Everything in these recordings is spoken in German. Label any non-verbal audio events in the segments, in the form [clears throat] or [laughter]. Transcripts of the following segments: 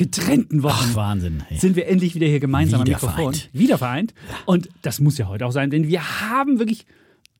getrennten Wochen Ach, Wahnsinn. ey. sind wir endlich wieder hier gemeinsam Wieder am Mikrofon. vereint. Wieder vereint. Und das muss ja heute auch sein, denn wir haben wirklich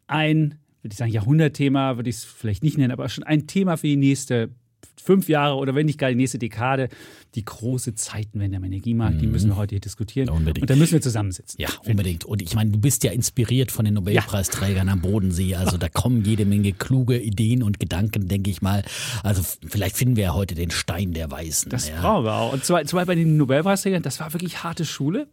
ein, würde ich sagen, Jahrhundertthema, würde ich es vielleicht nicht nennen, aber schon ein Thema für die nächste fünf Jahre oder wenn nicht gar die nächste Dekade. Die große Zeitenwende am Energiemarkt, die müssen wir heute hier diskutieren. Ja, unbedingt. Und da müssen wir zusammensitzen. Ja, unbedingt. Und ich meine, du bist ja inspiriert von den Nobelpreisträgern am Bodensee. Also da kommen jede Menge kluge Ideen und Gedanken, denke ich mal. Also vielleicht finden wir ja heute den Stein der Weisen. Das ja. brauchen wir auch. Und zwar, zwar bei den Nobelpreisträgern, das war wirklich harte Schule.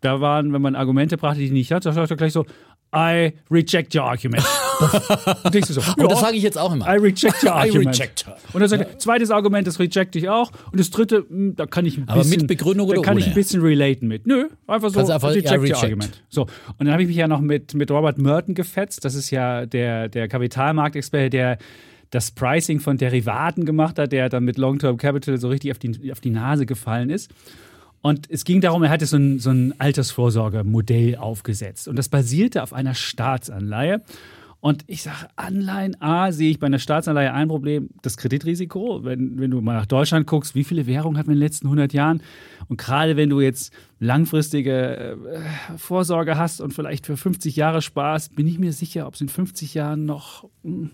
Da waren, wenn man Argumente brachte, die ich nicht hatte, da sagt er gleich so, I reject your argument. [laughs] und so, Und das sage ich jetzt auch immer. I reject your [laughs] I argument. reject her. Und dann sagt er, zweites Argument, das reject ich auch. Und das dritte, hm, da kann ich ein Aber bisschen. mit Begründung da oder kann ich ohne? ein bisschen relaten mit. Nö, einfach so, Kannst einfach, reject ja, your reject. argument. So. Und dann habe ich mich ja noch mit, mit Robert Merton gefetzt. Das ist ja der, der Kapitalmarktexperte, der das Pricing von Derivaten gemacht hat, der dann mit Long-Term Capital so richtig auf die, auf die Nase gefallen ist. Und es ging darum, er hatte so ein, so ein Altersvorsorgemodell aufgesetzt. Und das basierte auf einer Staatsanleihe. Und ich sage, Anleihen, A, sehe ich bei einer Staatsanleihe ein Problem, das Kreditrisiko. Wenn, wenn du mal nach Deutschland guckst, wie viele Währungen hatten wir in den letzten 100 Jahren? Und gerade wenn du jetzt langfristige äh, Vorsorge hast und vielleicht für 50 Jahre sparst, bin ich mir sicher, ob es in 50 Jahren noch hm,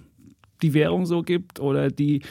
die Währung so gibt oder die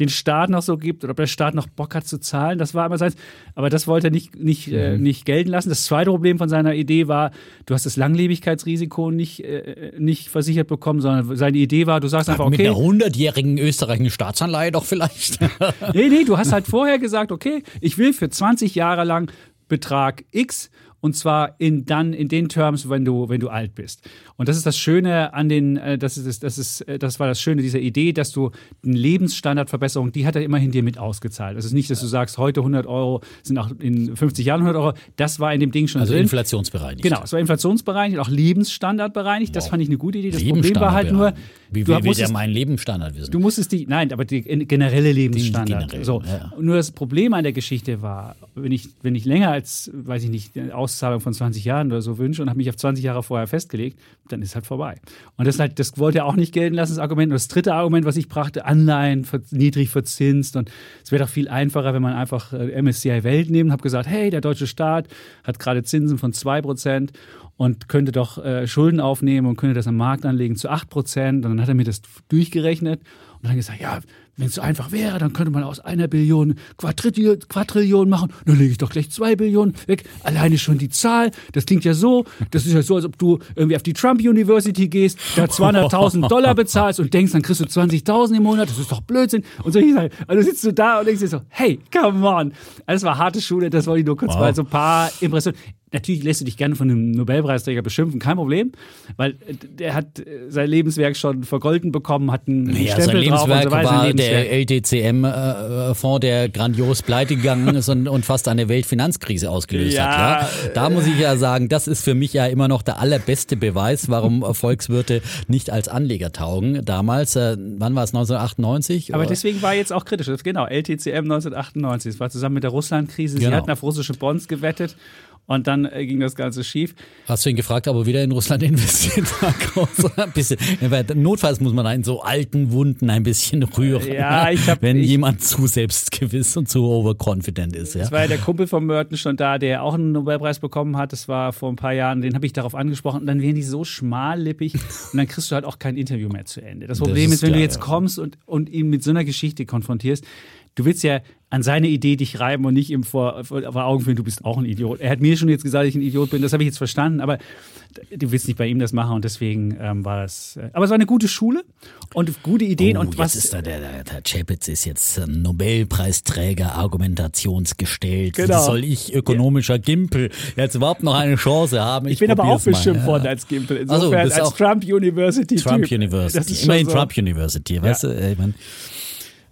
den Staat noch so gibt oder ob der Staat noch Bock hat zu zahlen. Das war immer sein. Aber das wollte er nicht, nicht, äh, Mhm. nicht gelten lassen. Das zweite Problem von seiner Idee war, du hast das Langlebigkeitsrisiko nicht, äh, nicht versichert bekommen, sondern seine Idee war, du sagst einfach, Mit okay, einer hundertjährigen österreichischen Staatsanleihe doch vielleicht. [laughs] nee, nee, du hast halt vorher gesagt, okay, ich will für 20 Jahre lang Betrag X und zwar in dann in den Terms, wenn du wenn du alt bist. Und das ist das Schöne an den äh, das ist das ist äh, das war das Schöne dieser Idee, dass du eine Lebensstandardverbesserung, die hat er immerhin dir mit ausgezahlt. Es ist nicht, dass du sagst, heute 100 Euro sind auch in 50 Jahren 100 Euro. Das war in dem Ding schon Also drin. inflationsbereinigt. Genau, es war inflationsbereinigt auch lebensstandardbereinigt. Das fand ich eine gute Idee. Das Problem war halt nur, Wie, du wie will der musstest- meinen Lebensstandard wissen? Du musstest die, nein, aber die generelle Lebensstandard. generell, so. ja. Nur das Problem an der Geschichte war, wenn ich, wenn ich länger als, weiß ich nicht, eine Auszahlung von 20 Jahren oder so wünsche und habe mich auf 20 Jahre vorher festgelegt, dann ist halt vorbei. Und das, halt, das wollte er auch nicht gelten lassen, das Argument. Und das dritte Argument, was ich brachte, Anleihen niedrig verzinst. Und es wäre doch viel einfacher, wenn man einfach äh, MSCI Welt nimmt und habe gesagt, hey, der deutsche Staat hat gerade Zinsen von 2% und könnte doch äh, Schulden aufnehmen und könnte das am Markt anlegen zu 8%. Und dann hat er mir das durchgerechnet und dann gesagt, ja, wenn es so einfach wäre, dann könnte man aus einer Billion Quadrillion, Quadrillion machen. Dann lege ich doch gleich zwei Billionen weg. Alleine schon die Zahl, das klingt ja so, das ist ja so, als ob du irgendwie auf die Trump University gehst, da 200.000 Dollar bezahlst und denkst, dann kriegst du 20.000 im Monat, das ist doch Blödsinn. Und so ich sage, also sitzt du da und denkst dir so, hey, come on. Das war harte Schule, das wollte ich nur kurz Wow. mal so ein paar Impressionen. Natürlich lässt du dich gerne von einem Nobelpreisträger beschimpfen, kein Problem, weil äh, der hat äh, sein Lebenswerk schon vergolden bekommen, hat einen Ja, sein Stempel drauf und Lebenswerk so weiter. war Lebenswerk. der LTCM-Fonds, der grandios pleite gegangen ist und, und fast eine Weltfinanzkrise ausgelöst Ja, hat. Ja? Da muss ich ja sagen, das ist für mich ja immer noch der allerbeste Beweis, warum [laughs] Volkswirte nicht als Anleger taugen. Damals, äh, wann war es, 1998? Aber Oder? deswegen war jetzt auch kritisch. Genau, LTCM 1998. Das war zusammen mit der Russlandkrise. Sie Genau. hatten auf russische Bonds gewettet und dann äh, ging das Ganze schief. Hast du ihn gefragt, ob er wieder in Russland [laughs] investiert? Ein bisschen. Notfalls muss man in so alten Wunden ein bisschen rühren. Ja, ich hab- wenn ich- jemand zu selbstgewiss und zu overconfident ist. Ja? Es war ja der Kumpel von Merton schon da, der auch einen Nobelpreis bekommen hat. Das war vor ein paar Jahren. Den habe ich darauf angesprochen. Und dann wären die so schmallippig und dann kriegst du halt auch kein Interview mehr zu Ende. Das Problem ist ist, wenn klar, du jetzt ja. kommst und, und ihn mit so einer Geschichte konfrontierst, du willst ja an seine Idee dich reiben und nicht ihm vor, vor, Augen führen, du bist auch ein Idiot. Er hat mir schon jetzt gesagt, dass ich ein Idiot bin. Das habe ich jetzt verstanden. Aber du willst nicht bei ihm das machen und deswegen ähm, war das. Äh, aber es war eine gute Schule und gute Ideen Oh, und was. ist da der, der, der Chapitz ist jetzt Nobelpreisträger, argumentationsgestellt. Wie Genau. soll ich, ökonomischer Gimpel, jetzt überhaupt noch eine Chance haben? ich bin aber auch beschimpft ja. worden als Gimpel. Insofern bist als Trump University Trump. University. Immerhin so. Trump University, weißt du? äh, Ich mein,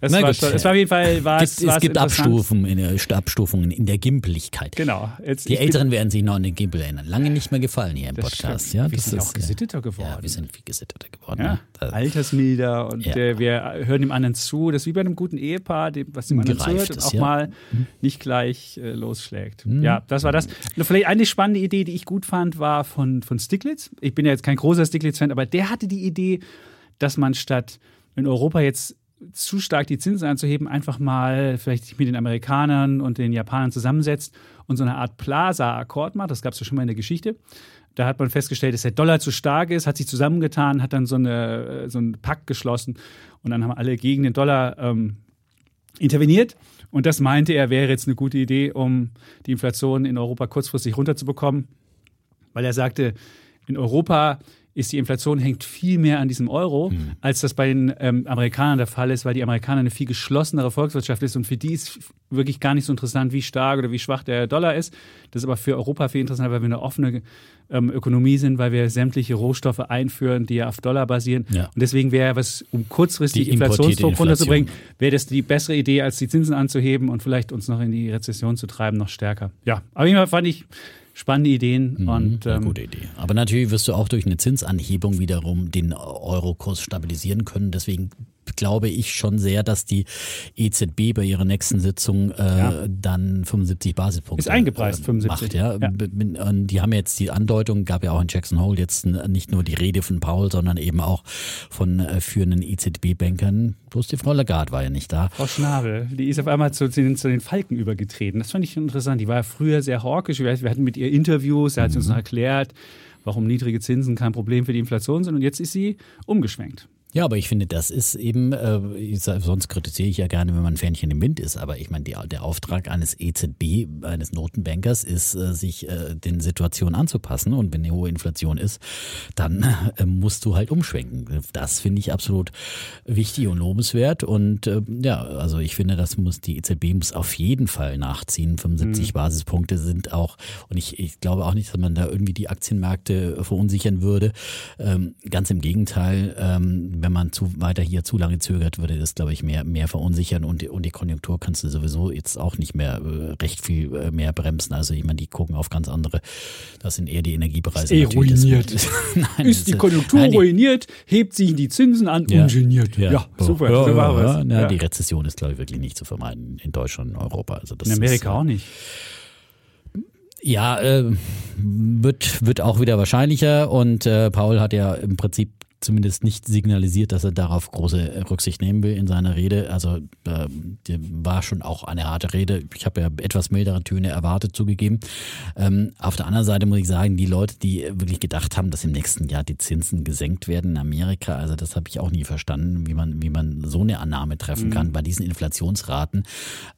Es, war, schon, es war auf jeden Fall war es, es gibt Abstufen in der, Abstufungen in der Gimpeligkeit. Genau. Jetzt, die Älteren werden sich noch an den Gimpel erinnern. Lange nicht mehr gefallen hier im Podcast. Stimmt. Ja, wir sind ist, auch gesitteter geworden. Ja, wir sind viel gesitteter geworden. Ja, ja. Altersmilder und ja. äh, wir hören dem anderen zu. Das ist wie bei einem guten Ehepaar, dem, was dem anderen zuhört und auch mal mhm. nicht gleich äh, losschlägt. Mhm. Ja, das war das. Vielleicht eine spannende Idee, die ich gut fand, war von, von Stiglitz. Ich bin ja jetzt kein großer Stiglitz-Fan, aber der hatte die Idee, dass man statt in Europa jetzt zu stark die Zinsen anzuheben, einfach mal vielleicht mit den Amerikanern und den Japanern zusammensetzt und so eine Art Plaza-Akkord macht. Das gab es ja schon mal in der Geschichte. Da hat man festgestellt, dass der Dollar zu stark ist, hat sich zusammengetan, hat dann so, eine, so einen Pakt geschlossen und dann haben alle gegen den Dollar ähm, interveniert. Und das meinte er, wäre jetzt eine gute Idee, um die Inflation in Europa kurzfristig runterzubekommen, weil er sagte, in Europa ist die Inflation hängt viel mehr an diesem Euro, mhm. als das bei den ähm, Amerikanern der Fall ist, weil die Amerikaner eine viel geschlossenere Volkswirtschaft ist und für die ist wirklich gar nicht so interessant, wie stark oder wie schwach der Dollar ist. Das ist aber für Europa viel interessanter, weil wir eine offene ähm, Ökonomie sind, weil wir sämtliche Rohstoffe einführen, die ja auf Dollar basieren. Ja. Und deswegen wäre was, um kurzfristig Inflationsdruck runterzubringen, wäre das die bessere Idee, als die Zinsen anzuheben und vielleicht uns noch in die Rezession zu treiben, noch stärker. Ja, aber jeden Fall fand ich spannende Ideen. Mhm, und, ähm, gute Idee. Aber natürlich wirst du auch durch eine Zinsanhebung wiederum den Eurokurs stabilisieren können. Deswegen glaube ich schon sehr, dass die EZB bei ihrer nächsten Sitzung äh, ja. dann 75 Basispunkte ist eingepreist, äh, 75. Macht, ja. ja. Und die haben jetzt die Andeutung, gab ja auch in Jackson Hole jetzt nicht nur die Rede von Paul, sondern eben auch von äh, führenden EZB-Bankern. Bloß die Frau Lagarde war ja nicht da. Frau Schnabel, die ist auf einmal zu, zu, den, zu den Falken übergetreten. Das fand ich interessant. Die war ja früher sehr hawkisch. Wir hatten mit ihr Interviews, da hat sie uns noch erklärt, warum niedrige Zinsen kein Problem für die Inflation sind. Und jetzt ist sie umgeschwenkt. Ja, aber ich finde, das ist eben, äh, sonst kritisiere ich ja gerne, wenn man ein Fähnchen im Wind ist, aber ich meine, die, der Auftrag eines EZB, eines Notenbankers, ist, äh, sich äh, den Situationen anzupassen und wenn eine hohe Inflation ist, dann äh, musst du halt umschwenken. Das finde ich absolut wichtig und lobenswert und äh, ja, also ich finde, das muss, die EZB muss auf jeden Fall nachziehen. 75 mhm. Basispunkte sind auch, und ich, ich glaube auch nicht, dass man da irgendwie die Aktienmärkte verunsichern würde. Ähm, ganz im Gegenteil, ähm, wenn man zu, weiter hier zu lange zögert, würde das, glaube ich, mehr, mehr verunsichern und, und die Konjunktur kannst du sowieso jetzt auch nicht mehr äh, recht viel äh, mehr bremsen. Also ich meine, die gucken auf ganz andere, das sind eher die Energiepreise. Ist eh ruiniert. [laughs] nein, ist die Konjunktur nein, die, ruiniert, hebt sich die Zinsen an, ja, ungeniert. Ja, ja super. Ja, so ja, ja, Die Rezession ist, glaube ich, wirklich nicht zu vermeiden in Deutschland und Europa. Also in Amerika ist, auch nicht. Ja, äh, wird, wird auch wieder wahrscheinlicher und äh, Paul hat ja im Prinzip zumindest nicht signalisiert, dass er darauf große Rücksicht nehmen will in seiner Rede. Also äh, war schon auch eine harte Rede. Ich habe ja etwas mildere Töne erwartet, zugegeben. Ähm, auf der anderen Seite muss ich sagen, die Leute, die wirklich gedacht haben, dass im nächsten Jahr die Zinsen gesenkt werden in Amerika, also das habe ich auch nie verstanden, wie man, wie man so eine Annahme treffen mhm. kann bei diesen Inflationsraten.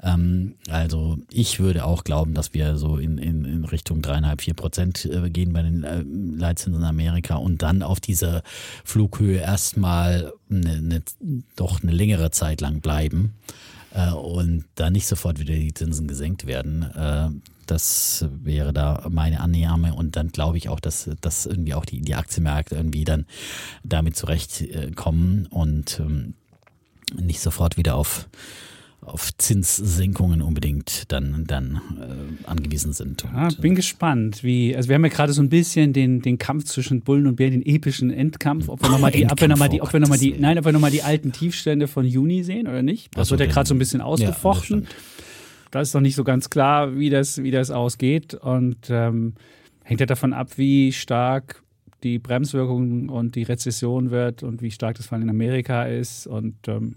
Ähm, also ich würde auch glauben, dass wir so in, in, in Richtung dreieinhalb, vier Prozent äh, gehen bei den äh, Leitzinsen in Amerika und dann auf dieser Flughöhe erstmal eine, eine, doch eine längere Zeit lang bleiben äh, und da nicht sofort wieder die Zinsen gesenkt werden. Äh, das wäre da meine Annahme und dann glaube ich auch, dass, dass irgendwie auch die, die Aktienmärkte irgendwie dann damit zurechtkommen und ähm, nicht sofort wieder auf auf Zinssenkungen unbedingt dann, dann äh, angewiesen sind. Ja, bin gespannt, wie, also wir haben ja gerade so ein bisschen den, den Kampf zwischen Bullen und Bären, den epischen Endkampf, ob wir nochmal die, ob wir noch mal die, ob wir noch mal die, nein, ob wir nochmal die alten Tiefstände von Juni sehen oder nicht. Das so, wird ja gerade so ein bisschen ausgefochten. Ja, da ist noch nicht so ganz klar, wie das, wie das ausgeht und ähm, hängt ja davon ab, wie stark die Bremswirkung und die Rezession wird und wie stark das Fall in Amerika ist und ähm,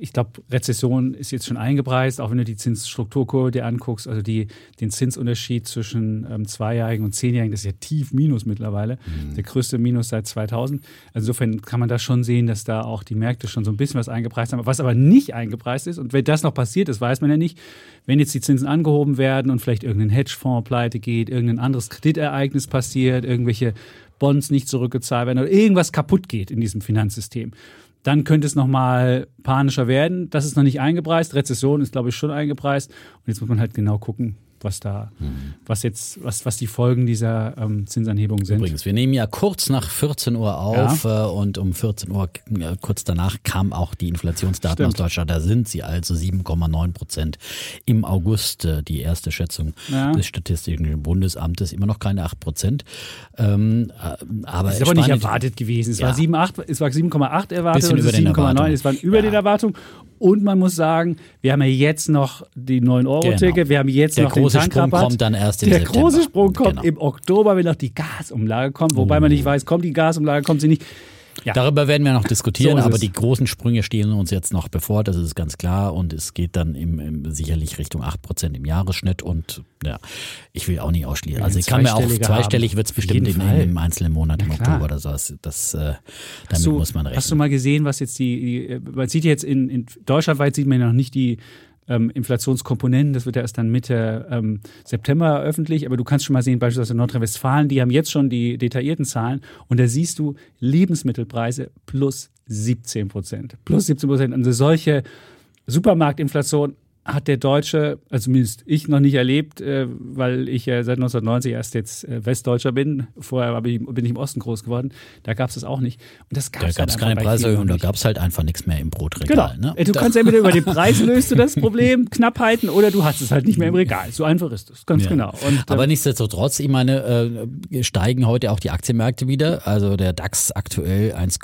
ich glaube, Rezession ist jetzt schon eingepreist, auch wenn du die Zinsstrukturkurve dir anguckst, also die, den Zinsunterschied zwischen ähm, Zweijährigen und Zehnjährigen, das ist ja tief Minus mittlerweile, mhm. der größte Minus seit 2000. Also insofern kann man da schon sehen, dass da auch die Märkte schon so ein bisschen was eingepreist haben, was aber nicht eingepreist ist. Und wenn das noch passiert ist, weiß man ja nicht, wenn jetzt die Zinsen angehoben werden und vielleicht irgendein Hedgefonds pleite geht, irgendein anderes Kreditereignis passiert, irgendwelche Bonds nicht zurückgezahlt werden oder irgendwas kaputt geht in diesem Finanzsystem dann könnte es nochmal panischer werden. Das ist noch nicht eingepreist. Rezession ist, glaube ich, schon eingepreist. Und jetzt muss man halt genau gucken, was da, mhm. was jetzt, was, was die Folgen dieser ähm, Zinsanhebung sind. Übrigens, wir nehmen ja kurz nach 14 Uhr auf ja. äh, und um 14 Uhr, äh, kurz danach, kamen auch die Inflationsdaten Stimmt. aus Deutschland. Da sind sie also 7,9 Prozent im August, äh, die erste Schätzung ja. des Statistischen Bundesamtes, immer noch keine 8 Prozent. Ähm, äh, aber das ist aber nicht erwartet gewesen. Es ja. war 7,8 es war 7,8 erwartet und 7,9, es war über den Erwartungen. Und man muss sagen, wir haben ja jetzt noch die 9-Euro-Ticket, genau. wir haben jetzt der noch den große Sprung kommt dann erst im Der September. große Sprung kommt genau. im Oktober, wenn noch die Gasumlage kommt, wobei oh. man nicht weiß, kommt die Gasumlage, kommt sie nicht. Ja. Darüber werden wir noch [laughs] diskutieren, so aber es. die großen Sprünge stehen uns jetzt noch bevor, das ist ganz klar. Und es geht dann im, im sicherlich Richtung 8% im Jahresschnitt. Und ja, ich will auch nicht ausschließen. Also ich kann mir auch zweistellig wird es bestimmt in, in, im einzelnen Monat im Oktober oder so. Das, das äh, damit du, muss man rechnen. Hast du mal gesehen, was jetzt die, die man sieht jetzt in, in deutschlandweit sieht man ja noch nicht die ähm, Inflationskomponenten. Das wird ja erst dann Mitte ähm, September öffentlich. Aber du kannst schon mal sehen, beispielsweise in Nordrhein-Westfalen, die haben jetzt schon die detaillierten Zahlen. Und da siehst du Lebensmittelpreise plus 17 Prozent. Plus 17 Prozent. Und solche Supermarktinflation hat der Deutsche, also zumindest ich noch nicht erlebt, äh, weil ich ja seit 1990 erst jetzt äh, Westdeutscher bin. Vorher bin ich, im Osten groß geworden. Da gab es das auch nicht. Und das gab's da gab es halt keine Preiserhöhung, da gab es halt einfach nichts mehr im Brotregal. Genau. Ne? Du kannst entweder über den Preis löst du das Problem, [laughs] Knappheiten, oder du hast es halt nicht mehr im Regal. So einfach ist es, ganz ja. genau. Und, Aber ähm, nichtsdestotrotz, ich meine, äh, steigen heute auch die Aktienmärkte wieder. Also der DAX aktuell 1,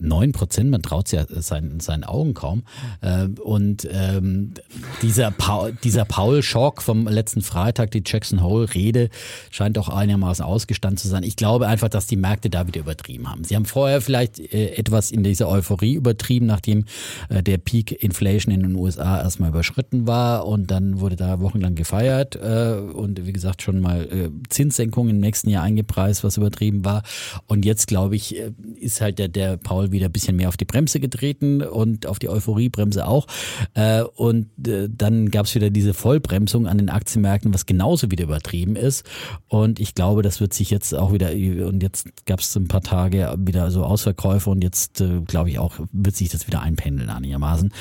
9 Prozent, man traut ja seinen, seinen Augen kaum. Äh, und ähm, dieser, Paul, dieser Paul Schock vom letzten Freitag, die Jackson Hole-Rede, scheint auch einigermaßen ausgestanden zu sein. Ich glaube einfach, dass die Märkte da wieder übertrieben haben. Sie haben vorher vielleicht äh, etwas in dieser Euphorie übertrieben, nachdem äh, der Peak Inflation in den USA erstmal überschritten war und dann wurde da wochenlang gefeiert und wie gesagt schon mal Zinssenkungen im nächsten Jahr eingepreist, was übertrieben war. Und jetzt glaube ich, ist halt der, der Paul wieder ein bisschen mehr auf die Bremse getreten und auf die Euphoriebremse auch. Äh, und äh, dann gab es wieder diese Vollbremsung an den Aktienmärkten, was genauso wieder übertrieben ist. Und ich glaube, das wird sich jetzt auch wieder, und jetzt gab es ein paar Tage wieder so Ausverkäufe und jetzt äh, glaube ich auch, wird sich das wieder einpendeln einigermaßen.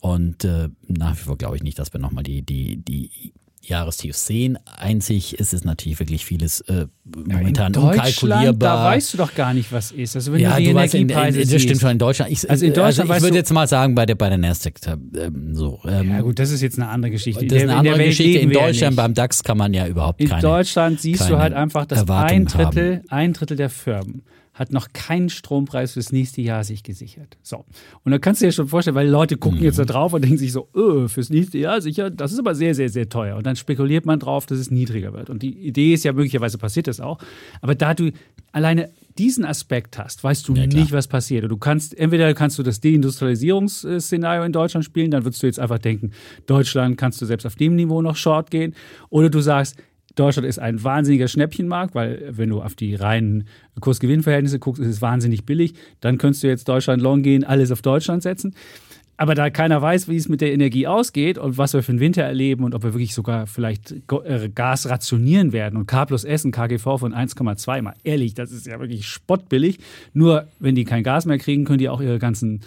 Und äh, nach wie vor glaube ich nicht, dass wir nochmal die, die, die Jahrestiefs sehen. Einzig ist es natürlich wirklich vieles äh, momentan ja, unkalkulierbar. Da weißt du doch gar nicht, was ist. Also wenn ja, du die du weißt, in, in, das stimmt schon in Deutschland. Ich, also in Deutschland also ich würde jetzt mal sagen bei der bei der Nasdaq ähm, so. Ähm, ja gut, das ist jetzt eine andere Geschichte. Das ist eine andere Geschichte. In Deutschland beim DAX kann man ja überhaupt in keine. In Deutschland siehst du halt einfach, dass ein Drittel, ein Drittel der Firmen hat noch keinen Strompreis fürs nächste Jahr sich gesichert. So. Und da kannst du dir schon vorstellen, weil Leute gucken mhm. jetzt da drauf und denken sich so, öh, fürs nächste Jahr sicher, das ist aber sehr, sehr, sehr teuer. Und dann spekuliert man drauf, dass es niedriger wird. Und die Idee ist ja möglicherweise passiert das auch. Aber da du alleine diesen Aspekt hast, weißt du ja, nicht, was passiert. Und du kannst, entweder kannst du das Deindustrialisierungsszenario in Deutschland spielen, dann würdest du jetzt einfach denken, Deutschland kannst du selbst auf dem Niveau noch short gehen. Oder du sagst, Deutschland ist ein wahnsinniger Schnäppchenmarkt, weil wenn du auf die reinen Kursgewinnverhältnisse guckst, ist es wahnsinnig billig. Dann könntest du jetzt Deutschland long gehen, alles auf Deutschland setzen. Aber da keiner weiß, wie es mit der Energie ausgeht und was wir für den Winter erleben und ob wir wirklich sogar vielleicht äh, Gas rationieren werden und K plus S ein KGV von 1,2 mal. Ehrlich, das ist ja wirklich spottbillig. Nur wenn die kein Gas mehr kriegen, können die auch ihre ganzen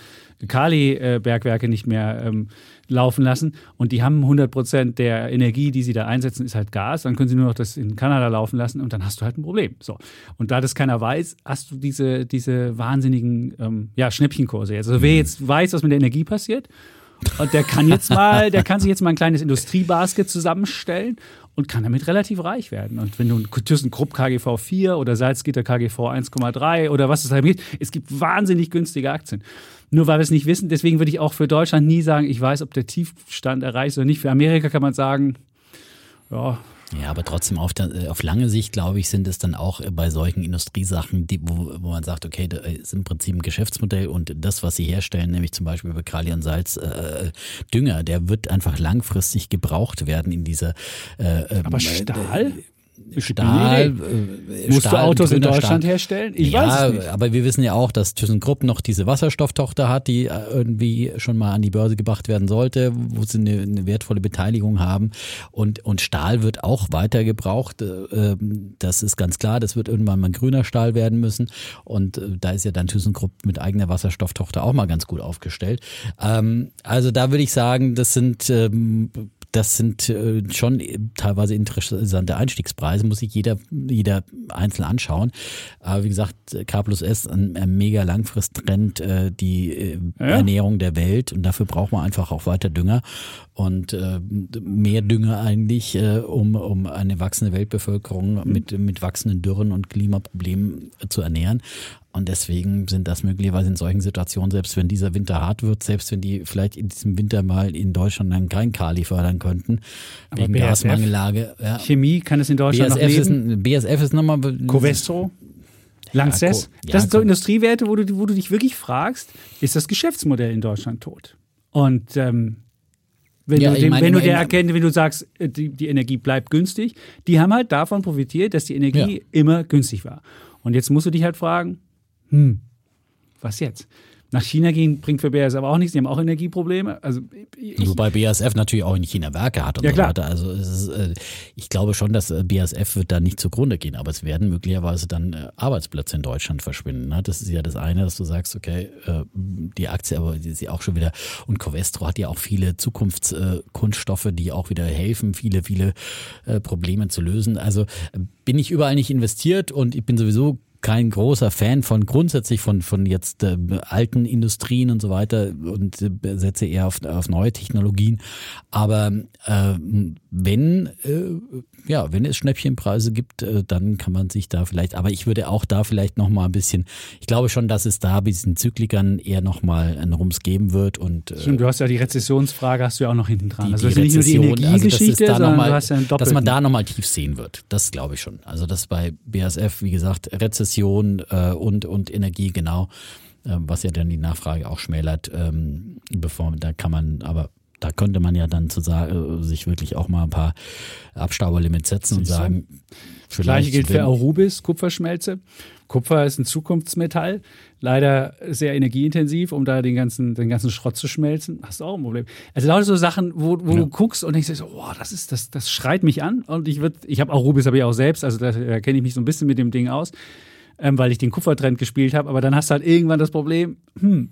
Kali-Bergwerke nicht mehr ähm, laufen lassen. Und die haben 100 Prozent der Energie, die sie da einsetzen, ist halt Gas. Dann können sie nur noch das in Kanada laufen lassen und dann hast du halt ein Problem. So. Und da das keiner weiß, hast du diese, diese wahnsinnigen ähm, ja, Schnäppchenkurse jetzt. Also wer mhm. jetzt weiß, was mit der Energie passiert, und der kann jetzt mal, der kann sich jetzt mal ein kleines Industriebasket zusammenstellen und kann damit relativ reich werden. Und wenn du ThyssenKrupp KGV 4 oder Salzgitter KGV 1,3 oder was es da gibt, es gibt wahnsinnig günstige Aktien. Nur weil wir es nicht wissen, deswegen würde ich auch für Deutschland nie sagen, ich weiß, ob der Tiefstand erreicht ist oder nicht. Für Amerika kann man sagen, ja, ja, aber trotzdem auf, der, äh, auf lange Sicht, glaube ich, sind es dann auch bei solchen Industriesachen, die, wo, wo man sagt, okay, das ist im Prinzip ein Geschäftsmodell und das, was sie herstellen, nämlich zum Beispiel bei Kali und Salz, äh, Dünger, der wird einfach langfristig gebraucht werden in dieser. Äh, aber ähm, Stahl? Äh, Stahl. Äh, Musst Stahl, du Autos in Deutschland Stahl. herstellen? Ich ja, weiß es nicht. aber wir wissen ja auch, dass ThyssenKrupp noch diese Wasserstofftochter hat, die äh, irgendwie schon mal an die Börse gebracht werden sollte, wo sie eine, eine wertvolle Beteiligung haben. Und, und Stahl wird auch weiter gebraucht. Äh, ähm, das ist ganz klar. Das wird irgendwann mal grüner Stahl werden müssen. Und da ist ja dann ThyssenKrupp mit eigener Wasserstofftochter auch mal ganz gut aufgestellt. Ähm, also da würde ich sagen, das sind ähm, das sind äh, schon teilweise interessante Einstiegspreise, muss sich jeder, jeder einzeln anschauen. Aber wie gesagt, K plus S, ein, ein mega Langfristtrend, äh, die äh, ja. Ernährung der Welt und dafür braucht man einfach auch weiter Dünger und äh, mehr Dünger eigentlich, äh, um, um eine wachsende Weltbevölkerung mhm. mit, mit wachsenden Dürren und Klimaproblemen zu ernähren. Und deswegen sind das möglicherweise in solchen Situationen, selbst wenn dieser Winter hart wird, selbst wenn die vielleicht in diesem Winter mal in Deutschland dann kein Kali fördern könnten, Aber wegen BASF, Gasmangellage. Ja. Chemie kann es in Deutschland BASF noch leben. Ist ein, BASF ist nochmal... Covestro? Lanxess? Ja, das sind so Industriewerte, wo du, wo du dich wirklich fragst, ist das Geschäftsmodell in Deutschland tot? Und ähm, wenn, ja, du, dem, meine, wenn du der erkennst, wenn du sagst, äh, die, die, Energie bleibt günstig, die haben halt davon profitiert, dass die Energie ja. immer günstig war. Und jetzt musst du dich halt fragen, hm, was jetzt? Nach China gehen bringt für BASF auch nichts, die haben auch Energieprobleme. Also ich, Wobei BASF natürlich auch in China Werke hat und ja, so klar. weiter. Also ist, äh, ich glaube schon, dass äh, BASF wird da nicht zugrunde gehen, aber es werden möglicherweise dann äh, Arbeitsplätze in Deutschland verschwinden. Ne? Das ist ja das eine, dass du sagst, okay, die Aktie, aber die ist ja auch schon wieder, und Covestro hat ja auch viele Zukunftskunststoffe, die auch wieder helfen, viele, viele Probleme zu lösen. Also bin ich überall nicht investiert und ich bin sowieso kein großer Fan von grundsätzlich von, von jetzt äh, alten Industrien und so weiter und äh, setze eher auf, auf neue Technologien. Aber äh, wenn, äh, ja, wenn es Schnäppchenpreise gibt, äh, dann kann man sich da vielleicht, aber ich würde auch da vielleicht noch mal ein bisschen, ich glaube schon, dass es da bei diesen Zyklikern eher noch mal einen Rums geben wird und äh, Stimmt, du hast ja die Rezessionsfrage hast du ja auch noch hinten dran. Die, also die nicht nur die Energiegeschichte, also sondern mal, du hast ja einen dass man da noch mal tief sehen wird. Das glaube ich schon. Also das bei BASF, wie gesagt, Rezession Emission äh, und, und Energie, genau, äh, was ja dann die Nachfrage auch schmälert. Ähm, bevor, da kann man aber da könnte man ja dann zu sagen, sich wirklich auch mal ein paar Abstauberlimits setzen und sagen, das Gleiche gilt für Arubis, Kupferschmelze. Kupfer ist ein Zukunftsmetall, leider sehr energieintensiv, um da den ganzen, den ganzen Schrott zu schmelzen. Hast du auch ein Problem. Also lauter so Sachen, wo, wo ja. du guckst und denkst so, oh, das ist, das, das schreit mich an. Und ich würde, ich habe Arubis habe ich auch selbst, also da, da kenne ich mich so ein bisschen mit dem Ding aus ähm, weil ich den Kupfertrend gespielt habe. Aber dann hast du halt irgendwann das Problem, hm,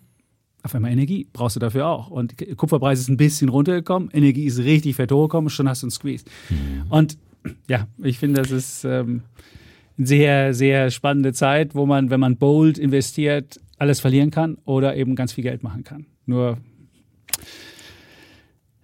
auf einmal Energie brauchst du dafür auch. Und Kupferpreis ist ein bisschen runtergekommen, Energie ist richtig fett hochgekommen, schon hast du einen Squeeze. Mhm. Und ja, ich finde, das ist ähm, eine sehr, sehr spannende Zeit, wo man, wenn man bold investiert, alles verlieren kann oder eben ganz viel Geld machen kann. Nur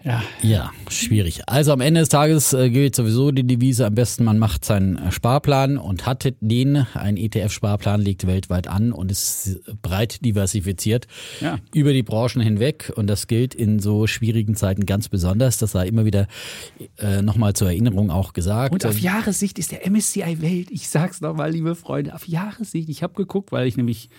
ja. ja, schwierig. Also am Ende des Tages äh, gilt sowieso die Devise, am besten man macht seinen äh, Sparplan und hat den, ein ETF-Sparplan liegt weltweit an und ist breit diversifiziert ja. über die Branchen hinweg und das gilt in so schwierigen Zeiten ganz besonders. Das sei immer wieder äh, nochmal zur Erinnerung auch gesagt. Und auf Jahressicht ist der MSCI Welt, ich sag's nochmal, liebe Freunde, auf Jahressicht, ich habe geguckt, weil ich nämlich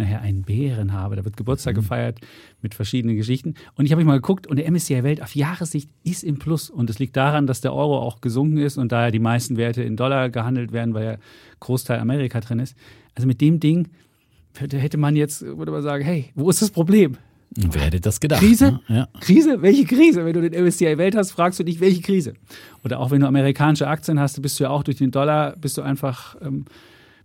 nachher einen Bären habe. Da wird Geburtstag mhm. gefeiert mit verschiedenen Geschichten. Und ich habe mich mal geguckt und der MSCI Welt auf Jahressicht ist im Plus. Und es liegt daran, dass der Euro auch gesunken ist und daher die meisten Werte in Dollar gehandelt werden, weil ja Großteil Amerika drin ist. Also mit dem Ding hätte man jetzt, würde man sagen, hey, wo ist das Problem? Wer hätte das gedacht? Krise? Ne? Ja. Krise? Welche Krise? Wenn du den MSCI Welt hast, fragst du dich, welche Krise? Oder auch wenn du amerikanische Aktien hast, bist du ja auch durch den Dollar, bist du einfach ähm,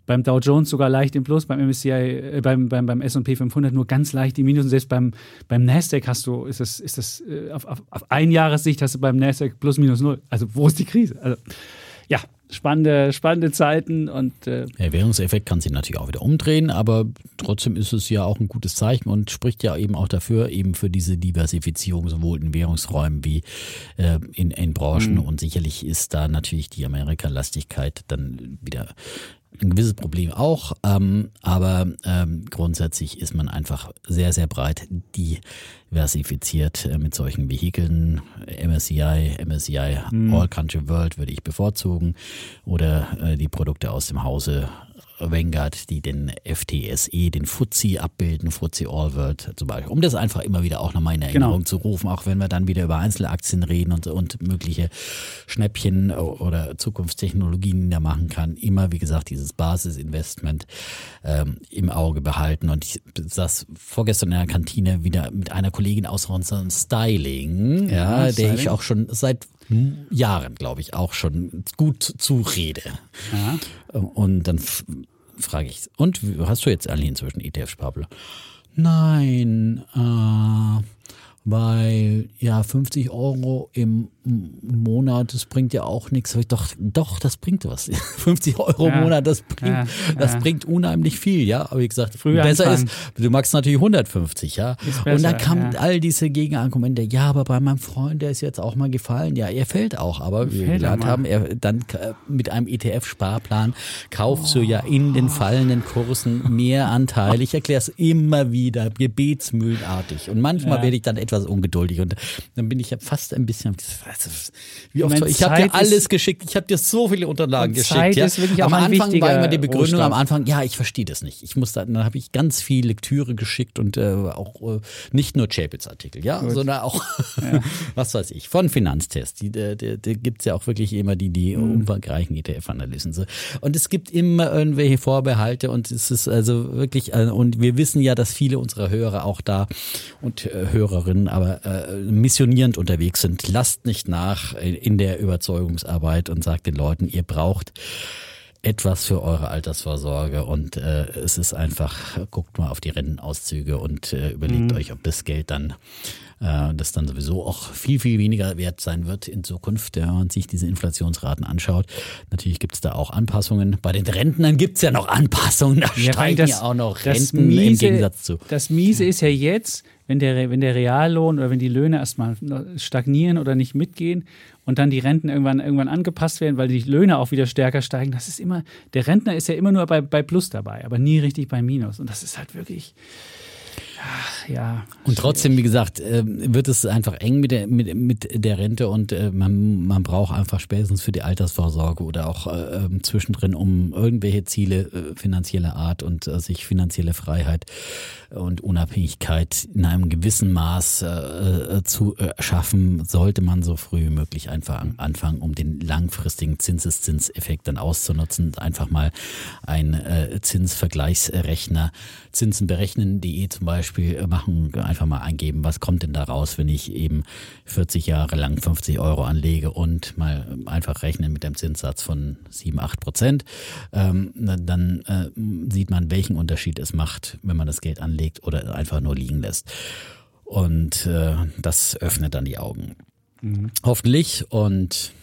beim Dow Jones sogar leicht im Plus, beim MSCI, äh, beim, beim, beim S&P 500 nur ganz leicht im Minus. Und selbst beim, beim Nasdaq hast du, ist das, ist das äh, auf, auf, auf ein Jahressicht hast du beim Nasdaq plus minus null. Also wo ist die Krise? Also ja, spannende, spannende Zeiten und äh der Währungseffekt kann sich natürlich auch wieder umdrehen, aber trotzdem ist es ja auch ein gutes Zeichen und spricht ja eben auch dafür, eben für diese Diversifizierung sowohl in Währungsräumen wie äh, in, in Branchen. Mhm. Und sicherlich ist da natürlich die Amerikalastigkeit dann wieder ein gewisses Problem auch, ähm, aber ähm, grundsätzlich ist man einfach sehr, sehr breit diversifiziert äh, mit solchen Vehikeln. MSCI, MSCI mhm. All Country World würde ich bevorzugen oder äh, die Produkte aus dem Hause Vanguard, die den FTSE, den FTSE abbilden, FTSE All World zum Beispiel, um das einfach immer wieder auch nochmal in Erinnerung genau. zu rufen, auch wenn wir dann wieder über Einzelaktien reden und, und mögliche Schnäppchen oder Zukunftstechnologien, die da machen kann, immer wie gesagt dieses Basisinvestment ähm, im Auge behalten. Und ich saß vorgestern in der Kantine wieder mit einer Kollegin aus unserem Styling, ja, ja der ich auch schon seit Jahren, glaube ich, auch schon gut zurede. Ja. Und dann frage ich, und hast du jetzt alle inzwischen ETF-Sparplan? Nein, äh, weil ja 50 Euro im Monat, das bringt ja auch nichts. Doch, doch, das bringt was. [laughs] 50 Euro im Monat, das bringt, ja, das ja. bringt unheimlich viel, ja. Aber wie gesagt, Früher besser anfangen. ist, du magst natürlich 150, ja. Besser, und dann kamen all diese Gegenargumente, ja, aber bei meinem Freund, der ist jetzt auch mal gefallen. Ja, er fällt auch, aber wie wir gelernt haben, er dann mit einem ETF-Sparplan kaufst oh. du ja in den fallenden Kursen mehr Anteile. Ich erkläre es immer wieder, gebetsmühlenartig. Und manchmal werde ich dann etwas ungeduldig und dann bin ich ja fast ein bisschen wie oft ich habe dir alles geschickt, ich habe dir so viele Unterlagen geschickt. Ja. wirklich auch am Anfang war immer die Begründung Rohstoff. am Anfang, ja, ich verstehe das nicht. Ich muss da, dann habe ich ganz viel Lektüre geschickt und äh, auch äh, nicht nur Chapitz Artikel, ja, Gut. sondern auch ja. [laughs] was weiß ich, von Finanztest. Die, die, die, die gibt es ja auch wirklich immer die, die mhm. umfangreichen ETF-Analysen. So. Und es gibt immer irgendwelche Vorbehalte und es ist also wirklich, äh, und wir wissen ja, dass viele unserer Hörer auch da und äh, Hörerinnen aber äh, missionierend unterwegs sind. Lasst nicht nach in der Überzeugungsarbeit und sagt den Leuten, ihr braucht etwas für eure Altersvorsorge und äh, es ist einfach, guckt mal auf die Rentenauszüge und äh, überlegt mhm. euch, ob das Geld dann äh, das dann sowieso auch viel, viel weniger wert sein wird in Zukunft, wenn man sich diese Inflationsraten anschaut. Natürlich gibt es da auch Anpassungen. Bei den Rentnern gibt es ja noch Anpassungen, da ja, steigen das, ja auch noch Renten miese, im Gegensatz zu. Das Miese ist ja jetzt, wenn der, wenn der Reallohn oder wenn die Löhne erstmal stagnieren oder nicht mitgehen und dann die Renten irgendwann, irgendwann angepasst werden, weil die Löhne auch wieder stärker steigen, das ist immer, der Rentner ist ja immer nur bei, bei Plus dabei, aber nie richtig bei Minus. Und das ist halt wirklich, Ach, ja. Und trotzdem, wie gesagt, ähm, wird es einfach eng mit der, mit, mit der Rente und äh, man, man braucht einfach spätestens für die Altersvorsorge oder auch äh, ähm, zwischendrin, um irgendwelche Ziele äh, finanzieller Art und sich finanzielle Freiheit und Unabhängigkeit in einem gewissen Maß äh, zu schaffen, sollte man so früh wie möglich einfach anfangen, um den langfristigen Zinseszinseffekt dann auszunutzen. Einfach mal ein äh, Zinsvergleichsrechner, Zinsen berechnen.de zum Beispiel machen, einfach mal eingeben, was kommt denn da raus, wenn ich eben 40 Jahre lang 50 Euro anlege und mal einfach rechnen mit dem Zinssatz von 7, 8 Prozent. Ähm, dann äh, sieht man, welchen Unterschied es macht, wenn man das Geld anlegt oder einfach nur liegen lässt. Und äh, das öffnet dann die Augen. Mhm. Hoffentlich. Und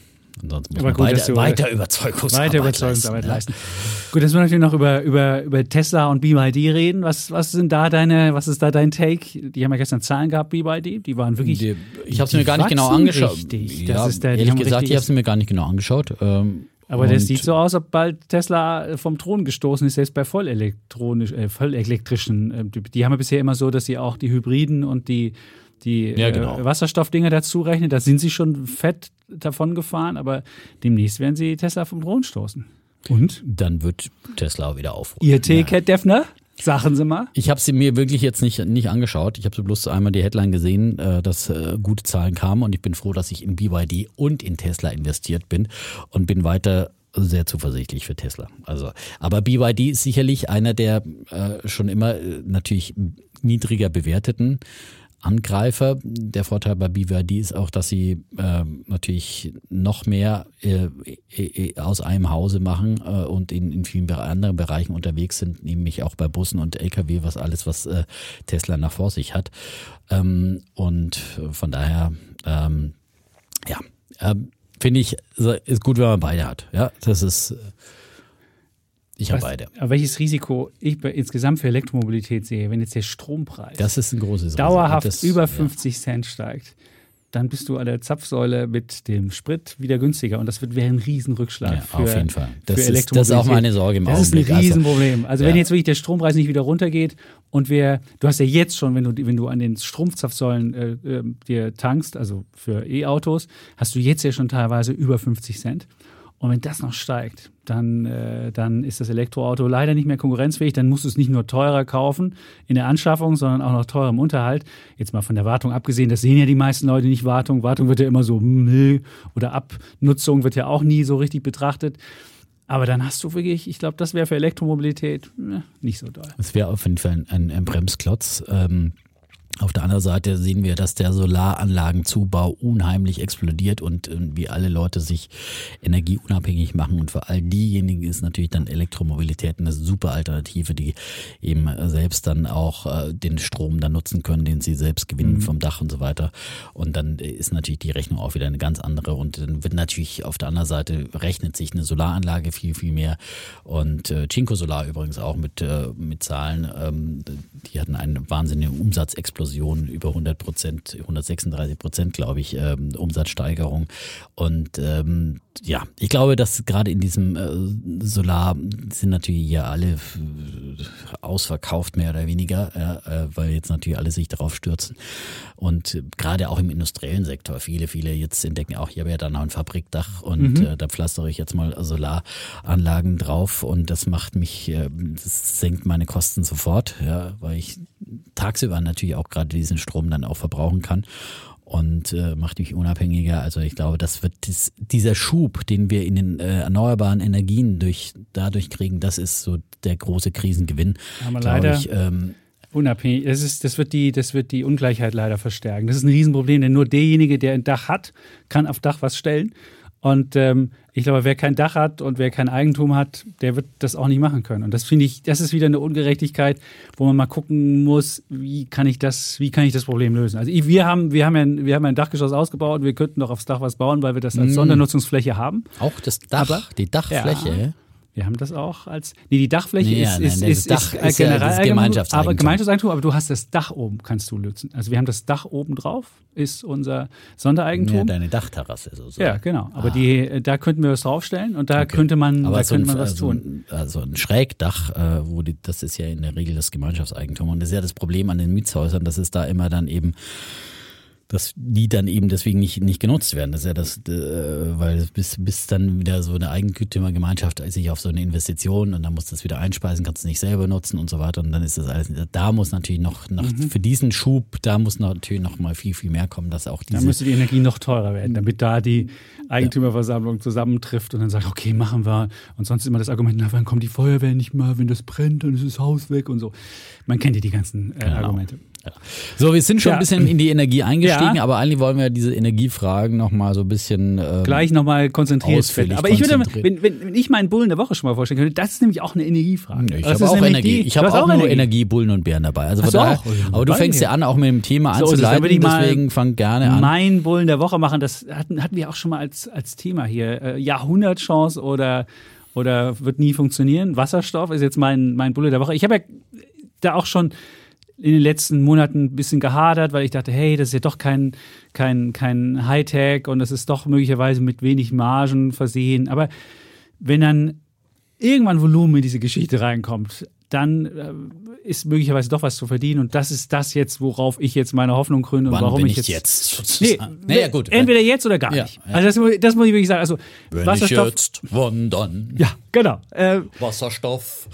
Ansonsten muss man gut, weiter, weiter Überzeugungsarbeit, weiter Überzeugungsarbeit leisten. leisten. Gut, jetzt müssen wir natürlich noch über, über, über Tesla und BYD reden. Was, was sind da deine, was ist da dein Take? Die haben ja gestern Zahlen gehabt, BYD. Die waren wirklich. Die, ich habe sie mir gar nicht genau angeschaut. Richtig. Ja, der, ehrlich gesagt, ich habe sie mir gar nicht genau angeschaut. Ähm, aber das sieht so aus, ob bald Tesla vom Thron gestoßen ist, selbst bei vollelektronisch, äh, vollelektrischen. Äh, die haben ja bisher immer so, dass sie auch die Hybriden und die, die ja, genau. äh, Wasserstoffdinger dazu rechnen. Da sind sie schon fett davon gefahren, aber demnächst werden sie Tesla vom Thron stoßen. Und? Dann wird Tesla auch wieder aufrufen. Ihr T, ja. Cat Defner? Sagen Sie mal. Ich habe sie mir wirklich jetzt nicht, nicht angeschaut. Ich habe so bloß einmal die Headline gesehen, äh, dass äh, gute Zahlen kamen und ich bin froh, dass ich in BYD und in Tesla investiert bin und bin weiter sehr zuversichtlich für Tesla. Also, aber BYD ist sicherlich einer der äh, schon immer äh, natürlich niedriger bewerteten Angreifer. Der Vorteil bei BYD ist auch, dass sie äh, natürlich noch mehr äh, äh, aus einem Hause machen äh, und in, in vielen anderen Bereichen unterwegs sind, nämlich auch bei Bussen und Lkw, was alles, was äh, Tesla nach vor sich hat. Ähm, und von daher, ähm, ja, äh, finde ich, ist gut, wenn man beide hat. Ja, das ist. Ich habe beide. Aber welches Risiko ich insgesamt für Elektromobilität sehe, wenn jetzt der Strompreis das ist ein großes dauerhaft das, über 50 ja. Cent steigt, dann bist du an der Zapfsäule mit dem Sprit wieder günstiger. Und das wird wäre ein Riesenrückschlag ja, für, auf jeden Fall. Das ist, das ist auch meine Sorge im das Augenblick. Das ist ein Riesenproblem. Also, ja. wenn jetzt wirklich der Strompreis nicht wieder runtergeht und wir, du hast ja jetzt schon, wenn du, wenn du an den Stromzapfsäulen äh, äh, dir tankst, also für E-Autos, hast du jetzt ja schon teilweise über 50 Cent. Und wenn das noch steigt, dann, äh, dann ist das Elektroauto leider nicht mehr konkurrenzfähig. Dann musst du es nicht nur teurer kaufen in der Anschaffung, sondern auch noch teurer im Unterhalt. Jetzt mal von der Wartung abgesehen, das sehen ja die meisten Leute nicht Wartung. Wartung wird ja immer so, hm, oder Abnutzung wird ja auch nie so richtig betrachtet. Aber dann hast du wirklich, ich glaube, das wäre für Elektromobilität äh, nicht so doll. Das wäre auf jeden Fall ein, ein, ein Bremsklotz. Ähm Auf der anderen Seite sehen wir, dass der Solaranlagenzubau unheimlich explodiert und äh, wie alle Leute sich energieunabhängig machen. Und für all diejenigen ist natürlich dann Elektromobilität eine super Alternative, die eben selbst dann auch äh, den Strom dann nutzen können, den sie selbst gewinnen mhm. vom Dach und so weiter. Und dann ist natürlich die Rechnung auch wieder eine ganz andere. Und dann wird natürlich auf der anderen Seite rechnet sich eine Solaranlage viel, viel mehr. Und äh, Cinco Solar übrigens auch mit, äh, mit Zahlen, ähm, die hatten eine wahnsinnige Umsatzexplosion Explosion über 100 Prozent, 136 Prozent, glaube ich, ähm, Umsatzsteigerung. Und ähm, ja, ich glaube, dass gerade in diesem äh, Solar sind natürlich ja alle äh, ausverkauft, mehr oder weniger, ja, äh, weil jetzt natürlich alle sich darauf stürzen. Und gerade auch im industriellen Sektor, viele, viele jetzt entdecken auch, ich habe ja da noch ein Fabrikdach und mhm. äh, da pflastere ich jetzt mal Solaranlagen drauf und das macht mich, äh, das senkt meine Kosten sofort, ja, weil ich tagsüber natürlich auch gerade diesen Strom dann auch verbrauchen kann und äh, macht mich unabhängiger. Also ich glaube, das wird dies, dieser Schub, den wir in den äh, erneuerbaren Energien durch dadurch kriegen, das ist so der große Krisengewinn. Leider ich, ähm, unabhängig. Das, ist, das, wird die, das wird die Ungleichheit leider verstärken. Das ist ein Riesenproblem, denn nur derjenige, der ein Dach hat, kann auf Dach was stellen. Und ähm, ich glaube, wer kein Dach hat und wer kein Eigentum hat, der wird das auch nicht machen können. Und das finde ich, das ist wieder eine Ungerechtigkeit, wo man mal gucken muss, wie kann ich das, wie kann ich das Problem lösen. Also wir haben, wir haben ja, wir haben ein Dachgeschoss ausgebaut, wir könnten doch aufs Dach was bauen, weil wir das als mm. Sondernutzungsfläche haben. Auch das Dach, Aber, die Dachfläche. Ja, wir haben das auch als. Nee, die Dachfläche nee, ist, ja, ist, nein, ist, Dach ist, ist generell ja, Gemeinschaftseigentum. Aber Gemeinschaftseigentum, aber du hast das Dach oben, kannst du nutzen. Also wir haben das Dach oben drauf, ist unser Sondereigentum. Ja, deine Dachterrasse sozusagen. Ja, genau. Aber ah. die, da könnten wir was draufstellen und da okay. könnte man, aber da so könnte man ein, was tun. Also ein Schrägdach, äh, wo die, das ist ja in der Regel das Gemeinschaftseigentum. Und das ist ja das Problem an den Mietshäusern, dass es da immer dann eben dass die dann eben deswegen nicht, nicht genutzt werden. Das ist ja das, äh, weil bis, bis dann wieder so eine Eigentümergemeinschaft sich auf so eine Investition und dann muss das wieder einspeisen, kannst du nicht selber nutzen und so weiter. Und dann ist das alles, da muss natürlich noch, noch mhm. für diesen Schub, da muss natürlich noch mal viel, viel mehr kommen, dass auch diese. Da müsste die Energie noch teurer werden, damit da die Eigentümerversammlung zusammentrifft und dann sagt, okay, machen wir. Und sonst immer das Argument, na, wann kommt die Feuerwehr nicht mehr, wenn das brennt, dann ist das Haus weg und so. Man kennt ja die ganzen äh, genau. Argumente. Ja. So, wir sind schon ja. ein bisschen in die Energie eingestiegen, ja. aber eigentlich wollen wir diese Energiefragen nochmal so ein bisschen ähm, gleich nochmal konzentriert finden. Aber ich würde, wenn, wenn, wenn ich meinen Bullen der Woche schon mal vorstellen könnte, das ist nämlich auch eine Energiefrage. Ich habe auch Energie. Die, ich habe auch, auch nur Energie, Bullen und Bären dabei. Also daher, auch, aber du fängst ja an, auch mit dem Thema so, anzuleiten, deswegen fang gerne an. Mein Bullen der Woche machen, das hatten, hatten wir auch schon mal als, als Thema hier. Äh, Jahrhundertchance oder oder wird nie funktionieren. Wasserstoff ist jetzt mein, mein Bulle der Woche. Ich habe ja da auch schon in den letzten Monaten ein bisschen gehadert, weil ich dachte, hey, das ist ja doch kein, kein, kein Hightech und das ist doch möglicherweise mit wenig Margen versehen. Aber wenn dann irgendwann Volumen in diese Geschichte reinkommt, dann äh, ist möglicherweise doch was zu verdienen. Und das ist das jetzt, worauf ich jetzt meine Hoffnung gründe und Wann warum ich jetzt. jetzt nee, naja, gut. Entweder jetzt oder gar ja, nicht. Ja. Also das, das, muss ich wirklich sagen. Also Wenn Wasserstoff. Ich jetzt, wann dann? Ja, genau. Äh, Wasserstoff.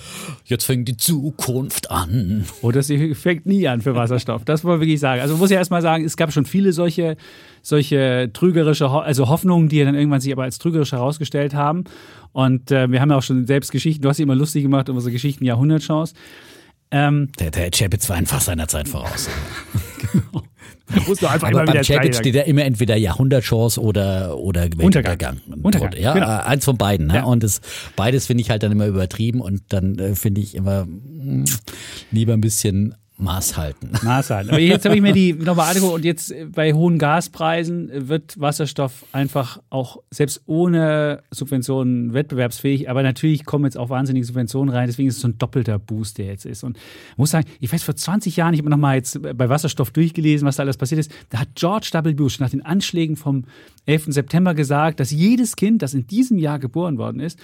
Jetzt fängt die Zukunft an. Oder sie fängt nie an für Wasserstoff. Das muss man wirklich sagen. Also muss ich erstmal sagen, es gab schon viele solche solche trügerische, also Hoffnungen, die dann irgendwann sich aber als trügerisch herausgestellt haben. Und äh, wir haben ja auch schon selbst Geschichten, du hast sie immer lustig gemacht, unsere Geschichten Jahrhundertchance. Ähm, der, der Chapitz war einfach seiner Zeit voraus. [laughs] genau. Da musst du einfach Aber beim Chapitz steht ja immer entweder Jahrhundertchance oder, oder Untergang. Untergang. Ja, genau. Äh, eins von beiden. Ne? Ja. Und das, beides finde ich halt dann immer übertrieben und dann äh, finde ich immer mh, hm, lieber ein bisschen Maß halten. [laughs] Maß halten. Aber jetzt habe ich mir die nochmal angeguckt und jetzt bei hohen Gaspreisen wird Wasserstoff einfach auch selbst ohne Subventionen wettbewerbsfähig. Aber natürlich kommen jetzt auch wahnsinnige Subventionen rein. Deswegen ist es so ein doppelter Boost, der jetzt ist. Und ich muss sagen, ich weiß, vor 20 Jahren, ich habe nochmal jetzt bei Wasserstoff durchgelesen, was da alles passiert ist. Da hat George W. Bush nach den Anschlägen vom 11. September gesagt, dass jedes Kind, das in diesem Jahr geboren worden ist,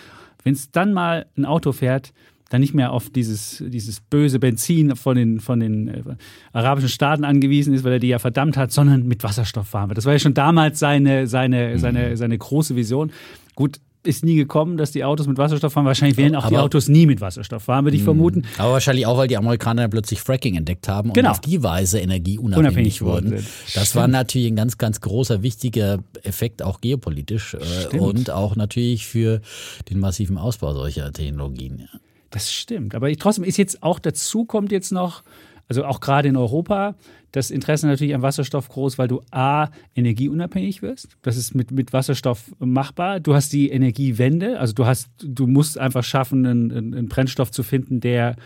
wenn es dann mal ein Auto fährt, dann nicht mehr auf dieses, dieses böse Benzin von den, von den äh, arabischen Staaten angewiesen ist, weil er die ja verdammt hat, sondern mit Wasserstoff fahren wird. Das war ja schon damals seine, seine, mhm. seine, seine große Vision. Gut, ist nie gekommen, dass die Autos mit Wasserstoff fahren. Wahrscheinlich werden auch aber, die Autos nie mit Wasserstoff fahren, würde ich mhm. vermuten. Aber wahrscheinlich auch, weil die Amerikaner plötzlich Fracking entdeckt haben und genau. auf die Weise energieunabhängig wurden. Sind. Das Stimmt. war natürlich ein ganz, ganz großer, wichtiger Effekt, auch geopolitisch äh, und auch natürlich für den massiven Ausbau solcher Technologien. Ja. Das stimmt. Aber trotzdem ist jetzt auch dazu kommt jetzt noch also auch gerade in Europa, das Interesse natürlich am Wasserstoff groß, weil du A, energieunabhängig wirst. Das ist mit, mit Wasserstoff machbar. Du hast die Energiewende, also du hast, du musst einfach schaffen, einen, einen Brennstoff zu finden, der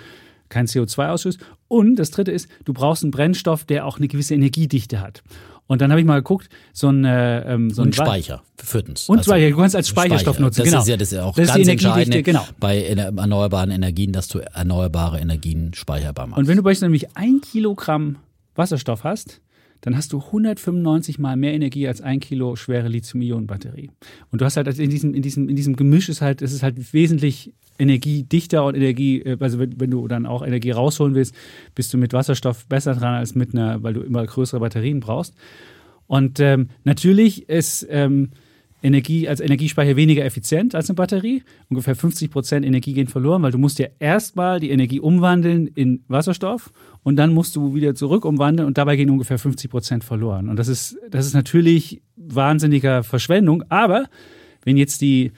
kein CO2 ausstößt. Und das dritte ist, du brauchst einen Brennstoff, der auch eine gewisse Energiedichte hat. Und dann habe ich mal geguckt, so ein, äh, ähm, so ein und Speicher, viertens. Und also Speicher, du kannst als Speicherstoff Speicher. nutzen. Das genau. ist ja das ist auch das ganz entscheidend genau. bei erneuerbaren Energien, dass du erneuerbare Energien speicherbar machst. Und wenn du beispielsweise nämlich ein Kilogramm Wasserstoff hast, dann hast du 195 mal mehr Energie als ein Kilo schwere Lithium-Ionen-Batterie. Und du hast halt also in diesem, in diesem, in diesem Gemisch ist halt, es ist halt wesentlich energiedichter und Energie, äh, also wenn, wenn, du dann auch Energie rausholen willst, bist du mit Wasserstoff besser dran als mit einer, weil du immer größere Batterien brauchst. Und ähm, natürlich ist ähm, Energie als Energiespeicher weniger effizient als eine Batterie. Ungefähr 50 Prozent Energie gehen verloren, weil du musst ja erstmal die Energie umwandeln in Wasserstoff und dann musst du wieder zurück umwandeln und dabei gehen ungefähr 50 Prozent verloren. Und das ist, das ist natürlich wahnsinniger Verschwendung. Aber wenn jetzt die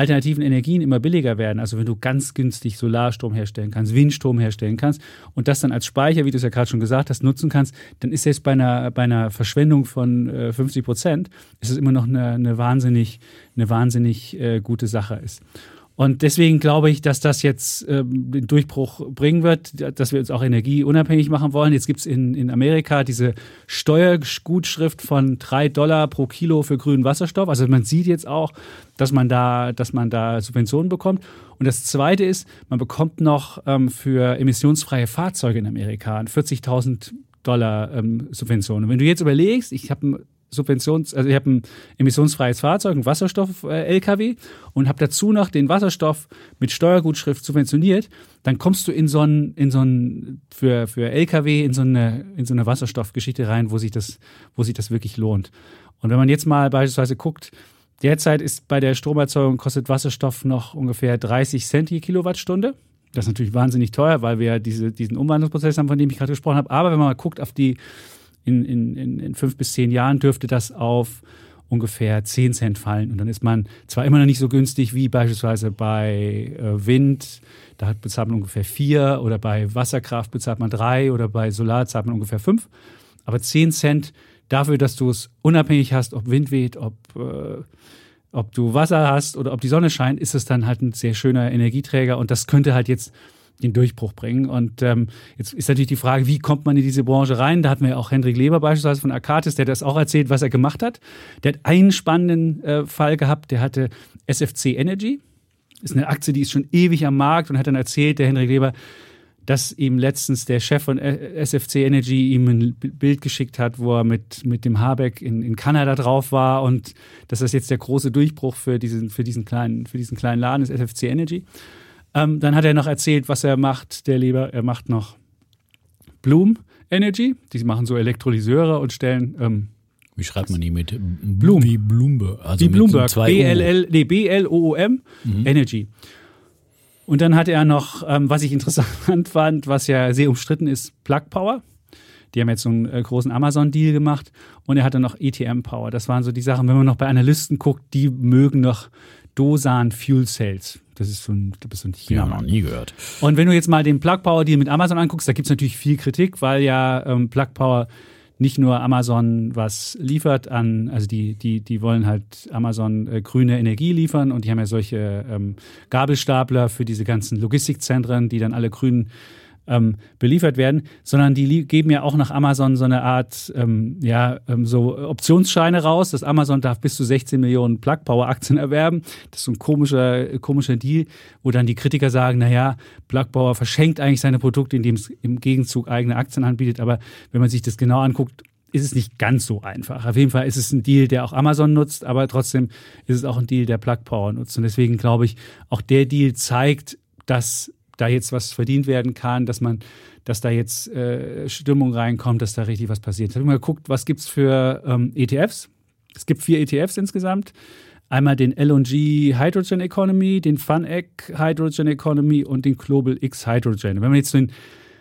alternativen Energien immer billiger werden, also wenn du ganz günstig Solarstrom herstellen kannst, Windstrom herstellen kannst und das dann als Speicher, wie du es ja gerade schon gesagt hast, nutzen kannst, dann ist jetzt bei einer, bei einer Verschwendung von äh, 50 Prozent, ist es immer noch eine, eine wahnsinnig, eine wahnsinnig äh, gute Sache ist. Und deswegen glaube ich, dass das jetzt ähm, den Durchbruch bringen wird, dass wir uns auch energieunabhängig machen wollen. Jetzt gibt es in, in Amerika diese Steuergutschrift von drei Dollar pro Kilo für grünen Wasserstoff. Also man sieht jetzt auch, dass man da, dass man da Subventionen bekommt. Und das Zweite ist, man bekommt noch ähm, für emissionsfreie Fahrzeuge in Amerika 40.000 Dollar ähm, Subventionen. Und wenn du jetzt überlegst, ich habe Subventions, also ich habe ein emissionsfreies Fahrzeug, ein Wasserstoff-LKW und habe dazu noch den Wasserstoff mit Steuergutschrift subventioniert, dann kommst du in so ein, in so ein für, für LKW in so eine, in so eine Wasserstoffgeschichte rein, wo sich das, wo sich das wirklich lohnt. Und wenn man jetzt mal beispielsweise guckt, derzeit ist bei der Stromerzeugung kostet Wasserstoff noch ungefähr 30 Cent je Kilowattstunde. Das ist natürlich wahnsinnig teuer, weil wir ja diese, diesen Umwandlungsprozess haben, von dem ich gerade gesprochen habe. Aber wenn man mal guckt auf die in, in, in fünf bis zehn Jahren dürfte das auf ungefähr 10 Cent fallen. Und dann ist man zwar immer noch nicht so günstig wie beispielsweise bei äh, Wind, da bezahlt man ungefähr 4 oder bei Wasserkraft bezahlt man 3 oder bei Solar zahlt man ungefähr 5. Aber 10 Cent dafür, dass du es unabhängig hast, ob Wind weht, ob, äh, ob du Wasser hast oder ob die Sonne scheint, ist es dann halt ein sehr schöner Energieträger. Und das könnte halt jetzt den Durchbruch bringen. Und ähm, jetzt ist natürlich die Frage, wie kommt man in diese Branche rein? Da hatten wir auch Hendrik Leber beispielsweise von Akatis, der das auch erzählt, was er gemacht hat. Der hat einen spannenden äh, Fall gehabt, der hatte SFC Energy. Ist eine Aktie, die ist schon ewig am Markt und hat dann erzählt, der Hendrik Leber, dass ihm letztens der Chef von SFC Energy ihm ein Bild geschickt hat, wo er mit, mit dem Habeck in, in Kanada drauf war und dass das jetzt der große Durchbruch für diesen, für diesen, kleinen, für diesen kleinen Laden ist, SFC Energy. Ähm, dann hat er noch erzählt, was er macht, der Leber. Er macht noch Bloom Energy. Die machen so Elektrolyseure und stellen. Ähm, wie schreibt man die mit Bloom? Wie Bloomberg. Also wie Bloomberg. B-L-L, nee, B-L-O-O-M mhm. Energy. Und dann hat er noch, ähm, was ich interessant [laughs] fand, was ja sehr umstritten ist, Plug Power. Die haben jetzt so einen äh, großen Amazon-Deal gemacht und er hatte noch ETM Power. Das waren so die Sachen, wenn man noch bei Analysten guckt, die mögen noch Dosan Fuel Cells. Das ist so ein, das ist so ein China. Ja, noch nie gehört. Und wenn du jetzt mal den Plug Power Deal mit Amazon anguckst, da gibt es natürlich viel Kritik, weil ja ähm, Plug Power nicht nur Amazon was liefert an, also die, die, die wollen halt Amazon äh, grüne Energie liefern und die haben ja solche ähm, Gabelstapler für diese ganzen Logistikzentren, die dann alle grün ähm, beliefert werden, sondern die geben ja auch nach Amazon so eine Art, ähm, ja, ähm, so Optionsscheine raus, dass Amazon darf bis zu 16 Millionen Plug Power Aktien erwerben. Das ist so ein komischer, komischer Deal, wo dann die Kritiker sagen, naja, Plug Power verschenkt eigentlich seine Produkte, indem es im Gegenzug eigene Aktien anbietet. Aber wenn man sich das genau anguckt, ist es nicht ganz so einfach. Auf jeden Fall ist es ein Deal, der auch Amazon nutzt, aber trotzdem ist es auch ein Deal, der Plug Power nutzt. Und deswegen glaube ich, auch der Deal zeigt, dass da jetzt was verdient werden kann, dass man, dass da jetzt äh, Stimmung reinkommt, dass da richtig was passiert. Ich habe mal geguckt, was gibt es für ähm, ETFs? Es gibt vier ETFs insgesamt. Einmal den LNG Hydrogen Economy, den FunEgg Hydrogen Economy und den Global X Hydrogen. Wenn man jetzt so den,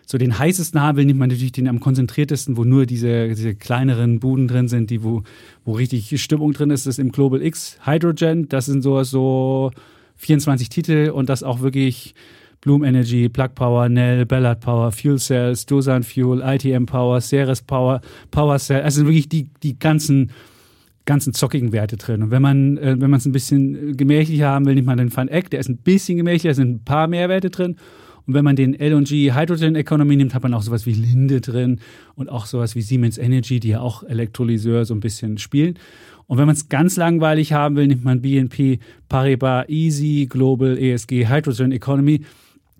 so den heißesten haben will, nimmt man natürlich den am konzentriertesten, wo nur diese, diese kleineren Buden drin sind, die wo, wo richtig Stimmung drin ist, das ist im Global X Hydrogen. Das sind so, so 24 Titel und das auch wirklich Bloom Energy, Plug Power, Nell, Ballard Power, Fuel Cells, Dosan Fuel, ITM Power, Ceres Power, Power Cell, also wirklich die, die ganzen ganzen zockigen Werte drin. Und wenn man äh, wenn es ein bisschen gemächlicher haben will, nimmt man den Fun Eck, der ist ein bisschen gemächlicher, da sind ein paar mehr Werte drin. Und wenn man den LG Hydrogen Economy nimmt, hat man auch sowas wie Linde drin und auch sowas wie Siemens Energy, die ja auch Elektrolyseur so ein bisschen spielen. Und wenn man es ganz langweilig haben will, nimmt man BNP Paribas Easy Global ESG Hydrogen Economy.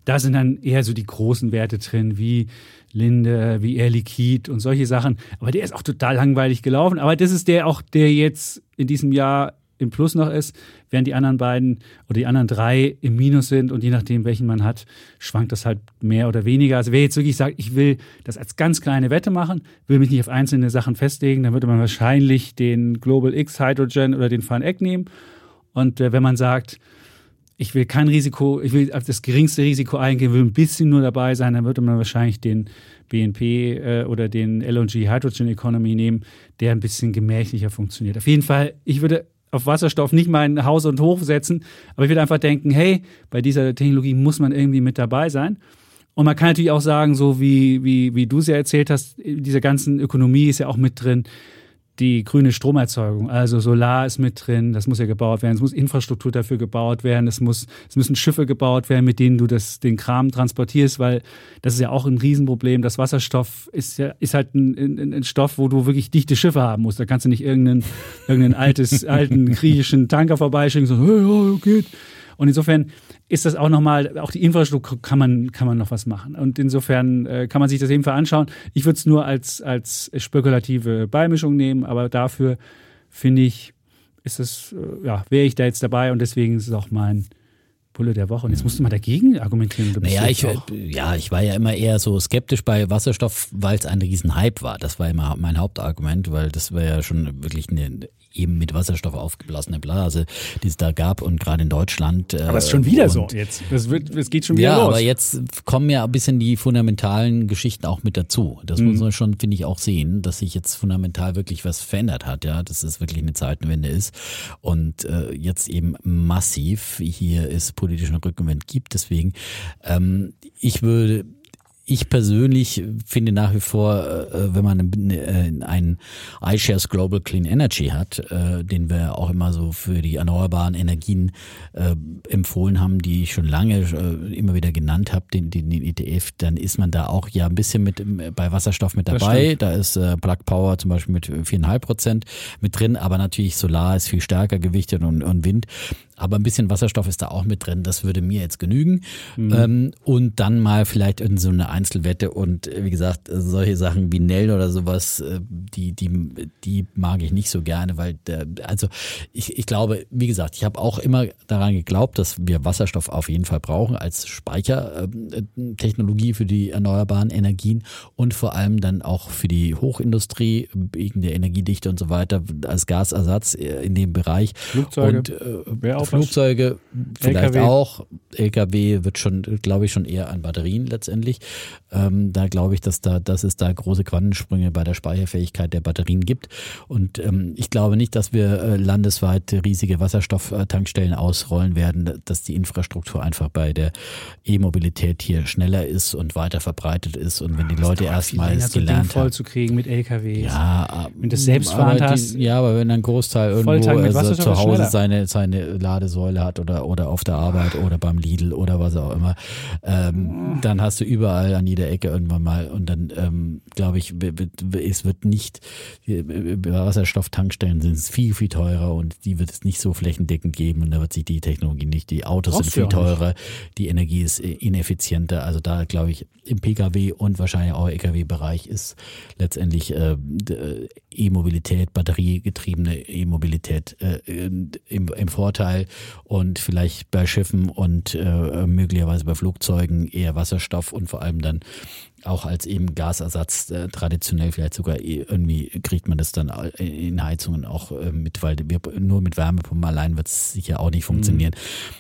Da sind dann eher so die großen Werte drin, wie Linde, wie Air Liquid und solche Sachen. Aber der ist auch total langweilig gelaufen. Aber das ist der auch, der jetzt in diesem Jahr im Plus noch ist, während die anderen beiden oder die anderen drei im Minus sind und je nachdem, welchen man hat, schwankt das halt mehr oder weniger. Also wer jetzt wirklich sagt, ich will das als ganz kleine Wette machen, will mich nicht auf einzelne Sachen festlegen, dann würde man wahrscheinlich den Global X Hydrogen oder den Fun Egg nehmen. Und äh, wenn man sagt, ich will kein Risiko, ich will das geringste Risiko eingehen, will ein bisschen nur dabei sein, dann würde man wahrscheinlich den BNP äh, oder den LNG Hydrogen Economy nehmen, der ein bisschen gemächlicher funktioniert. Auf jeden Fall, ich würde auf Wasserstoff nicht mein Haus und Hof setzen, aber ich würde einfach denken, hey, bei dieser Technologie muss man irgendwie mit dabei sein. Und man kann natürlich auch sagen, so wie, wie, wie du es ja erzählt hast, diese ganzen Ökonomie ist ja auch mit drin die grüne Stromerzeugung. Also Solar ist mit drin, das muss ja gebaut werden, es muss Infrastruktur dafür gebaut werden, es, muss, es müssen Schiffe gebaut werden, mit denen du das, den Kram transportierst, weil das ist ja auch ein Riesenproblem. Das Wasserstoff ist ja ist halt ein, ein, ein Stoff, wo du wirklich dichte Schiffe haben musst. Da kannst du nicht irgendeinen, irgendeinen altes, [laughs] alten griechischen Tanker vorbeischicken so, hey, ja, geht. Und insofern ist das auch nochmal, auch die Infrastruktur kann man, kann man noch was machen. Und insofern äh, kann man sich das eben anschauen. Ich würde es nur als, als spekulative Beimischung nehmen, aber dafür finde ich, ist es, äh, ja, wäre ich da jetzt dabei und deswegen ist es auch mein, Bulle der Woche. Und jetzt musst du mal dagegen argumentieren. Du naja, ich, ja, ich war ja immer eher so skeptisch bei Wasserstoff, weil es ein Riesenhype war. Das war immer mein Hauptargument, weil das war ja schon wirklich eine eben mit Wasserstoff aufgeblasene Blase, die es da gab und gerade in Deutschland. Äh, aber es ist schon wieder so jetzt. Es, wird, es geht schon wieder ja, los. Ja, aber jetzt kommen ja ein bisschen die fundamentalen Geschichten auch mit dazu. Das mhm. muss man schon, finde ich, auch sehen, dass sich jetzt fundamental wirklich was verändert hat, ja, dass es wirklich eine Zeitenwende ist und äh, jetzt eben massiv hier ist politischen Rückenwind gibt. Deswegen, ähm, ich würde ich persönlich finde nach wie vor, äh, wenn man einen iShares Global Clean Energy hat, äh, den wir auch immer so für die erneuerbaren Energien äh, empfohlen haben, die ich schon lange immer wieder genannt habe, den, den ETF, dann ist man da auch ja ein bisschen mit bei Wasserstoff mit dabei. Da ist Plug Power zum Beispiel mit viereinhalb Prozent mit drin, aber natürlich Solar ist viel stärker gewichtet und, und Wind aber ein bisschen Wasserstoff ist da auch mit drin. Das würde mir jetzt genügen. Mhm. Ähm, und dann mal vielleicht in so eine Einzelwette und äh, wie gesagt, solche Sachen wie Nell oder sowas, äh, die, die, die mag ich nicht so gerne, weil der, also ich, ich glaube, wie gesagt, ich habe auch immer daran geglaubt, dass wir Wasserstoff auf jeden Fall brauchen als Speichertechnologie für die erneuerbaren Energien und vor allem dann auch für die Hochindustrie wegen der Energiedichte und so weiter als Gasersatz äh, in dem Bereich. Flugzeuge. Und, äh, Flugzeuge vielleicht LKW. auch. LKW wird schon, glaube ich, schon eher an Batterien letztendlich. Ähm, da glaube ich, dass da, dass es da große Quantensprünge bei der Speicherfähigkeit der Batterien gibt. Und ähm, ich glaube nicht, dass wir äh, landesweit riesige Wasserstofftankstellen ausrollen werden, dass die Infrastruktur einfach bei der E-Mobilität hier schneller ist und weiter verbreitet ist. Und wenn die Leute erstmal es gelernt haben. voll zu kriegen mit LKWs. Ja, wenn das selbstfahrend hast. ja, aber wenn ein Großteil irgendwo also zu Hause seine, seine Ladesäule hat oder, oder auf der Arbeit oder beim Lidl oder was auch immer, ähm, dann hast du überall an jeder Ecke irgendwann mal und dann ähm, glaube ich, es wird nicht, Wasserstofftankstellen sind viel, viel teurer und die wird es nicht so flächendeckend geben und da wird sich die Technologie nicht, die Autos Brauchst sind viel teurer, die Energie ist ineffizienter, also da glaube ich im Pkw und wahrscheinlich auch Lkw-Bereich ist letztendlich äh, E-Mobilität, batteriegetriebene E-Mobilität äh, im, im Vorteil und vielleicht bei Schiffen und äh, möglicherweise bei Flugzeugen eher Wasserstoff und vor allem dann auch als eben Gasersatz äh, traditionell vielleicht sogar eh irgendwie kriegt man das dann in Heizungen auch äh, mit, weil wir, nur mit Wärmepumpen allein wird es sicher auch nicht funktionieren.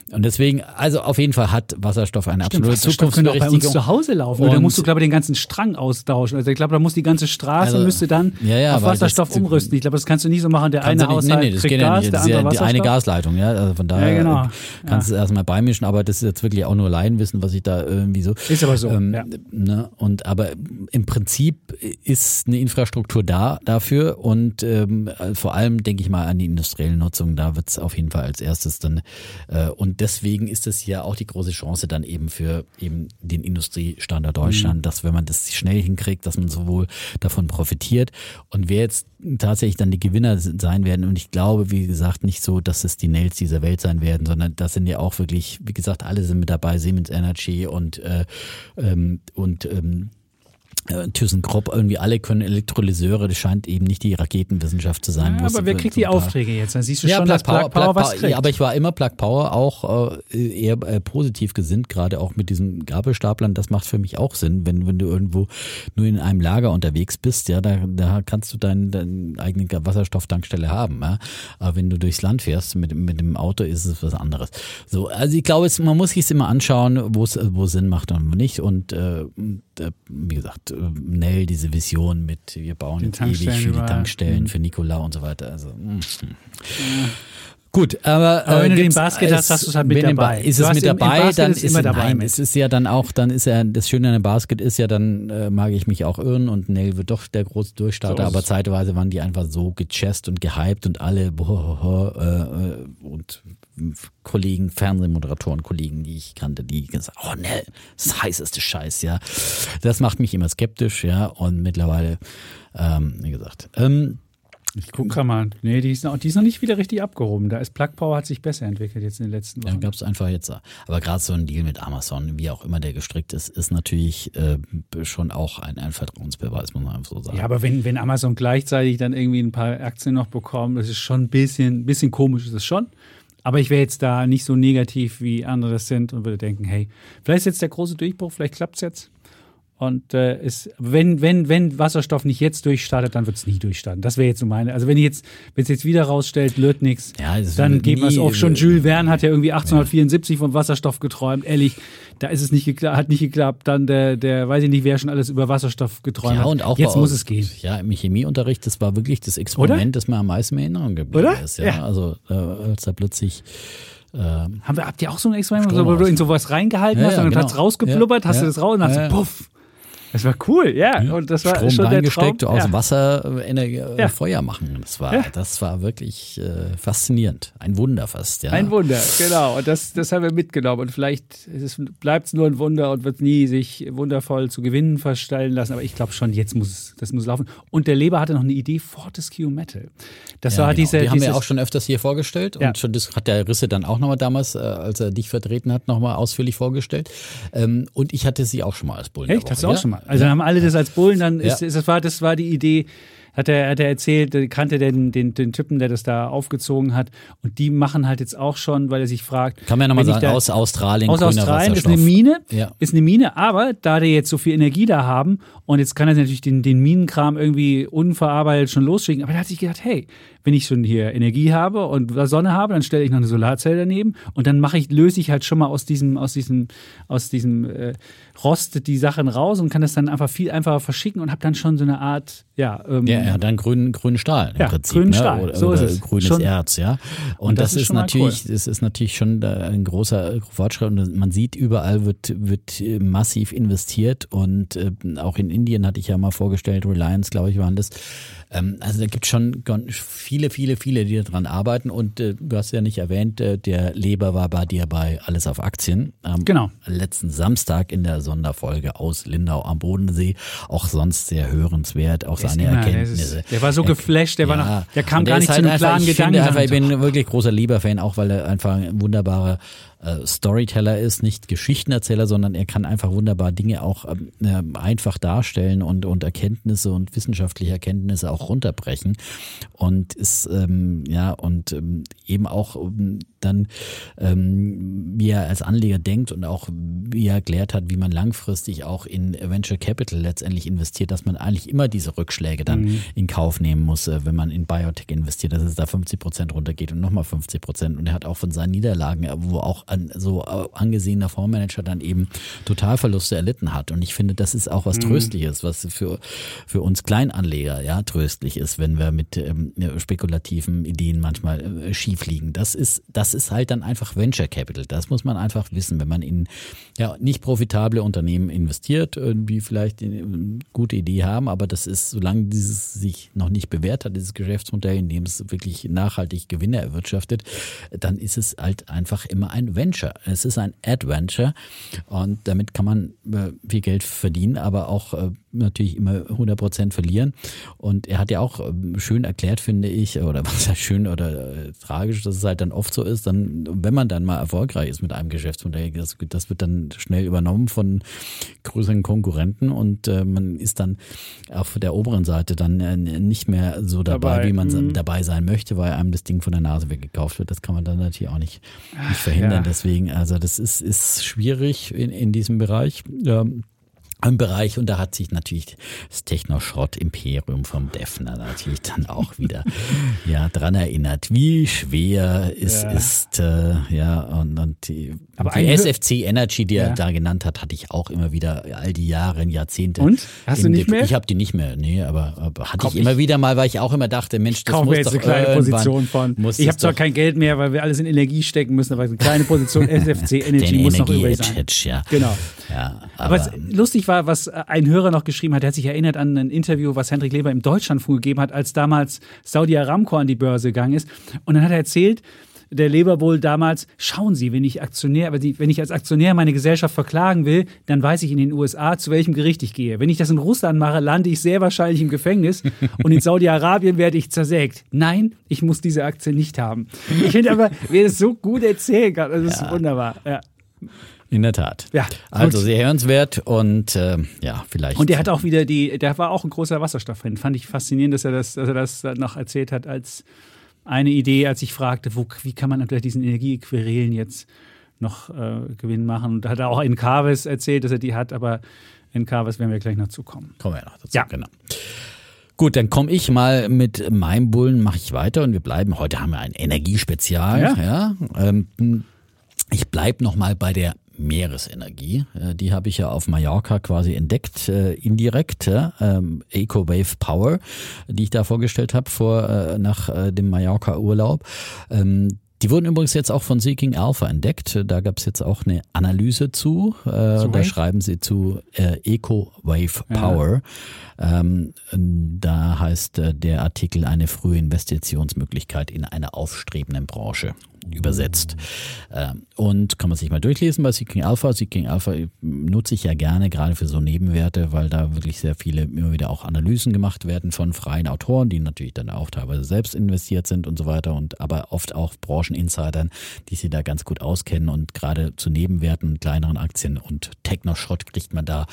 Mhm. Und deswegen, also auf jeden Fall hat Wasserstoff eine Stimmt, absolute Wasserstoff Zukunftsberechtigung. Auch bei uns zu Hause laufen. Und da musst du, glaube ich, den ganzen Strang austauschen. Also ich glaube, da muss die ganze Straße also, müsste dann ja, ja, auf Wasserstoff das, umrüsten. Ich glaube, das kannst du nicht so machen. Der eine Haushalt nee, nee, das kriegt geht Gas, ja nicht. Das der ist ja die eine Gasleitung. Ja, also von daher genau. kannst du es erstmal beimischen. Aber das ist jetzt wirklich auch nur Laienwissen, was ich da irgendwie so. Ist aber so. Ähm, ne? Und aber im Prinzip ist eine Infrastruktur da dafür und ähm, vor allem denke ich mal an die industrielle Nutzung, da wird es auf jeden Fall als erstes dann äh, und deswegen ist es ja auch die große Chance dann eben für eben den Industriestandard Deutschland, mhm. dass wenn man das schnell hinkriegt, dass man sowohl davon profitiert und wer jetzt tatsächlich dann die Gewinner sein werden und ich glaube, wie gesagt, nicht so, dass es die Nails dieser Welt sein werden, sondern das sind ja auch wirklich, wie gesagt, alle sind mit dabei, Siemens Energy und äh, ähm, und ähm, äh, ThyssenKrupp, irgendwie alle können Elektrolyseure, das scheint eben nicht die Raketenwissenschaft zu sein. Ja, aber wer kriegt die Aufträge jetzt? Dann siehst du ja, schon, Plug dass Plug Power, Power was kriegt. Ja, aber ich war immer Plug Power auch äh, eher äh, positiv gesinnt, gerade auch mit diesen Gabelstaplern. Das macht für mich auch Sinn, wenn, wenn du irgendwo nur in einem Lager unterwegs bist, ja, da, da kannst du deinen dein eigenen Wasserstofftankstelle haben. Ja? Aber wenn du durchs Land fährst mit, mit dem Auto, ist es was anderes. So, also ich glaube, man muss sich immer anschauen, wo es wo Sinn macht und wo nicht. Und äh, wie gesagt, Nell diese Vision mit, wir bauen jetzt ewig viele Tankstellen mhm. für Nikola und so weiter. Also, mm. ja. Gut, aber, aber wenn äh, du den Basket hast, hast du es halt mit dabei. Ist es mit dabei, dann ist immer dabei. Nein, es ist ja dann auch, dann ist ja das Schöne an dem Basket ist ja dann äh, mag ich mich auch irren und Nell wird doch der große Durchstarter, so aber zeitweise waren die einfach so gechest und gehypt und alle boah, äh, und Kollegen, Fernsehmoderatoren, Kollegen, die ich kannte, die gesagt, oh Nell, das heißeste Scheiß, ja. Das macht mich immer skeptisch, ja. Und mittlerweile, ähm, wie gesagt, ähm, ich gucke mal. Nee, die ist, noch, die ist noch nicht wieder richtig abgehoben. Da ist Plug Power hat sich besser entwickelt jetzt in den letzten Wochen. Ja, gab es einfach jetzt. Aber gerade so ein Deal mit Amazon, wie auch immer der gestrickt ist, ist natürlich äh, schon auch ein, ein Vertrauensbeweis, muss man einfach so sagen. Ja, aber wenn, wenn Amazon gleichzeitig dann irgendwie ein paar Aktien noch bekommt, das ist schon ein bisschen, bisschen komisch, ist es schon. Aber ich wäre jetzt da nicht so negativ, wie andere das sind und würde denken, hey, vielleicht ist jetzt der große Durchbruch, vielleicht klappt es jetzt. Und äh, ist, wenn, wenn, wenn Wasserstoff nicht jetzt durchstartet, dann wird es nie durchstarten. Das wäre jetzt so meine. Also wenn ich jetzt, wenn es jetzt wieder rausstellt, löt nichts, ja, dann geben wir es auf. Schon Jules Verne hat ja irgendwie 1874 ja. vom Wasserstoff geträumt. Ehrlich, da ist es nicht geklappt, hat nicht geklappt. Dann der, der, weiß ich nicht, wer schon alles über Wasserstoff geträumt ja, und auch Jetzt muss es gehen. Ja, im Chemieunterricht, das war wirklich das Experiment, Oder? das mir am meisten in Erinnerung geblieben Oder? ist. Ja, ja. also äh, als da plötzlich ähm, Haben wir, habt ihr auch so ein Experiment, wo du in sowas reingehalten ja, hast und dann genau. hat es rausgeplubbert, hast du das raus und dann hast du puff. Das war cool, ja. ja. Und das war Strom schon reingesteckt, aus ja. Wasser Energie, äh, ja. Feuer machen. Das war, das war wirklich äh, faszinierend. Ein Wunder fast, ja. Ein Wunder, genau. Und das, das haben wir mitgenommen. Und vielleicht bleibt es nur ein Wunder und wird nie sich wundervoll zu Gewinnen verstellen lassen. Aber ich glaube schon, jetzt muss es, das muss laufen. Und der Leber hatte noch eine Idee, Fortescue Metal. Das war genau. diese. Die haben wir auch schon öfters hier vorgestellt. Und schon das hat der Risse dann auch nochmal damals, äh, als er dich vertreten hat, nochmal ausführlich vorgestellt. Ähm, und ich hatte sie auch schon mal als Bullen. Echt? Hast du auch schon mal? Also haben alle das als Bullen, dann ist, ist, das, war, das war die Idee, hat er, hat er erzählt, kannte den, den, den Typen, der das da aufgezogen hat. Und die machen halt jetzt auch schon, weil er sich fragt. Kann man ja nochmal sagen, da, aus Australien. Aus Australien ist eine Mine, ja. ist eine Mine, aber da die jetzt so viel Energie da haben und jetzt kann er natürlich den, den Minenkram irgendwie unverarbeitet schon losschicken. Aber er hat sich gedacht, hey, wenn ich schon hier Energie habe und Sonne habe, dann stelle ich noch eine Solarzelle daneben und dann mache ich, löse ich halt schon mal aus diesem, aus diesem, aus diesem äh, Rost die Sachen raus und kann das dann einfach viel einfacher verschicken und habe dann schon so eine Art, ja. Ähm, ja, ja, dann grünen, grünen Stahl im ja, Prinzip. Grünen ne? Stahl, oder, so ist es. grünes schon. Erz, ja. Und, und das, das, ist, natürlich, cool. das ist natürlich schon ein großer Fortschritt und man sieht, überall wird, wird massiv investiert und äh, auch in Indien hatte ich ja mal vorgestellt, Reliance, glaube ich, waren das. Ähm, also da gibt es schon viele, viele, viele, die daran arbeiten. Und äh, du hast ja nicht erwähnt, äh, der Leber war bei dir bei Alles auf Aktien. Ähm, genau. Letzten Samstag in der Sonderfolge aus Lindau am Bodensee. Auch sonst sehr hörenswert, auch seine immer, Erkenntnisse. Ist, der war so geflasht, der, ja, war noch, der kam gar nicht halt zu einem klaren Gedanken. ich bin wirklich großer Leber-Fan, auch weil er einfach ein wunderbarer äh, Storyteller ist, nicht Geschichtenerzähler, sondern er kann einfach wunderbar Dinge auch äh, einfach darstellen und, und Erkenntnisse und wissenschaftliche Erkenntnisse auch runterbrechen. Und ist, ähm, ja, und ähm, eben auch ähm, dann, ähm, wie er als Anleger denkt und auch wie er erklärt hat, wie man langfristig auch in Venture Capital letztendlich investiert, dass man eigentlich immer diese Rückschläge dann mhm. in Kauf nehmen muss, äh, wenn man in Biotech investiert, dass es da 50 Prozent runtergeht und nochmal 50 Prozent. Und er hat auch von seinen Niederlagen, wo auch an, so äh, angesehener Fondsmanager dann eben Totalverluste erlitten hat. Und ich finde, das ist auch was mhm. Tröstliches, was für, für uns Kleinanleger ja tröstlich ist, wenn wir mit ähm, spekulativen Ideen manchmal äh, schief liegen. Das ist, das ist halt dann einfach Venture Capital. Das muss man einfach wissen, wenn man in ja, nicht profitable Unternehmen investiert, irgendwie vielleicht eine gute Idee haben, aber das ist, solange dieses sich noch nicht bewährt hat, dieses Geschäftsmodell, in dem es wirklich nachhaltig Gewinne erwirtschaftet, dann ist es halt einfach immer ein Venture. Es ist ein Adventure und damit kann man äh, viel Geld verdienen, aber auch äh, natürlich immer 100 Prozent verlieren. Und er hat ja auch ähm, schön erklärt, finde ich, oder [laughs] was ja schön oder äh, tragisch, dass es halt dann oft so ist, dann, wenn man dann mal erfolgreich ist mit einem Geschäftsmodell, das, das wird dann schnell übernommen von größeren Konkurrenten und äh, man ist dann auf der oberen Seite dann äh, nicht mehr so dabei, dabei. wie man mhm. dabei sein möchte, weil einem das Ding von der Nase weggekauft wird. Das kann man dann natürlich auch nicht, nicht verhindern. Ja. Deswegen, also das ist, ist schwierig in, in diesem Bereich. Ähm, im Bereich und da hat sich natürlich das Technoschrott-Imperium vom Defner natürlich dann auch wieder [laughs] ja dran erinnert, wie schwer es ja. ist äh, ja und, und die, Aber die SFC Energy, die ja. er da genannt hat, hatte ich auch immer wieder all die Jahre, Jahrzehnte. Und hast du nicht mehr? Ich habe die nicht mehr, nee, aber, aber hatte Kauf ich immer wieder mal, weil ich auch immer dachte, Mensch, das muss jetzt doch eine kleine Position von. Ich habe zwar kein Geld mehr, weil wir alles in Energie stecken müssen, aber eine kleine Position [laughs] SFC Energy muss noch übrig sein. Ja. Genau. Ja, aber, aber lustig war, was ein Hörer noch geschrieben hat, der hat sich erinnert an ein Interview, was Hendrik Leber im Deutschlandfunk gegeben hat, als damals Saudi Aramco an die Börse gegangen ist. Und dann hat er erzählt, der Leber wohl damals, schauen Sie, wenn ich Aktionär, wenn ich als Aktionär meine Gesellschaft verklagen will, dann weiß ich in den USA, zu welchem Gericht ich gehe. Wenn ich das in Russland mache, lande ich sehr wahrscheinlich im Gefängnis [laughs] und in Saudi-Arabien werde ich zersägt. Nein, ich muss diese Aktie nicht haben. Ich finde aber, wer das so gut erzählen kann, das ist ja. wunderbar. Ja. In der Tat. Ja. Also gut. sehr hörenswert und äh, ja, vielleicht. Und der hat auch wieder die, der war auch ein großer Wasserstofffan. Fand ich faszinierend, dass er das, dass er das noch erzählt hat als eine Idee, als ich fragte, wo, wie kann man unter diesen Energiequerelen jetzt noch äh, Gewinn machen. Und da hat er auch in Carves erzählt, dass er die hat, aber in Carves werden wir gleich noch zukommen. Kommen wir noch dazu, ja. genau. Gut, dann komme ich mal mit meinem Bullen, mache ich weiter und wir bleiben. Heute haben wir ein Energiespezial. Ja. ja ähm, ich bleibe nochmal bei der Meeresenergie. Äh, die habe ich ja auf Mallorca quasi entdeckt, äh, indirekt. Ähm, EcoWave Power, die ich da vorgestellt habe vor äh, nach dem Mallorca-Urlaub. Ähm, die wurden übrigens jetzt auch von Seeking Alpha entdeckt. Da gab es jetzt auch eine Analyse zu. Äh, da schreiben sie zu äh, Eco Wave Power. Ja. Ähm, da heißt äh, der Artikel eine frühe Investitionsmöglichkeit in einer aufstrebenden Branche übersetzt. Ähm, und kann man sich mal durchlesen bei Seeking Alpha. Seeking Alpha nutze ich ja gerne, gerade für so Nebenwerte, weil da wirklich sehr viele immer wieder auch Analysen gemacht werden von freien Autoren, die natürlich dann auch teilweise selbst investiert sind und so weiter und aber oft auch Brancheninsidern, die sich da ganz gut auskennen und gerade zu Nebenwerten, kleineren Aktien und Techno-Schrott kriegt man da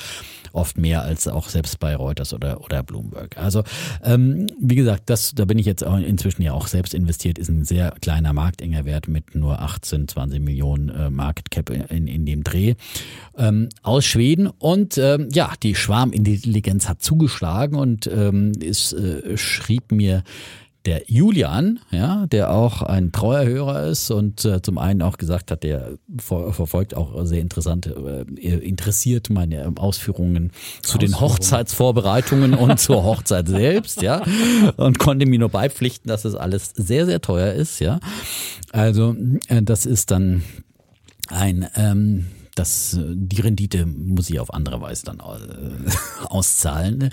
oft mehr als auch selbst bei Reuters oder, oder Bloomberg. Also ähm, wie gesagt, das, da bin ich jetzt auch inzwischen ja auch selbst investiert, ist ein sehr kleiner Markt, enger Wert mit nur 18, 20 Millionen äh, Market Cap in, in dem Dreh ähm, aus Schweden. Und ähm, ja, die Schwarmintelligenz hat zugeschlagen und ähm, es äh, schrieb mir der Julian, ja, der auch ein treuer Hörer ist und äh, zum einen auch gesagt hat, der ver verfolgt auch sehr interessante, äh, interessiert meine Ausführungen zu den Hochzeitsvorbereitungen und zur Hochzeit selbst, ja, und konnte mir nur beipflichten, dass das alles sehr, sehr teuer ist, ja. Also äh, das ist dann ein ähm, das, die Rendite muss ich auf andere Weise dann äh, [laughs] auszahlen.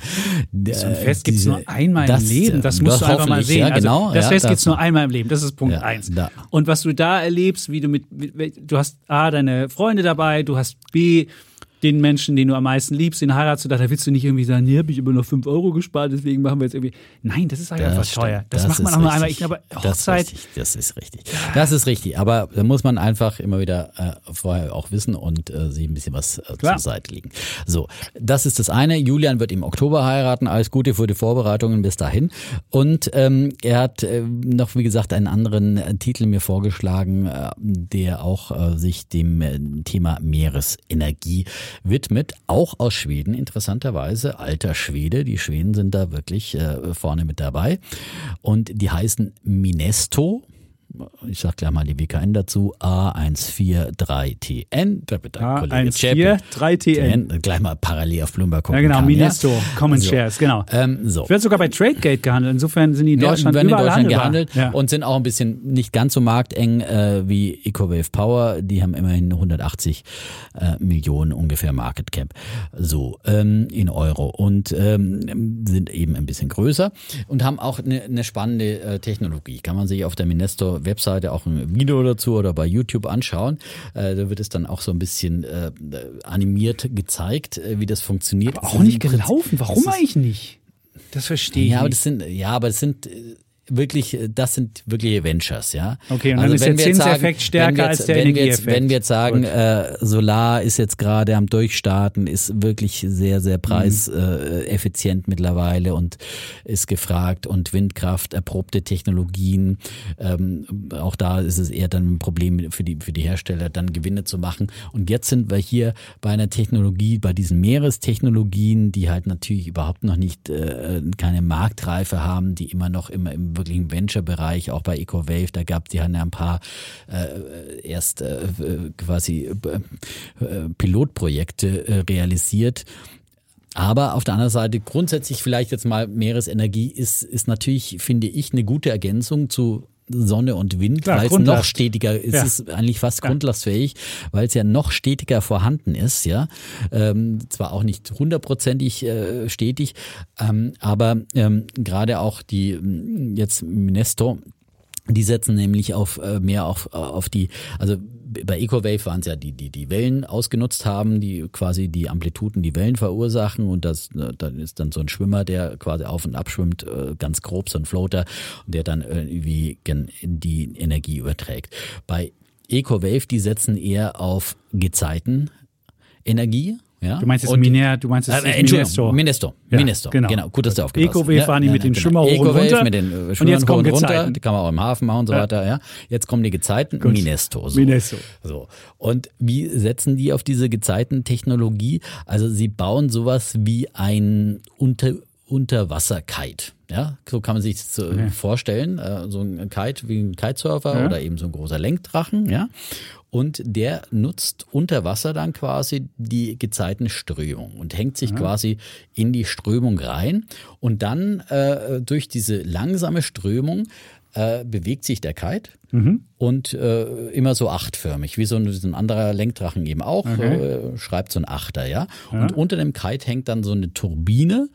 So ein Fest gibt es nur einmal das, im Leben. Das musst das du einfach mal sehen. Ja, also genau, also das ja, Fest gibt es nur einmal im Leben. Das ist Punkt ja, eins. Da. Und was du da erlebst, wie du mit, du hast A, deine Freunde dabei, du hast B, den Menschen, den du am meisten liebst, den heiratst du, da willst du nicht irgendwie sagen, nee, habe ich immer noch 5 Euro gespart, deswegen machen wir jetzt irgendwie. Nein, das ist halt einfach stimmt. teuer. Das, macht man auch nur einmal. Ich glaube, Das ist Hochzeit, richtig. Das ist richtig. Das ist richtig. Aber da muss man einfach immer wieder äh, vorher auch wissen und äh, sich ein bisschen was äh, zur Seite legen. So, das ist das eine. Julian wird im Oktober heiraten. Alles Gute für die Vorbereitungen bis dahin. Und ähm, er hat äh, noch, wie gesagt, einen anderen äh, Titel mir vorgeschlagen, äh, der auch äh, sich dem äh, Thema Meeresenergie widmet. Auch aus Schweden, interessanterweise. Alter Schwede. Die Schweden sind da wirklich äh, vorne mit dabei. Und die heißen Minesto. Ich sag gleich mal die WKN dazu. A143TN. Da wird der Kollege Zschäpe- 143TN. Gleich mal parallel auf Bloomberg gucken Ja, genau, kann, Minesto, Common So. Shares, genau. Ähm, so. Wird sogar bei Tradegate gehandelt. Insofern sind die in Ja, Deutschland werden in Deutschland gehandelt Ja. und sind auch ein bisschen nicht ganz so markteng äh, wie EcoWave Power. Die haben immerhin 180 äh, Millionen ungefähr Market Cap. So, ähm, in Euro und ähm, sind eben ein bisschen größer und haben auch eine, eine spannende äh, Technologie. Kann man sich auf der Minesto Webseite auch ein Video dazu oder bei YouTube anschauen. Äh, da wird es dann auch so ein bisschen äh, animiert gezeigt, äh, wie das funktioniert. Aber Es auch nicht gelaufen. Warum eigentlich nicht? Das verstehe ich ja, aber das sind, ja, aber das sind äh, wirklich, äh, das sind wirkliche Ventures, ja. Okay, und dann ist wenn der jetzt Zinseffekt stärker wenn wir als jetzt, der wenn wir jetzt, Energieeffekt. Wenn wir jetzt sagen, äh, Solar ist jetzt gerade am Durchstarten, ist wirklich sehr, sehr Mhm. preiseffizient äh, effizient mittlerweile und ist gefragt und Windkraft, erprobte Technologien, ähm, auch da ist es eher dann ein Problem für die, für die Hersteller, dann Gewinne zu machen. Und jetzt sind wir hier bei einer Technologie, bei diesen Meerestechnologien, die halt natürlich überhaupt noch nicht äh, keine Marktreife haben, die immer noch immer im wirklichen Venture-Bereich, auch bei EcoWave, da gab haben ja ein paar äh, erst äh, quasi äh, äh, Pilotprojekte äh, realisiert. Aber auf der anderen Seite grundsätzlich vielleicht jetzt mal Meeresenergie ist, ist natürlich, finde ich, eine gute Ergänzung zu Sonne und Wind, weil es noch stetiger ist, Ja. es ist eigentlich fast grundlastfähig, weil es ja noch stetiger vorhanden ist, ja. Ähm, zwar auch nicht hundertprozentig äh, stetig, ähm, aber ähm, gerade auch die jetzt Minesto, die setzen nämlich auf äh, mehr auf, auf die, also bei EcoWave waren es ja die, die die Wellen ausgenutzt haben, die quasi die Amplituden, die Wellen verursachen und das äh, dann ist dann so ein Schwimmer, der quasi auf und ab schwimmt, äh, ganz grob so ein Floater, der dann irgendwie gen- die Energie überträgt. Bei EcoWave, die setzen eher auf Gezeitenenergie. Ja? Du meinst jetzt Miner, du meinst jetzt äh, Minesto. Minesto. Ja, Minesto. genau. Genau. Gut, dass du aufgepasst Ecowave hast. waren die mit den Schwimmer hoch und Ecowave runter. mit den äh, Und Schwimmern jetzt kommen hoch und runter. Die kann man auch im Hafen machen und so Ja. weiter. Ja. Jetzt kommen die Gezeiten. Gut. Minesto. So. Minesto. So. Und wie setzen die auf diese Gezeitentechnologie? Also sie bauen sowas wie ein Unter Unterwasser-Kite. Ja, so kann man sich das so vorstellen. Äh, So ein Kite wie ein Kitesurfer Ja. oder eben so ein großer Lenkdrachen, ja. Und der nutzt unter Wasser dann quasi die Gezeitenströmung und hängt sich quasi in die Strömung rein. Und dann äh, durch diese langsame Strömung äh, bewegt sich der Kite und äh, immer so achtförmig, wie so ein, so ein anderer Lenkdrachen eben auch, äh, schreibt so ein Achter, ja. Und unter dem Kite hängt dann so eine Turbine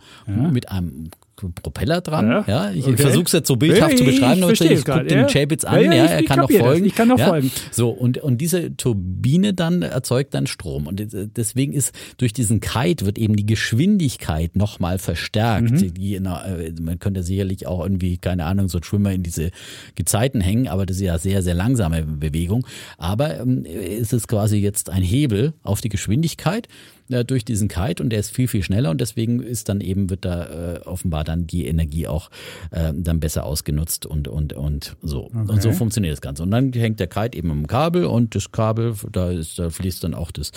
mit einem Propeller dran. Ja, Ja, ich okay. versuche es jetzt so bildhaft Ja, zu ich beschreiben, verstehe ich es gucke den ja. Chapitz an, ja, ja, ich- er ich kann noch kapiere das. folgen. Ich kann noch folgen. So, und, und diese Turbine dann erzeugt dann Strom. Und deswegen ist durch diesen Kite wird eben die Geschwindigkeit nochmal verstärkt. Mhm. Die, einer, äh, man könnte sicherlich auch irgendwie, keine Ahnung, so ein Schwimmer in diese Gezeiten hängen, aber das ist ja sehr, sehr langsame Bewegung. Aber ähm, ist es quasi jetzt ein Hebel auf die Geschwindigkeit äh, durch diesen Kite und der ist viel, viel schneller und deswegen ist dann eben, wird da äh, offenbar dann die Energie auch äh, dann besser ausgenutzt und, und, und so. Und so funktioniert das Ganze. Und dann hängt der Kite eben am Kabel und das Kabel, da ist, da fließt dann auch das,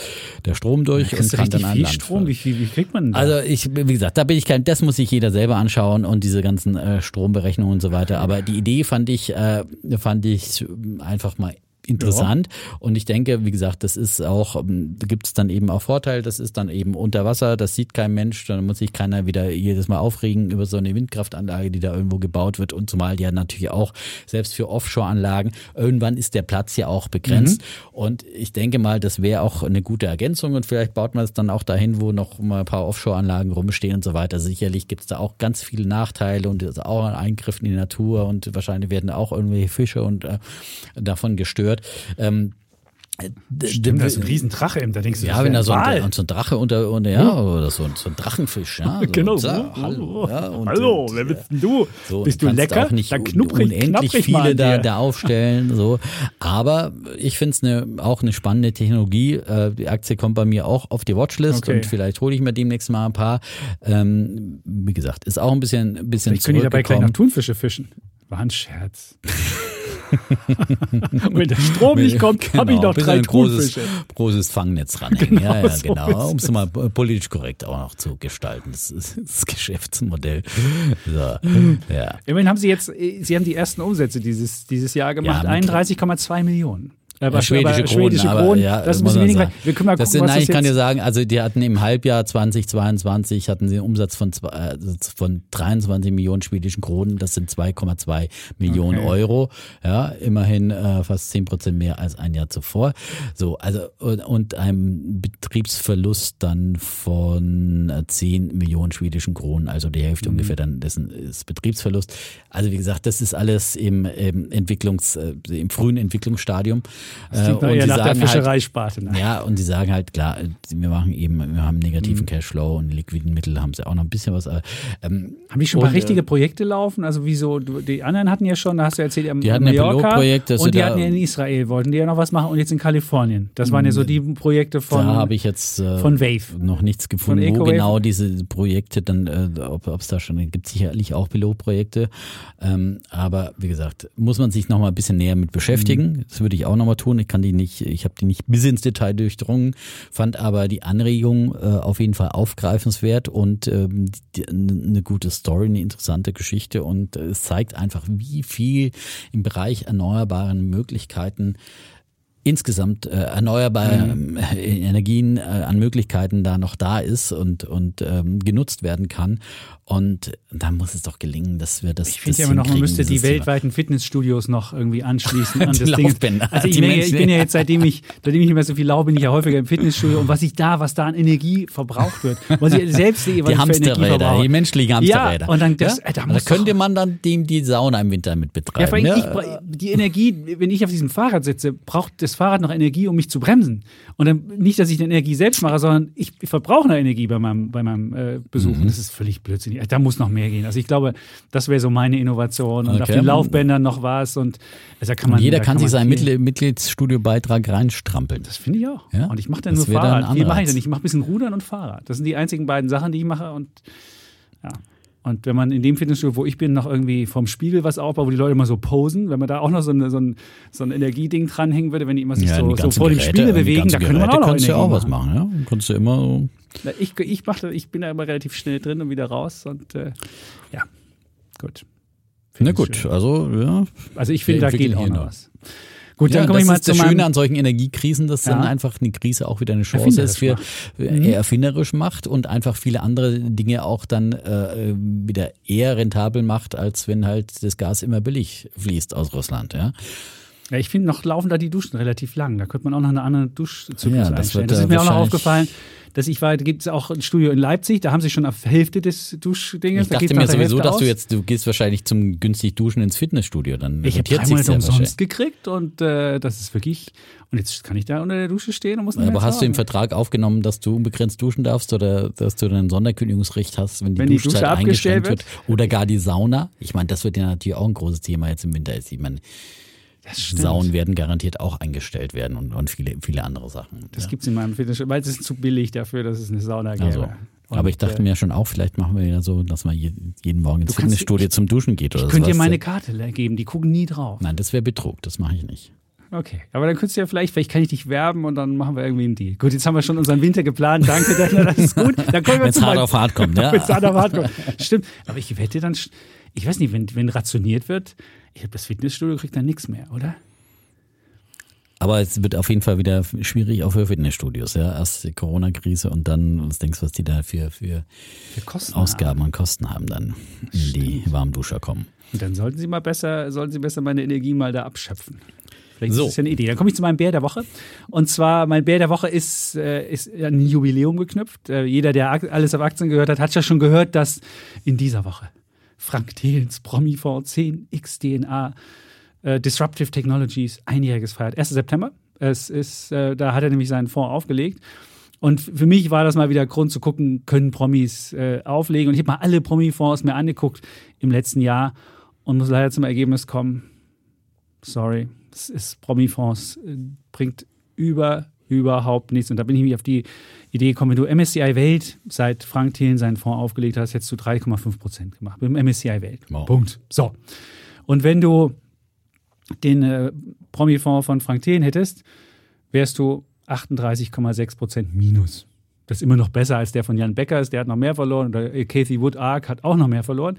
der Strom durch und Kriegst du kann dann an viel Land Strom? Wie, viel, wie kriegt man denn da? also ich, wie gesagt, da bin ich kein, das muss sich jeder selber anschauen und diese ganzen äh, Stromberechnungen und so weiter. Aber die Idee fand ich, äh, fand ich einfach mal interessant. Und ich denke, wie gesagt, das ist auch, ähm, da gibt es dann eben auch Vorteile, das ist dann eben unter Wasser, das sieht kein Mensch, dann muss sich keiner wieder jedes Mal aufregen über so eine Windkraftanlage, die da irgendwo gebaut wird. Und zumal ja natürlich auch, selbst für Offshore-Anlagen, irgendwann ist der Platz ja auch begrenzt. Und ich denke mal, das wäre auch eine gute Ergänzung. Und vielleicht baut man es dann auch dahin, wo noch mal ein paar Offshore-Anlagen rumstehen und so weiter. Sicherlich gibt es da auch ganz viele Nachteile und auch ein Eingriff in die Natur und wahrscheinlich werden auch irgendwelche Fische und äh, davon gestört. Ähm, Stimmt, da ist ein Riesendrache im, da denkst du, ja, wenn da so ein, so ein Drache unter, unter ja, oder so, so ein Drachenfisch, ja. So, genau. So, hallo, ja, und, hallo, wer bist denn du? So, bist du lecker? Auch nicht Dann knupprig, unendlich viele da, da aufstellen, so. Aber ich finde es ne, auch eine spannende Technologie. Äh, die Aktie kommt bei mir auch auf die Watchlist Okay. und vielleicht hole ich mir demnächst mal ein paar. Ähm, wie gesagt, ist auch ein bisschen, ein bisschen können die dabei gleich zurückgekommen. Thunfische fischen. War ein Scherz. [laughs] [laughs] Und wenn der Strom nicht kommt, habe ich Genau, noch drei ein großes, großes Fangnetz ranhängen. ja, ja, so genau. Um es mal politisch korrekt auch noch zu gestalten. Das ist [laughs] das Geschäftsmodell. So, ja. Immerhin haben sie jetzt, äh, sie haben die ersten Umsätze dieses, dieses Jahr gemacht. Ja, mit- 31,2 Millionen. Aber, Ja, schwedische aber Kronen, schwedische aber, Kronen, ja, das ist ein bisschen weniger. sagen. Wir können mal Das gucken, sind, was nein, das ich kann dir sagen, also die hatten im Halbjahr 2022 hatten sie einen Umsatz von, zwei, also von 23 Millionen schwedischen Kronen. Das sind 2,2 Millionen Okay. Euro. Ja, immerhin äh, fast 10 Prozent mehr als ein Jahr zuvor. So, also und, und einem Betriebsverlust dann von äh, 10 Millionen schwedischen Kronen, also die Hälfte Mhm. ungefähr dann dessen ist Betriebsverlust. Also wie gesagt, das ist alles im, im Entwicklungs, äh, im frühen Entwicklungsstadium. Das klingt Äh, eher sie nach der halt, Fischereisparte. ne? ja, und sie sagen halt, klar, wir machen eben, wir haben Mhm. negativen Cashflow und liquiden Mittel haben sie auch noch ein bisschen was. Ähm, Haben die schon mal und, richtige Projekte laufen? Also wieso, die anderen hatten ja schon, da hast du erzählt, Die hatten ja Mallorca Pilotprojekt, und die hatten ja in Israel, wollten die ja noch was machen und jetzt in Kalifornien. Das waren ja so die Projekte von, da habe ich jetzt äh, von Wave. noch nichts gefunden, wo genau diese Projekte dann, äh, ob es da schon, gibt sicherlich auch Pilotprojekte. Ähm, aber wie gesagt, muss man sich noch mal ein bisschen näher mit beschäftigen. Das würde ich auch noch tun. Ich kann die nicht, ich habe die nicht bis ins Detail durchdrungen, fand aber die Anregung äh, auf jeden Fall aufgreifenswert und ähm, die, eine gute Story, eine interessante Geschichte und äh, es zeigt einfach, wie viel im Bereich erneuerbaren Möglichkeiten insgesamt äh, erneuerbare Mhm. äh, Energien äh, an Möglichkeiten da noch da ist und, und ähm, genutzt werden kann. Und da muss es doch gelingen, dass wir das Ich finde ja immer noch, man müsste die dieses Thema. weltweiten Fitnessstudios noch irgendwie anschließen [laughs] an Die das Ding. Laufbänder, Also ich, Menschen- ich bin ja jetzt, seitdem ich, seitdem ich nicht mehr so viel laufe, bin ich ja häufiger im Fitnessstudio und was ich da, was da an Energie verbraucht wird, was ich selbst sehe, was Die ich Hamsterräder, die menschlichen Hamsterräder. Ja, und dann das- äh, da da muss könnte man dann dem die Sauna im Winter mit Ja, betreiben. vor allem Ja, ich, die Energie, wenn ich auf diesem Fahrrad sitze, braucht das Fahrrad noch Energie, um mich zu bremsen. Und dann nicht, dass ich die Energie selbst mache, sondern ich verbrauche noch Energie bei meinem, bei meinem äh, Besuch. Mhm. Und das ist völlig blödsinnig. Da muss noch mehr gehen. Also ich glaube, das wäre so meine Innovation. Und auf Okay. den Laufbändern noch was. Und also kann man, Jeder da kann sich seinen Mittel- Mitgliedsstudiobeitrag reinstrampeln. Das finde ich auch. Ja? Und ich mache dann Das nur Fahrrad. Ich dann. Ich mache ein bisschen Rudern und Fahrrad. Das sind die einzigen beiden Sachen, die ich mache. Und ja. Und wenn man in dem Fitnessstudio, wo ich bin, noch irgendwie vom Spiegel was aufbaut, wo die Leute immer so posen, wenn man da auch noch so, eine, so, ein, so ein Energieding dranhängen würde, wenn die immer sich Ja, so, so vor dem Geräte, Spiegel bewegen, da könnte man auch noch kannst du ja auch was machen. Ja? Kannst du immer so Na, Ich, ich, mach, ich bin da immer relativ schnell drin und wieder raus. Und äh, ja, gut. Na Find's gut, schön. also ja. Also ich finde, da geht auch noch. was. Gut, ja, dann komme das ich mal ist zu das. Schöne an solchen Energiekrisen, dass Ja. dann einfach eine Krise auch wieder eine Chance ist, für, Erfinderisch eher erfinderisch macht und einfach viele andere Dinge auch dann äh, wieder eher rentabel macht, als wenn halt das Gas immer billig fließt aus Russland. Ja, Ja, ich finde, noch laufen da die Duschen relativ lang. Da könnte man auch noch eine andere Duschzyklus Ja, das einstellen. wird, Das äh, ist mir auch noch aufgefallen, dass ich war, da gibt es auch ein Studio in Leipzig, da haben sie schon auf Hälfte des Duschdinges. ich da dachte geht's mir sowieso, dass du jetzt, du gehst wahrscheinlich zum günstig Duschen ins Fitnessstudio, dann Ich habe drei Monate umsonst gekriegt und äh, das ist wirklich. Und jetzt kann ich da unter der Dusche stehen und muss nicht Aber hast du im. Vertrag aufgenommen, dass du unbegrenzt duschen darfst oder dass du dann ein Sonderkündigungsrecht hast, wenn die Wenn die Duschzeit Dusche abgestellt eingeschränkt wird? Oder gar die Sauna? Ich meine, das wird ja natürlich auch ein großes Thema jetzt im Winter. Ich meine, Saunen werden garantiert auch eingestellt werden und, und viele, viele andere Sachen. Das ja. gibt es in meinem Fitnessstudio, weil es ist zu billig dafür, dass es eine Sauna gäbe. also. Und, Aber ich dachte äh, mir schon auch, vielleicht machen wir ja so, dass man je- jeden Morgen ins Fitnessstudio zum Duschen geht oder ich könnte dir meine Karte geben, die gucken nie drauf. Nein, das wäre Betrug, das mache ich nicht. Okay, aber dann könntest du ja vielleicht, vielleicht kann ich dich werben und dann machen wir irgendwie einen Deal. Gut, jetzt haben wir schon unseren Winter geplant. Danke, Daniel, das ist [laughs] gut. Dann kommen wir Wenn's hart auf hart kommt, [laughs] ja. Wenn's hart auf hart kommt. Stimmt, aber ich wette dann, ich weiß nicht, wenn, wenn rationiert wird, ich glaube, das Fitnessstudio kriegt dann nichts mehr, oder? Aber es wird auf jeden Fall wieder schwierig auch für Fitnessstudios. Ja, erst die Corona-Krise und dann, was denkst du, was die da für, für Für. Ausgaben und Kosten haben dann, in die Warmduscher kommen. Und dann sollten sie mal besser, sollten sie besser meine Energie mal da abschöpfen. Vielleicht So. ist das ja eine Idee. Dann komme ich zu meinem Bär der Woche. Und zwar, mein Bär der Woche ist, äh, ist an ein Jubiläum geknüpft. Äh, jeder, der alles auf Aktien gehört hat, hat ja schon gehört, dass in dieser Woche Frank Thelens Promifonds 10 XDNA äh, Disruptive Technologies einjähriges feiert. 1. September. Es ist, äh, da hat er nämlich seinen Fonds aufgelegt. Und für mich war das mal wieder Grund zu gucken, können Promis äh, auflegen. Und ich habe mal alle Promi-Fonds mir angeguckt im letzten Jahr und muss leider zum Ergebnis kommen, sorry, es ist Promi-Fonds, äh, bringt über, überhaupt nichts. Und da bin ich mich auf die Idee gekommen, wenn du MSCI Welt, seit Frank Thelen seinen Fonds aufgelegt hast, jetzt zu 3,5 Prozent gemacht. Mit dem MSCI Welt. Wow. Punkt. So. Und wenn du den äh, Promi-Fonds von Frank Thelen hättest, wärst du 38,6 Prozent minus. Das ist immer noch besser als der von Jan Beckers, der hat noch mehr verloren. Oder Kathy Wood Ark hat auch noch mehr verloren.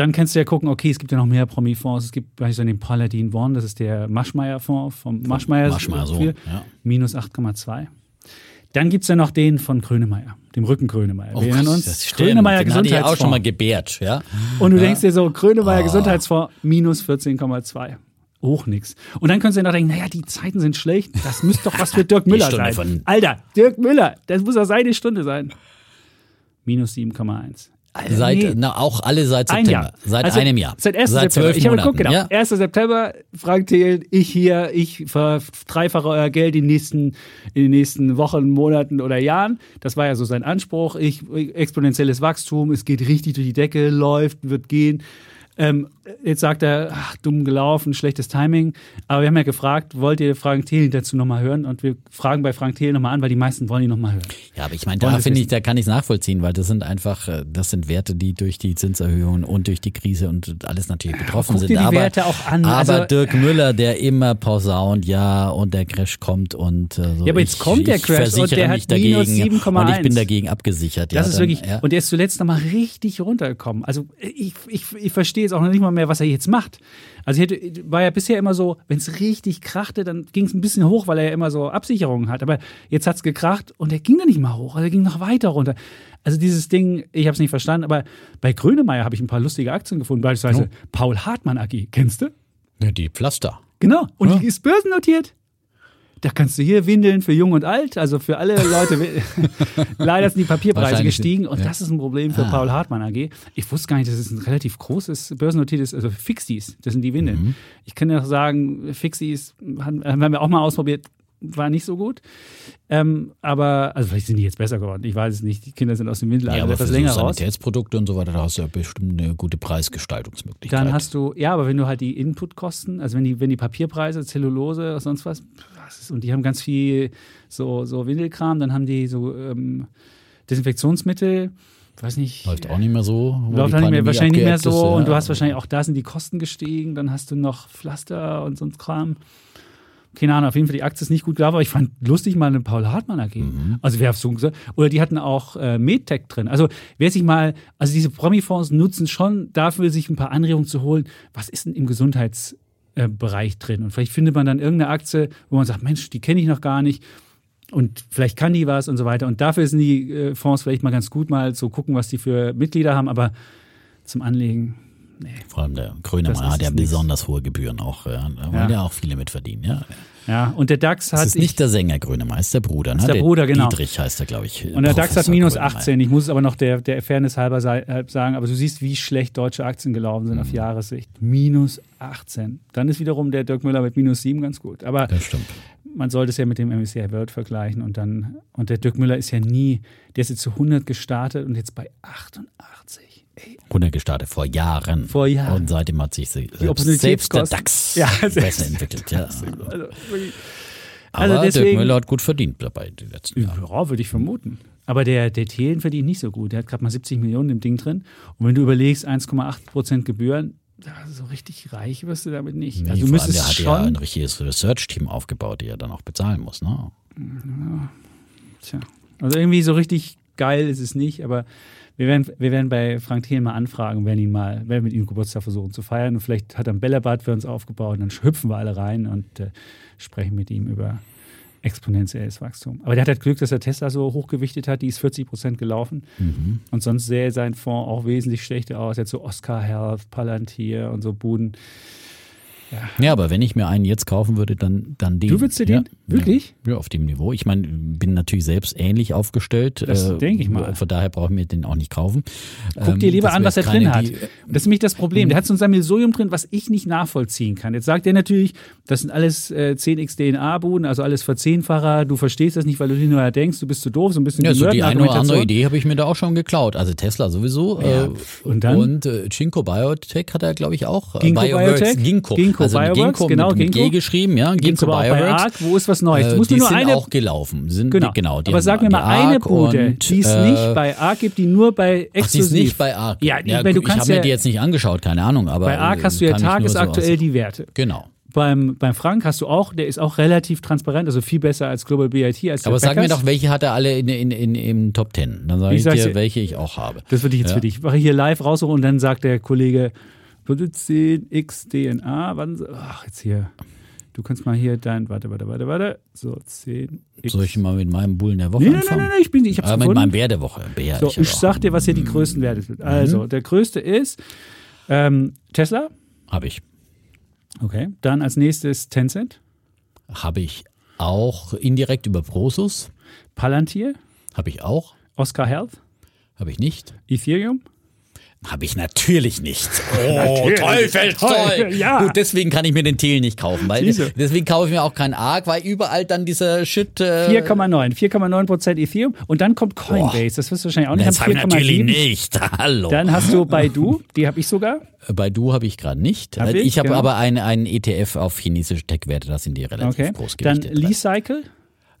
Dann kannst du ja gucken, okay, es gibt ja noch mehr Promi-Fonds. Es gibt beispielsweise den Paladin One, das ist der Maschmeyer-Fonds vom Maschmeyer. Maschmeyer so, ja. Minus 8,2. Dann gibt es ja noch den von Krönemeyer, dem Rücken Krönemeyer. Wir erinnern uns, Oh das stimmt. Krönemeyer Den hatte ich auch schon mal Gesundheitsfonds. gebärt, ja. Und du Ja. denkst dir so, Krönemeyer Ah. Gesundheitsfonds minus 14,2. Auch nix. Und dann könntest du dir noch denken, naja, die Zeiten sind schlecht. Das müsste doch was für Dirk Müller sein. Alter, Dirk Müller, das muss doch seine Stunde sein. Minus 7,1. Alter, Seit, nee. na, auch alle seit Ein September. Jahr. Seit Also, einem Jahr. Seit 1. Seit September. Ich habe geguckt, genau. Ja? 1. September, Frank Thelen, ich hier, ich verdreifache euer Geld in den, nächsten, in den nächsten Wochen, Monaten oder Jahren. Das war ja so sein Anspruch. Ich, exponentielles Wachstum, es geht richtig durch die Decke, läuft, wird gehen. Ähm, jetzt sagt er, ach, dumm gelaufen, schlechtes Timing. Aber wir haben ja gefragt, wollt ihr Frank Thelen dazu nochmal hören? Und wir fragen bei Frank Thelen nochmal an, weil die meisten wollen ihn nochmal hören. Ja, aber ich meine, da finde ich, da kann ich es nachvollziehen, weil das sind einfach, äh, das sind Werte, die durch die Zinserhöhungen und durch die Krise und alles natürlich betroffen guck sind. dir die aber, Werte auch an. Aber Also- Dirk Müller, der immer posaunt, ja, und der Crash kommt und äh, so. Ja, aber jetzt ich, kommt der Crash und der hat minus dagegen 7,1. und ich bin dagegen abgesichert. Das ja, ist dann, wirklich. Ja. Und der ist zuletzt nochmal richtig runtergekommen. Also ich, ich, ich verstehe jetzt auch noch nicht mal mehr, was er jetzt macht. Also ich hätte, war ja bisher immer so, wenn es richtig krachte, dann ging es ein bisschen hoch, weil er ja immer so Absicherungen hat. Aber jetzt hat es gekracht und er ging dann nicht mal hoch, also er ging noch weiter runter. Also dieses Ding, ich habe es nicht verstanden, aber bei Grönemeyer habe ich ein paar lustige Aktien gefunden, beispielsweise Paul Hartmann AG. Kennst du? Ja, die Pflaster. Genau. Und die ist börsennotiert. Da kannst du hier windeln für Jung und Alt, also für alle Leute. [laughs] Leider sind die Papierpreise gestiegen und ja. das ist ein Problem für Ah. Paul Hartmann AG. Ich wusste gar nicht, dass es ein relativ großes börsennotiertes, also Fixies, das sind die Windeln. Mhm. Ich kann ja auch sagen, Fixies haben, haben wir auch mal ausprobiert, war nicht so gut. Ähm, aber, also vielleicht sind die jetzt besser geworden. Ich weiß es nicht. Die Kinder sind aus dem Windelalter Ja, aber für etwas so länger raus. Sanitätsprodukte und so weiter, da hast du ja bestimmt eine gute Preisgestaltungsmöglichkeit. Dann hast du, ja, aber wenn du halt die Inputkosten, also wenn die, wenn die Papierpreise, Zellulose, sonst was, was ist, und die haben ganz viel so, so Windelkram, dann haben die so ähm, Desinfektionsmittel, weiß nicht. Läuft auch nicht mehr so. Läuft auch nicht mehr, wahrscheinlich nicht mehr so. ist, Und du ja. hast wahrscheinlich auch da sind die Kosten gestiegen. Dann hast du noch Pflaster und sonst Kram. Keine Ahnung, auf jeden Fall die Aktie ist nicht gut gelaufen, aber ich fand lustig mal eine Paul Hartmann AG. Mhm. Also wer hat so gesagt? Oder die hatten auch äh, MedTech drin. Also wer sich mal, also diese Promi-Fonds nutzen schon dafür, sich ein paar Anregungen zu holen. Was ist denn im Gesundheitsbereich drin? Und vielleicht findet man dann irgendeine Aktie, wo man sagt, Mensch, die kenne ich noch gar nicht. Und vielleicht kann die was und so weiter. Und dafür sind die äh, Fonds vielleicht mal ganz gut, mal so gucken, was die für Mitglieder haben. Aber zum Anlegen, nee. Vor allem der Das Grönemeyer hat ja besonders hohe Gebühren auch. Ja. Da wollen Ja. ja auch viele mitverdienen. Ja. Ja, und der DAX Das hat. ist nicht der Sänger Grönemeyer, ist der Bruder. Ne? Ist der Bruder, genau. Dietrich heißt er, glaube ich. und der DAX hat Professor minus Grönemeyer. 18. Ich muss es aber noch der, der Fairness halber äh, sagen, aber du siehst, wie schlecht deutsche Aktien gelaufen sind Mhm. auf Jahressicht. Minus 18. Dann ist wiederum der Dirk Müller mit minus 7 ganz gut. Aber Das stimmt. man sollte es ja mit dem MSCI World vergleichen und dann, und der Dirk Müller ist ja nie, der ist jetzt zu 100 gestartet und jetzt bei 88. Runtergestartet vor Jahren. Vor Jahren. Und seitdem hat sich se- selbst, selbst der DAX Ja, besser entwickelt. Ja. [laughs] also, wirklich. Aber Also Dirk deswegen- Müller hat gut verdient dabei die letzten Jahre. Ja, würde ich vermuten. Aber der, der Thelen verdient nicht so gut. Der hat gerade mal 70 Millionen im Ding drin. Und wenn du überlegst, 1,8 Prozent Gebühren, ja, so richtig reich wirst du damit nicht. Nee, also du vor allem, müsstest der hat ja ein schon. richtiges Research-Team aufgebaut, die er dann auch bezahlen muss. Ne? Tja, also irgendwie so richtig geil ist es nicht, aber wir werden, wir werden bei Frank Thelen mal anfragen, werden ihn mal, werden mit ihm Geburtstag versuchen zu feiern. Und vielleicht hat er ein Bällebad für uns aufgebaut und dann hüpfen wir alle rein und äh, sprechen mit ihm über exponentielles Wachstum. Aber der hat halt Glück, dass er Tesla so hochgewichtet hat, die ist 40 Prozent gelaufen. Mhm. Und sonst sähe sein Fonds auch wesentlich schlechter aus. Jetzt so Oscar Health, Palantir und so Buden. Ja, aber wenn ich mir einen jetzt kaufen würde, dann, dann den. Du würdest dir den? Ja, Wirklich? Ja, auf dem Niveau. Ich meine, bin natürlich selbst ähnlich aufgestellt. Das äh, denke ich mal. Von daher brauche ich mir den auch nicht kaufen. Guck dir lieber das an, was er drin hat. die- Und das ist nämlich das Problem. Der hat so ein Sammelsurium drin, was ich nicht nachvollziehen kann. Jetzt sagt er natürlich, das sind alles äh, 10x DNA-Buden, also alles Verzehnfacher. Du verstehst das nicht, weil du dir nur denkst, du bist zu doof, so ein bisschen Ja, so die eine oder andere. Idee habe ich mir da auch schon geklaut. Also Tesla sowieso. Ja, äh, und dann? Und äh, Ginkgo Biotech hat er, glaube ich, auch. Äh, Ginkgo Bioworks, Biotech? Ginkgo. Ginkgo also mit Bioworks, Ginkgo genau, mit, mit G Ginkgo. geschrieben, ja. Ginkgo aber auch bei Bioworks. Arc, wo ist was Neues? Äh, die mir nur sind eine auch gelaufen. Sind, Genau. Genau die Aber haben sag mir die mal eine Arc Bude, und, die es äh, nicht bei Arc gibt, die nur bei Ach, die exklusiv. ist nicht bei Arc. Ja, ja du ich habe mir ja- die jetzt nicht angeschaut, keine Ahnung. Aber bei Arc äh, hast du ja so tagesaktuell aus- die Werte. Genau. Beim, beim Frank hast du auch, der ist auch relativ transparent, also viel besser als Global BIT. Als Aber sag mir doch, welche hat er alle in, in, in, im Top Ten? Dann sage Ich ich, dir, welche ich auch habe. Das würde ich jetzt Ja. für dich. Ich mache hier live raussuchen und dann sagt der Kollege, würde 10 x DNA, wann, ach, jetzt hier. Du kannst mal hier dein, warte, warte, warte, warte. So, 10 x. Soll ich mal mit meinem Bullen der Woche Nee, nein, nein, anfangen? nein, nein, ich bin, ich hab's Aber mit gefunden. meinem Bär der Woche. Bär, So, ich auch. sag dir, was hier die größten Werte sind. Also, der größte ist ähm, Tesla. Habe ich. Okay. Dann als nächstes Tencent, Habe ich auch indirekt über Prosus. Palantir, Habe ich auch. Oscar Health, Habe ich nicht. Ethereum. Habe ich natürlich nicht. [laughs] Oh, [laughs] Natürlich. Teufelszeug. [laughs] Ja. Gut, deswegen kann ich mir den Thiel nicht kaufen. Weil Siehste. deswegen kaufe ich mir auch keinen Arc, weil überall dann dieser Shit. Äh, 4,9. 4,9 Prozent Ethereum. Und dann kommt Coinbase. Das wirst du wahrscheinlich auch nicht. Das habe ich natürlich 4,7. nicht. Hallo. Dann hast du Baidu, die habe ich sogar. Bei Du habe ich gerade nicht. Hab ich ich, habe genau. aber einen, einen ETF auf chinesische Tech-Werte, das sind die relativ Okay. groß Dann gewichtet. Lee-Cycle,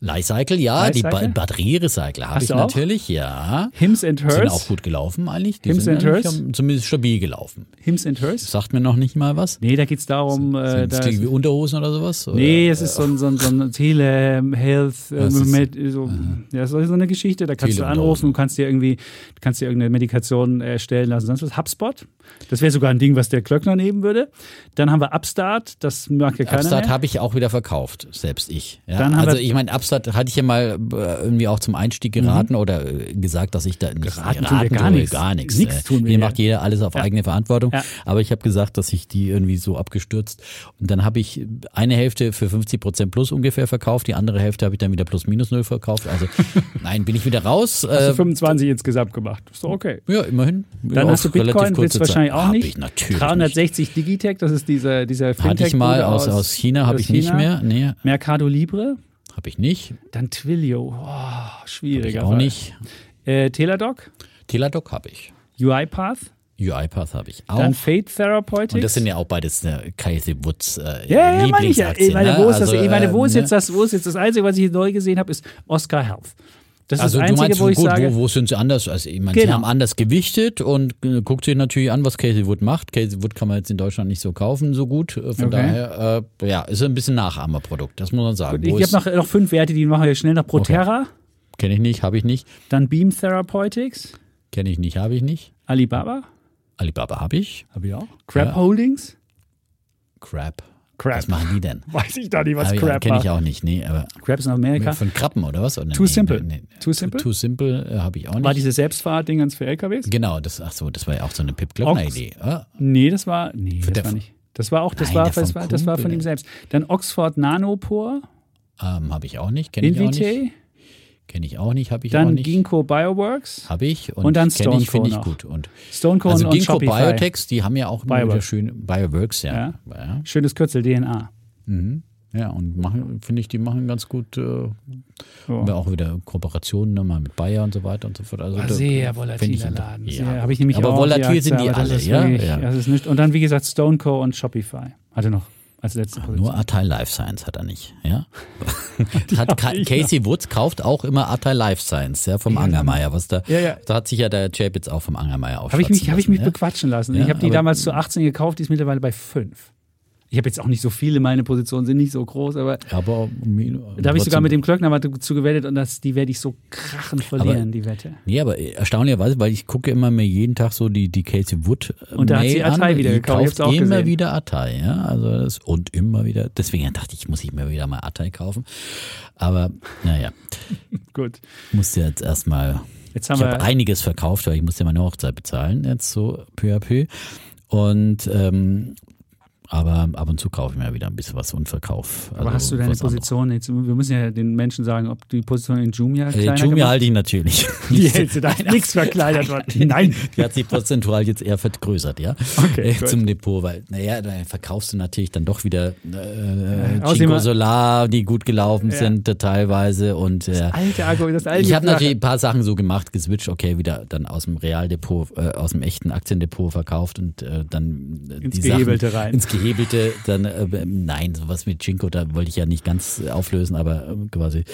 Leihcycle, ja, die Leihcycle? ba Batterierecycler habe Hast ich du auch? natürlich, ja. Hims and Sind Hers. auch gut gelaufen eigentlich. Die Hims sind and Hers? zumindest stabil gelaufen. Hims and Hers. Sagt mir noch nicht mal was. Nee, da geht es darum, äh, Sind da das ist, wie Unterhosen oder sowas? Oder? Nee, es ist so ein, so ein, so ein Tele-Health, äh, ist- mit, so, ja, so so eine Geschichte. Da kannst du anrufen und kannst dir irgendwie, kannst dir irgendeine Medikation erstellen lassen. Sonst was. HubSpot. Das wäre sogar ein Ding, was der Klöckner nehmen würde. Dann haben wir Upstart. Das mag ja keiner Upstart habe ich auch wieder verkauft, selbst ich. Ja, also ich meine, Upstart hatte ich ja mal äh, irgendwie auch zum Einstieg geraten oder äh, gesagt, dass ich da nicht Geraten tun wir gar nichts. Gar nichts. Nichts äh, tun wir Hier ja. macht jeder alles auf eigene Verantwortung. Ja. Aber ich habe gesagt, dass ich die irgendwie so abgestürzt und dann habe ich eine Hälfte für 50 Prozent plus ungefähr verkauft, die andere Hälfte habe ich dann wieder plus minus null verkauft. Also [laughs] nein, bin ich wieder raus. Hast du Äh, 25 insgesamt gemacht. Ist doch okay. ja, immerhin. Dann hast du Bitcoin, willst du wahrscheinlich auch nicht. Ich natürlich nicht. 360 Digitech, das ist dieser, dieser fintech Hatte ich mal aus, aus China, habe ich nicht China. mehr. Nee, Mercado Libre, habe ich nicht. dann Twilio. Oh, Habe ich schwieriger auch Fall. nicht. Äh, Teladoc, Teladoc habe ich. UiPath, UiPath habe ich auch. dann Fate Therapeutics. Und das sind ja auch beides äh, Casey Woods äh, ja, ja, meine ich ja. Ich Lieblingsaktien. meine, wo ne? ist, das, Also, ich meine, wo äh, ist jetzt ne? das, wo ist jetzt das Einzige, was ich neu gesehen habe, ist Oscar Health. Das ist Also das du Einzige, meinst, wo ich gut, sage, wo, wo sind sie anders? Also ich meine, sie Genau. haben anders gewichtet und äh, guckt sich natürlich an, was Casey Wood macht. Casey Wood kann man jetzt in Deutschland nicht so kaufen, so gut. Äh, Von Okay. daher, äh, ja, ist ein bisschen Nachahmerprodukt, das muss man sagen. ich Wo habe ist- noch, noch fünf Werte, die machen wir schnell nach Proterra, Kenne ich nicht, habe ich nicht. dann Beam Therapeutics, Kenne ich nicht, habe ich nicht. Alibaba, Alibaba habe ich. habe ich auch, Crab Ja. Holdings, Crab. Crab. Was machen die denn? [laughs] Weiß ich da nicht, was Crab Kenne macht. ich auch nicht, nee, aber Crab ist in Amerika. von Krabben oder was? Oder Too nee, Simple. Nee, nee. Too Simple? Too Simple äh, habe ich auch nicht. War diese Selbstfahrdingens für LKWs? Genau, das, ach so, das war ja auch so eine Pip Glöckner Idee. Ah, Nee, das war, nee, das war nicht. Das war auch, das Nein, war, das war, das war von ihm selbst. Dann Oxford Nanopore, ähm, habe ich auch nicht, kenne ich auch nicht. Kenne ich auch nicht, habe ich auch dann nicht. Ginkgo Bioworks, Habe ich und, Und dann ich, finde ich gut. Und Stoneco also und Ginkgo. Biotechs, die haben ja auch immer wieder Bioworks. schöne Bioworks, ja. Ja. Ja, Schönes Kürzel DNA. ja und machen, finde ich, die machen ganz gut, äh, So. haben wir auch wieder Kooperationen ne, mal mit Bayer und so weiter und so fort. Also da- sehr volatiler Laden. Ja. Sehr, ich nämlich aber auch volatil Aktie, sind die alle, ja. wirklich- ja. Das ist nicht. Und dann, wie gesagt, Stoneco und Shopify. Hatte noch als letzte Position. Nur Atai Life Science hat er nicht, ja. [laughs] hat Casey Woods kauft auch immer Atai Life Science, ja, vom Angermeier. Was da, Ja, ja. da hat sich ja der Chap jetzt auch vom Angermeier Habe ich mich, aufschwatzen hab ich mich lassen, ja. bequatschen lassen. Ja, ich habe die damals zu 18 gekauft, die ist mittlerweile bei 5. Ich habe jetzt auch nicht so viele, meine Positionen sind nicht so groß, aber Aber da habe ich sogar mit dem Klöckner mal dazu gewettet und das, die werde ich so krachend verlieren, die Wette. Nee, aber erstaunlicherweise, weil ich gucke immer mir jeden Tag so die, die Casey Wood Und da hat sie Atai an. wieder gekauft, ich kauft immer gesehen. wieder Atai, ja. Also das, und immer wieder. Deswegen dachte ich, muss ich mir wieder mal Atai kaufen. Aber naja, [laughs] Gut. musste jetzt erstmal. Jetzt Ich haben habe wir. einiges verkauft, weil ich musste ja meine Hochzeit bezahlen, jetzt so peu à peu. Und ähm, aber ab und zu kaufe ich mir wieder ein bisschen was und verkaufe. Aber also hast du deine Position jetzt, wir müssen ja den Menschen sagen, ob die Position in Jumia äh, kleiner Jumia halte ich natürlich. [laughs] Die hältst du da [laughs] nichts verkleinert worden. Nein. Die hat sich prozentual jetzt eher vergrößert, ja. Okay. Äh, zum Depot, weil, naja, dann verkaufst du natürlich dann doch wieder äh, Chico Solar, die gut gelaufen ja. sind äh, teilweise und äh, das alte Argument, das alte Ich habe natürlich ein paar Sachen so gemacht, geswitcht, okay, wieder dann aus dem Realdepot, äh, aus dem echten Aktiendepot verkauft und äh, dann ins die Gehebelte Sachen, rein. Ins Gehebelte, dann äh, nein, sowas mit Chinko, da wollte ich ja nicht ganz auflösen, aber äh, quasi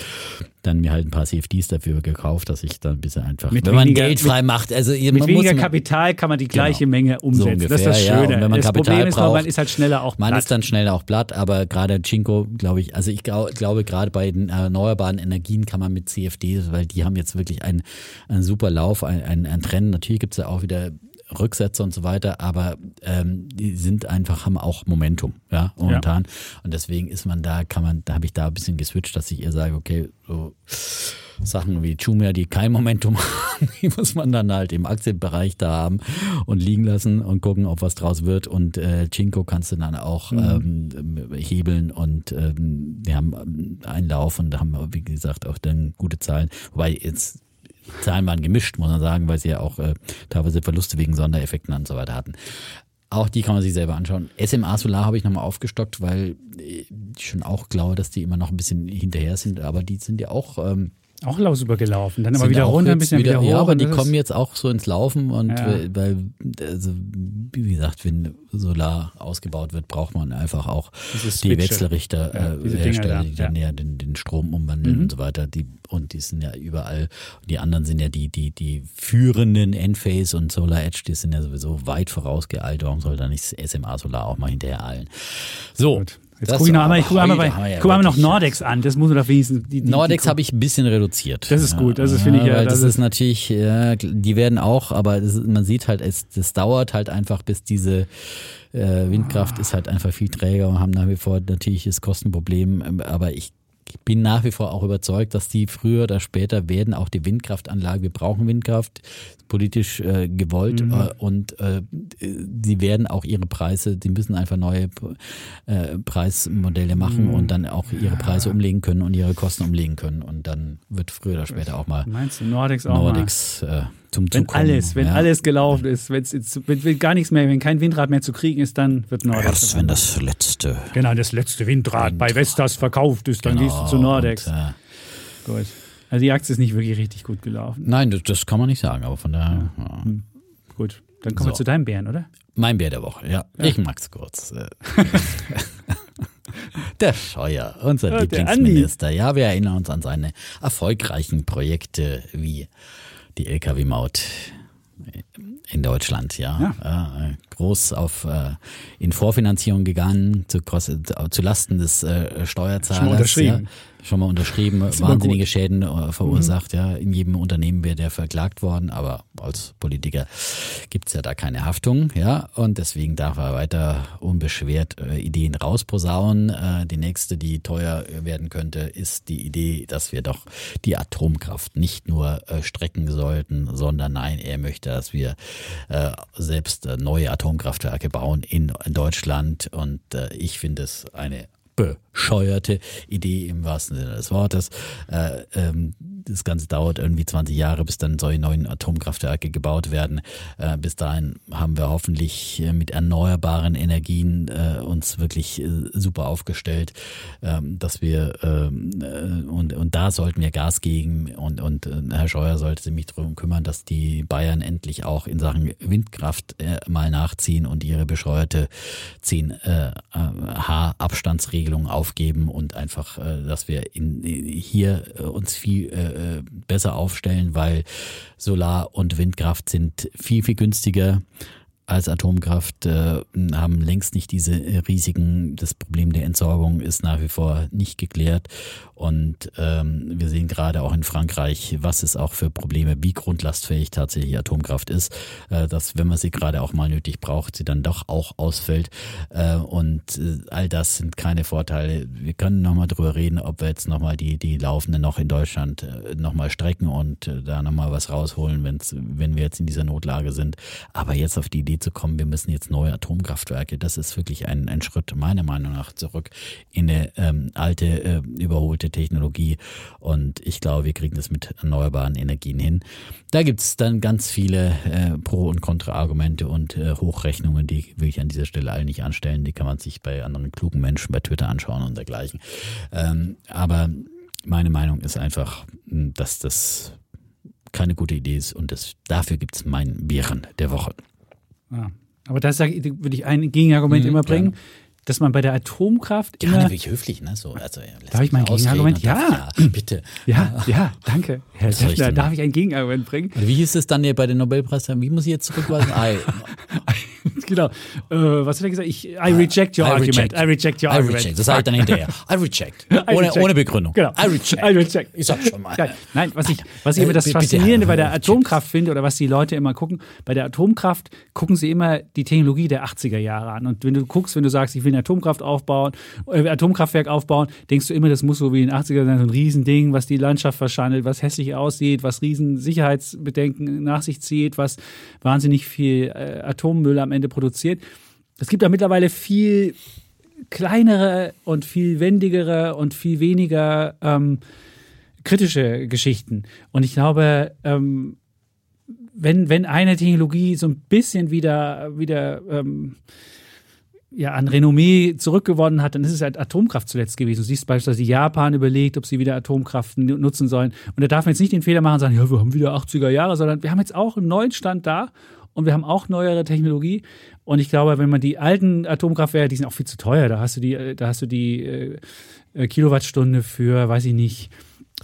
dann mir halt ein paar CFDs dafür gekauft, dass ich dann ein bisschen einfach, mit wenn man Geld frei macht, also mit weniger muss, Kapital kann man die gleiche genau, Menge umsetzen. So ungefähr, das ist das Schöne. Ja, wenn man das Kapital Problem ist, braucht, man ist halt schneller auch platt. Man ist dann schneller auch platt, aber gerade Chinko, glaube ich, also ich glaube, glaube gerade bei den erneuerbaren Energien kann man mit CFDs, weil die haben jetzt wirklich einen, einen super Lauf, einen, einen, einen Trend. Natürlich gibt es ja auch wieder Rücksätze und so weiter, aber ähm, die sind einfach, haben auch Momentum, ja, momentan. Ja. Und deswegen ist man da, kann man, da habe ich da ein bisschen geswitcht, dass ich ihr sage, okay, so Sachen wie Jumia, die kein Momentum [laughs] haben, die muss man dann halt im Aktienbereich da haben und liegen lassen und gucken, ob was draus wird. Und äh, Chinko kannst du dann auch mhm. ähm, hebeln und ähm, wir haben einen Lauf und haben, wie gesagt, auch dann gute Zahlen. Wobei jetzt Zahlen waren gemischt, muss man sagen, weil sie ja auch äh, teilweise Verluste wegen Sondereffekten und so weiter hatten. Auch die kann man sich selber anschauen. SMA Solar habe ich nochmal aufgestockt, weil ich schon auch glaube, dass die immer noch ein bisschen hinterher sind, aber die sind ja auch ähm, auch lausüber gelaufen, dann immer wieder runter, ein bisschen wieder, wieder hoch. Ja, aber die kommen jetzt auch so ins Laufen und ja. weil, also, wie gesagt, wenn Solar ausgebaut wird, braucht man einfach auch die Wechselrichter ja, äh, Hersteller, die dann ja den, den Strom umwandeln mhm. und so weiter. Die, und die sind ja überall. Die anderen sind ja die, die, die führenden Enphase und Solar Edge, die sind ja sowieso weit vorausgeeilt. Warum soll da nicht SMA Solar auch mal hinterher eilen? So. Gut. Jetzt gucke ich noch einmal, ich gucke einmal, bei, ja guck einmal noch Nordex an. Das muss man doch wenigstens. Die, die, Nordex habe ich ein bisschen reduziert. Das ist gut. Das ist, finde ich, ja. Das, das ist, natürlich, ja, die werden auch, aber ist, man sieht halt, es, das dauert halt einfach, bis diese äh, Windkraft ist halt einfach viel träger und haben nach wie vor natürlich das Kostenproblem. Ähm, aber ich bin nach wie vor auch überzeugt, dass die früher oder später werden auch die Windkraftanlage, wir brauchen Windkraft, politisch äh, gewollt mhm. äh, und äh, sie werden auch ihre Preise, die müssen einfach neue äh, Preismodelle machen mhm. und dann auch ihre Preise umlegen können und ihre Kosten umlegen können und dann wird früher oder später auch mal Meinst du Nordex auch Nordex mal? Zum wenn Zukommen, alles, wenn ja. alles gelaufen ist, wenn's, wenn, wenn gar nichts mehr, wenn kein Windrad mehr zu kriegen ist, dann wird Nordex. Erst wenn das letzte. Genau, das letzte Windrad, Windrad. bei Vestas verkauft ist, dann genau, gehst du zu Nordex. Und, äh, Gut. Also die Aktie ist nicht wirklich richtig gut gelaufen. Nein, das, das kann man nicht sagen, aber von daher. Ja. Ja. Hm. Gut, dann kommen so. wir zu deinem Bären, oder? Mein Bär der Woche, ja. ja. Ich mag's kurz. Äh. [laughs] der Scheuer, unser ja, Lieblingsminister. Ja, wir erinnern uns an seine erfolgreichen Projekte wie die Lkw-Maut in Deutschland, ja. ja. Äh, groß auf äh, in Vorfinanzierung gegangen, zu, zu Lasten des äh, Steuerzahlers. Schon unterschrieben. Ja schon mal unterschrieben, wahnsinnige Schäden äh, verursacht. Mhm. Ja, in jedem Unternehmen wäre der verklagt worden, aber als Politiker gibt's ja da keine Haftung. Ja, und deswegen darf er weiter unbeschwert äh, Ideen rausposaunen. Äh, die nächste, die teuer werden könnte, ist die Idee, dass wir doch die Atomkraft nicht nur äh, strecken sollten, sondern nein, er möchte, dass wir äh, selbst neue Atomkraftwerke bauen in, in Deutschland. Und ich finde es eine bescheuerte Idee im wahrsten Sinne des Wortes. Äh, ähm, das Ganze dauert irgendwie 20 Jahre, bis dann solche neuen Atomkraftwerke gebaut werden. Äh, bis dahin haben wir hoffentlich äh, mit erneuerbaren Energien äh, uns wirklich äh, super aufgestellt, ähm, dass wir ähm, äh, und, und da sollten wir Gas geben und, und Herr Scheuer sollte sich mich darum kümmern, dass die Bayern endlich auch in Sachen Windkraft mal nachziehen und ihre bescheuerte 10 H-Abstandsregelung Regelungen aufgeben und einfach, äh, dass wir in, hier äh, uns viel äh, besser aufstellen, weil Solar- und Windkraft sind viel, viel günstiger als Atomkraft äh, haben längst nicht diese Risiken. Das Problem der Entsorgung ist nach wie vor nicht geklärt. Und ähm, wir sehen gerade auch in Frankreich, was es auch für Probleme, wie grundlastfähig tatsächlich Atomkraft ist, äh, dass wenn man sie gerade auch mal nötig braucht, sie dann doch auch ausfällt. Äh, und äh, all das sind keine Vorteile. Wir können nochmal drüber reden, ob wir jetzt nochmal die, die laufenden noch in Deutschland äh, nochmal strecken und äh, da nochmal was rausholen, wenn's, wenn wir jetzt in dieser Notlage sind. Aber jetzt auf die Idee Idee zu kommen, wir müssen jetzt neue Atomkraftwerke. Das ist wirklich ein, ein Schritt meiner Meinung nach zurück in eine ähm, alte, äh, überholte Technologie. Und ich glaube, wir kriegen das mit erneuerbaren Energien hin. Da gibt es dann ganz viele äh, Pro- und Kontra-Argumente und äh, Hochrechnungen, die will ich an dieser Stelle alle nicht anstellen. Die kann man sich bei anderen klugen Menschen bei Twitter anschauen und dergleichen. Ähm, aber meine Meinung ist einfach, dass das keine gute Idee ist und das, dafür gibt es mein Bären der Woche. Ja. Aber da würde ich ein Gegenargument mhm, immer bringen. Gerne dass man bei der Atomkraft immer. Ja, wirklich höflich, ne? So, also, darf ich mein Gegenargument? Ja. ja. Bitte. Ja, ja, danke. Herr Deffner, darf ich ein Gegenargument bringen? Wie hieß es dann hier bei den Nobelpreisträgern? Wie muss ich jetzt zurückweisen? [laughs] genau. Äh, was hat er gesagt? Ich, I reject your I argument. Reject. I reject your I argument. Reject. Das sage ich dann hinterher. [laughs] I reject. I ohne, reject. ohne Begründung. Genau. I reject. I reject. Ich sag schon mal. Nein, was ich, was ich immer das Faszinierende bei der Atomkraft finde oder was die Leute immer gucken, bei der Atomkraft gucken sie immer die Technologie der 80er Jahre an. Und wenn du guckst, wenn du sagst, ich will eine Atomkraft aufbauen, äh, Atomkraftwerk aufbauen, denkst du immer, das muss so wie in den 80er sein, so ein Riesending, was die Landschaft verschandelt, was hässlich aussieht, was riesen Sicherheitsbedenken nach sich zieht, was wahnsinnig viel äh, Atommüll am Ende produziert. Es gibt da mittlerweile viel kleinere und viel wendigere und viel weniger ähm, kritische Geschichten. Und ich glaube, ähm, wenn, wenn eine Technologie so ein bisschen wieder, wieder ähm, ja, an Renommee zurückgewonnen hat, dann ist es halt Atomkraft zuletzt gewesen. Du siehst beispielsweise Japan überlegt, ob sie wieder Atomkraft nutzen sollen. Und da darf man jetzt nicht den Fehler machen und sagen, ja, wir haben wieder 80er Jahre, sondern wir haben jetzt auch einen neuen Stand da und wir haben auch neuere Technologie. Und ich glaube, wenn man die alten Atomkraftwerke, die sind auch viel zu teuer, da hast du die, da hast du die äh, Kilowattstunde für, weiß ich nicht,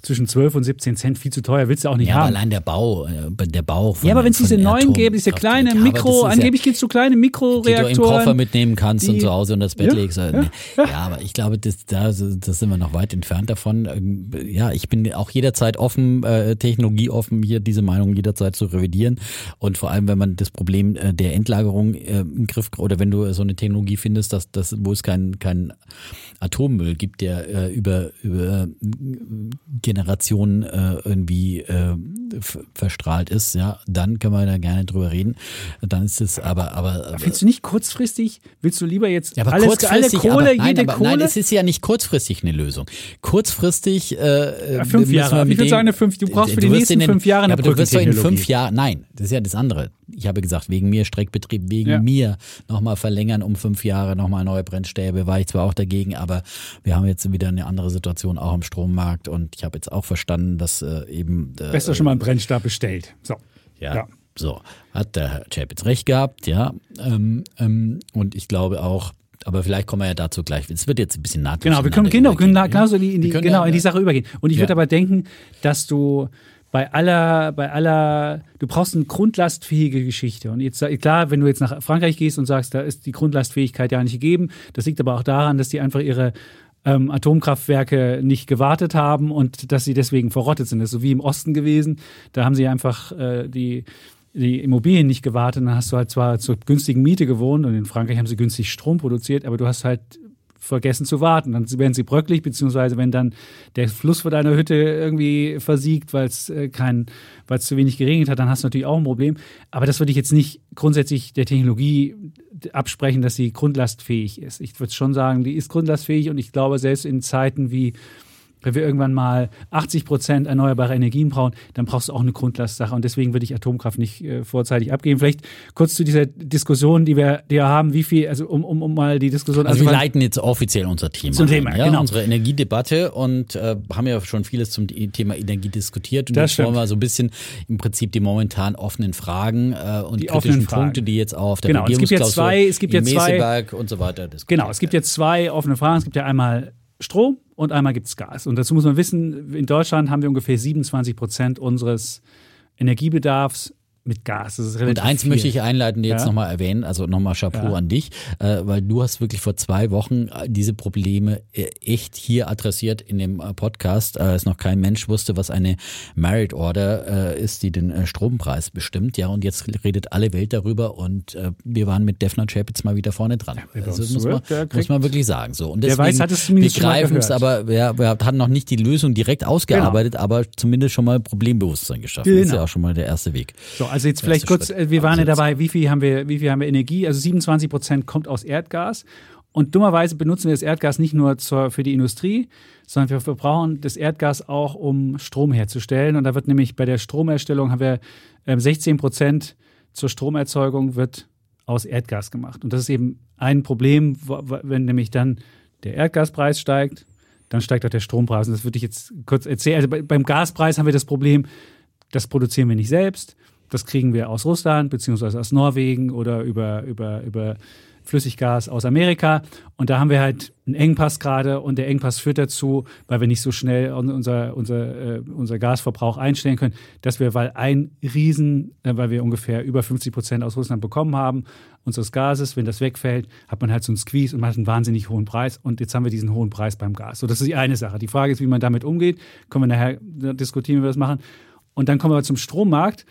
zwischen 12 und 17 Cent viel zu teuer, willst du auch nicht ja, haben. Aber allein der Bau, äh, der Bau von, Ja, aber wenn es diese neuen gäbe, diese kleine Mikro, angeblich gibt es so kleine Mikroreaktoren. Die du im Koffer mitnehmen kannst und zu Hause unter das Bett ja, legst. Ja, ja. ja, aber ich glaube, das, da, das sind wir noch weit entfernt davon. Ähm, ja, ich bin auch jederzeit offen, äh, technologieoffen, hier diese Meinung jederzeit zu revidieren. Und vor allem, wenn man das Problem äh, der Endlagerung äh, im Griff, oder wenn du so eine Technologie findest, dass, dass, wo es keinen kein Atommüll gibt, der äh, über, über Generationen äh, irgendwie äh, verstrahlt ist, ja, dann können wir da gerne drüber reden. Dann ist es aber, aber. Findest du nicht kurzfristig? Willst du lieber jetzt ja, aber alles, kurzfristig, alle Kohle, aber, nein, jede aber, Kohle? Nein, es ist ja nicht kurzfristig eine Lösung. Kurzfristig. Äh, ja, fünf Jahre. Ich würde sagen, eine fünf. Du brauchst für die nächsten den, fünf Jahre eine ja, aber du wirst doch in fünf Jahren. Nein, das ist ja das andere. Ich habe gesagt, wegen mir Streckbetrieb, wegen ja. mir nochmal verlängern um fünf Jahre, nochmal neue Brennstäbe, war ich zwar auch dagegen, aber wir haben jetzt wieder eine andere Situation auch im Strommarkt und ich habe jetzt auch verstanden, dass äh, eben. Äh, Besser schon mal einen Brennstab bestellt. So. Ja. ja. So, hat der Herr Chapitz recht gehabt, ja. Ähm, ähm, und ich glaube auch, aber vielleicht kommen wir ja dazu gleich. Es wird jetzt ein bisschen nahtlos. Genau, wir können genau, können genauso in die, in die genau, ja, in die Sache übergehen. Und ich ja. würde aber denken, dass du bei aller, bei aller, du brauchst eine grundlastfähige Geschichte. Und jetzt, klar, wenn du jetzt nach Frankreich gehst und sagst, da ist die Grundlastfähigkeit ja nicht gegeben, das liegt aber auch daran, dass die einfach ihre ähm, Atomkraftwerke nicht gewartet haben und dass sie deswegen verrottet sind. Das ist so wie im Osten gewesen. Da haben sie einfach äh, die, die Immobilien nicht gewartet. Dann hast du halt zwar zur günstigen Miete gewohnt und in Frankreich haben sie günstig Strom produziert, aber du hast halt vergessen zu warten. Dann werden sie bröcklich, beziehungsweise wenn dann der Fluss vor deiner Hütte irgendwie versiegt, weil es äh, kein, weil es zu wenig geregnet hat, dann hast du natürlich auch ein Problem. Aber das würde ich jetzt nicht grundsätzlich der Technologie absprechen, dass sie grundlastfähig ist. Ich würde schon sagen, die ist grundlastfähig und ich glaube, selbst in Zeiten wie wenn wir irgendwann mal 80 Prozent erneuerbare Energien brauchen, dann brauchst du auch eine Grundlastsache. Und deswegen würde ich Atomkraft nicht äh, vorzeitig abgeben. Vielleicht kurz zu dieser Diskussion, die wir, die wir haben, wie viel, also um, um, um mal die Diskussion. Also, also wir leiten jetzt offiziell unser Thema. Zum Thema, ein, ja, genau. Unsere Energiedebatte und äh, haben ja schon vieles zum Thema Energie diskutiert. Und das jetzt wollen wir so ein bisschen im Prinzip die momentan offenen Fragen äh, und die kritischen Fragen. Punkte, die jetzt auch auf der genau, es gibt jetzt zwei, es gibt jetzt zwei, und so weiter Genau, es gibt jetzt zwei offene Fragen. Es gibt ja einmal Strom und einmal gibt es Gas. Und dazu muss man wissen, in Deutschland haben wir ungefähr 27 Prozent unseres Energiebedarfs mit Gas. Das ist relativ Und eins viel. möchte ich einleitend jetzt Ja. nochmal erwähnen, also nochmal Chapeau Ja. an dich, äh, weil du hast wirklich vor zwei Wochen äh, diese Probleme äh, echt hier adressiert in dem Podcast, als noch kein Mensch wusste, was eine Merit Order ist, die den Strompreis bestimmt. Ja, und jetzt redet alle Welt darüber und wir waren mit Defner Chapitz mal wieder vorne dran. wer bei also muss man, muss man wirklich sagen. So. Und Wer deswegen, weiß, hat es wir zumindest mal greifen es, aber wir, wir hatten noch nicht die Lösung direkt ausgearbeitet, aber zumindest schon mal Problembewusstsein geschaffen. Das ist Genau. ja auch schon mal der erste Weg. So, Also jetzt vielleicht kurz, Schritt. Äh, wir waren ja dabei, wie viel haben wir, wie viel haben wir Energie? Also 27 Prozent kommt aus Erdgas. Und dummerweise benutzen wir das Erdgas nicht nur zur, für die Industrie, sondern wir verbrauchen das Erdgas auch, um Strom herzustellen. Und da wird nämlich bei der Stromerstellung haben wir 16 ähm, Prozent zur Stromerzeugung wird aus Erdgas gemacht. Und das ist eben ein Problem, wenn nämlich dann der Erdgaspreis steigt, dann steigt auch der Strompreis. Und das würde ich jetzt kurz erzählen. Also beim Gaspreis haben wir das Problem, das produzieren wir nicht selbst. Das kriegen wir aus Russland beziehungsweise aus Norwegen oder über, über, über Flüssiggas aus Amerika. Und da haben wir halt einen Engpass gerade und der Engpass führt dazu, weil wir nicht so schnell unser, unser, äh, unser Gasverbrauch einstellen können, dass wir, weil ein Riesen, äh, weil wir ungefähr über 50 Prozent aus Russland bekommen haben, unseres Gases, wenn das wegfällt, hat man halt so einen Squeeze und man hat einen wahnsinnig hohen Preis. Und jetzt haben wir diesen hohen Preis beim Gas. So, das ist die eine Sache. Die Frage ist, wie man damit umgeht. Können wir nachher diskutieren, wie wir das machen. Und dann kommen wir zum Strommarkt,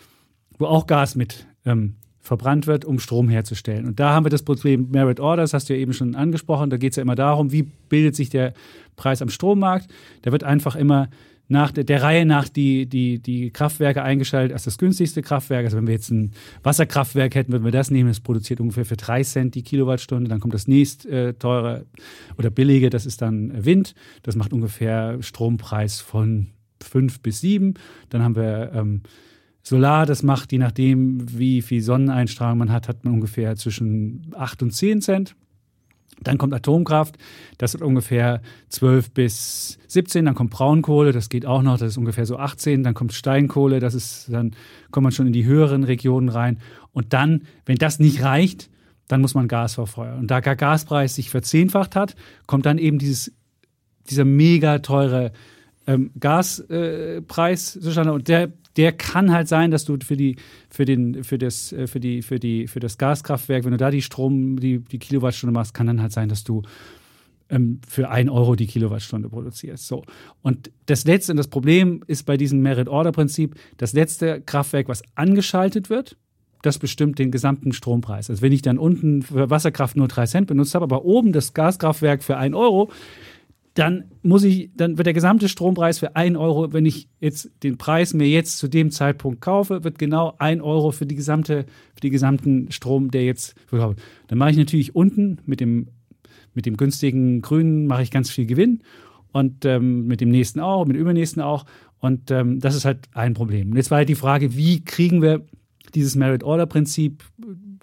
wo auch Gas mit ähm, verbrannt wird, um Strom herzustellen. Und da haben wir das Problem Merit Order, das hast du ja eben schon angesprochen. Da geht es ja immer darum, wie bildet sich der Preis am Strommarkt. Da wird einfach immer nach der, der, Reihe nach die, die, die Kraftwerke eingeschaltet als das günstigste Kraftwerk. Also wenn wir jetzt ein Wasserkraftwerk hätten, würden wir das nehmen. Das produziert ungefähr für drei Cent die Kilowattstunde. Dann kommt das nächst äh, teure oder billige, das ist dann Wind. Das macht ungefähr Strompreis von fünf bis sieben. Dann haben wir ähm, Solar, das macht, je nachdem, wie viel Sonneneinstrahlung man hat, hat man ungefähr zwischen 8 und 10 Cent. Dann kommt Atomkraft, das ist ungefähr 12 bis 17. Dann kommt Braunkohle, das geht auch noch, das ist ungefähr so 18. Dann kommt Steinkohle, das ist, dann kommt man schon in die höheren Regionen rein. Und dann, wenn das nicht reicht, dann muss man Gas verfeuern. Und da der Gaspreis sich verzehnfacht hat, kommt dann eben dieses, dieser mega teure ähm, Gaspreis äh, zustande. Und der der kann halt sein, dass du für die, für den, für das, äh, für die, für die, für das Gaskraftwerk, wenn du da die Strom, die, die Kilowattstunde machst, kann dann halt sein, dass du ähm, für ein Euro die Kilowattstunde produzierst. So. Und das letzte, und das Problem ist bei diesem Merit-Order-Prinzip, das letzte Kraftwerk, was angeschaltet wird, das bestimmt den gesamten Strompreis. Also wenn ich dann unten für Wasserkraft nur drei Cent benutzt habe, aber oben das Gaskraftwerk für ein Euro, dann muss ich, dann wird der gesamte Strompreis für 1 Euro, wenn ich jetzt den Preis mir jetzt zu dem Zeitpunkt kaufe, wird genau 1 Euro für die gesamte, für die gesamten Strom, der jetzt verkauft. Dann mache ich natürlich unten mit dem, mit dem günstigen Grünen mache ich ganz viel Gewinn und ähm, mit dem nächsten auch, mit dem übernächsten auch. Und ähm, das ist halt ein Problem. Und jetzt war halt die Frage, wie kriegen wir dieses Merit-Order-Prinzip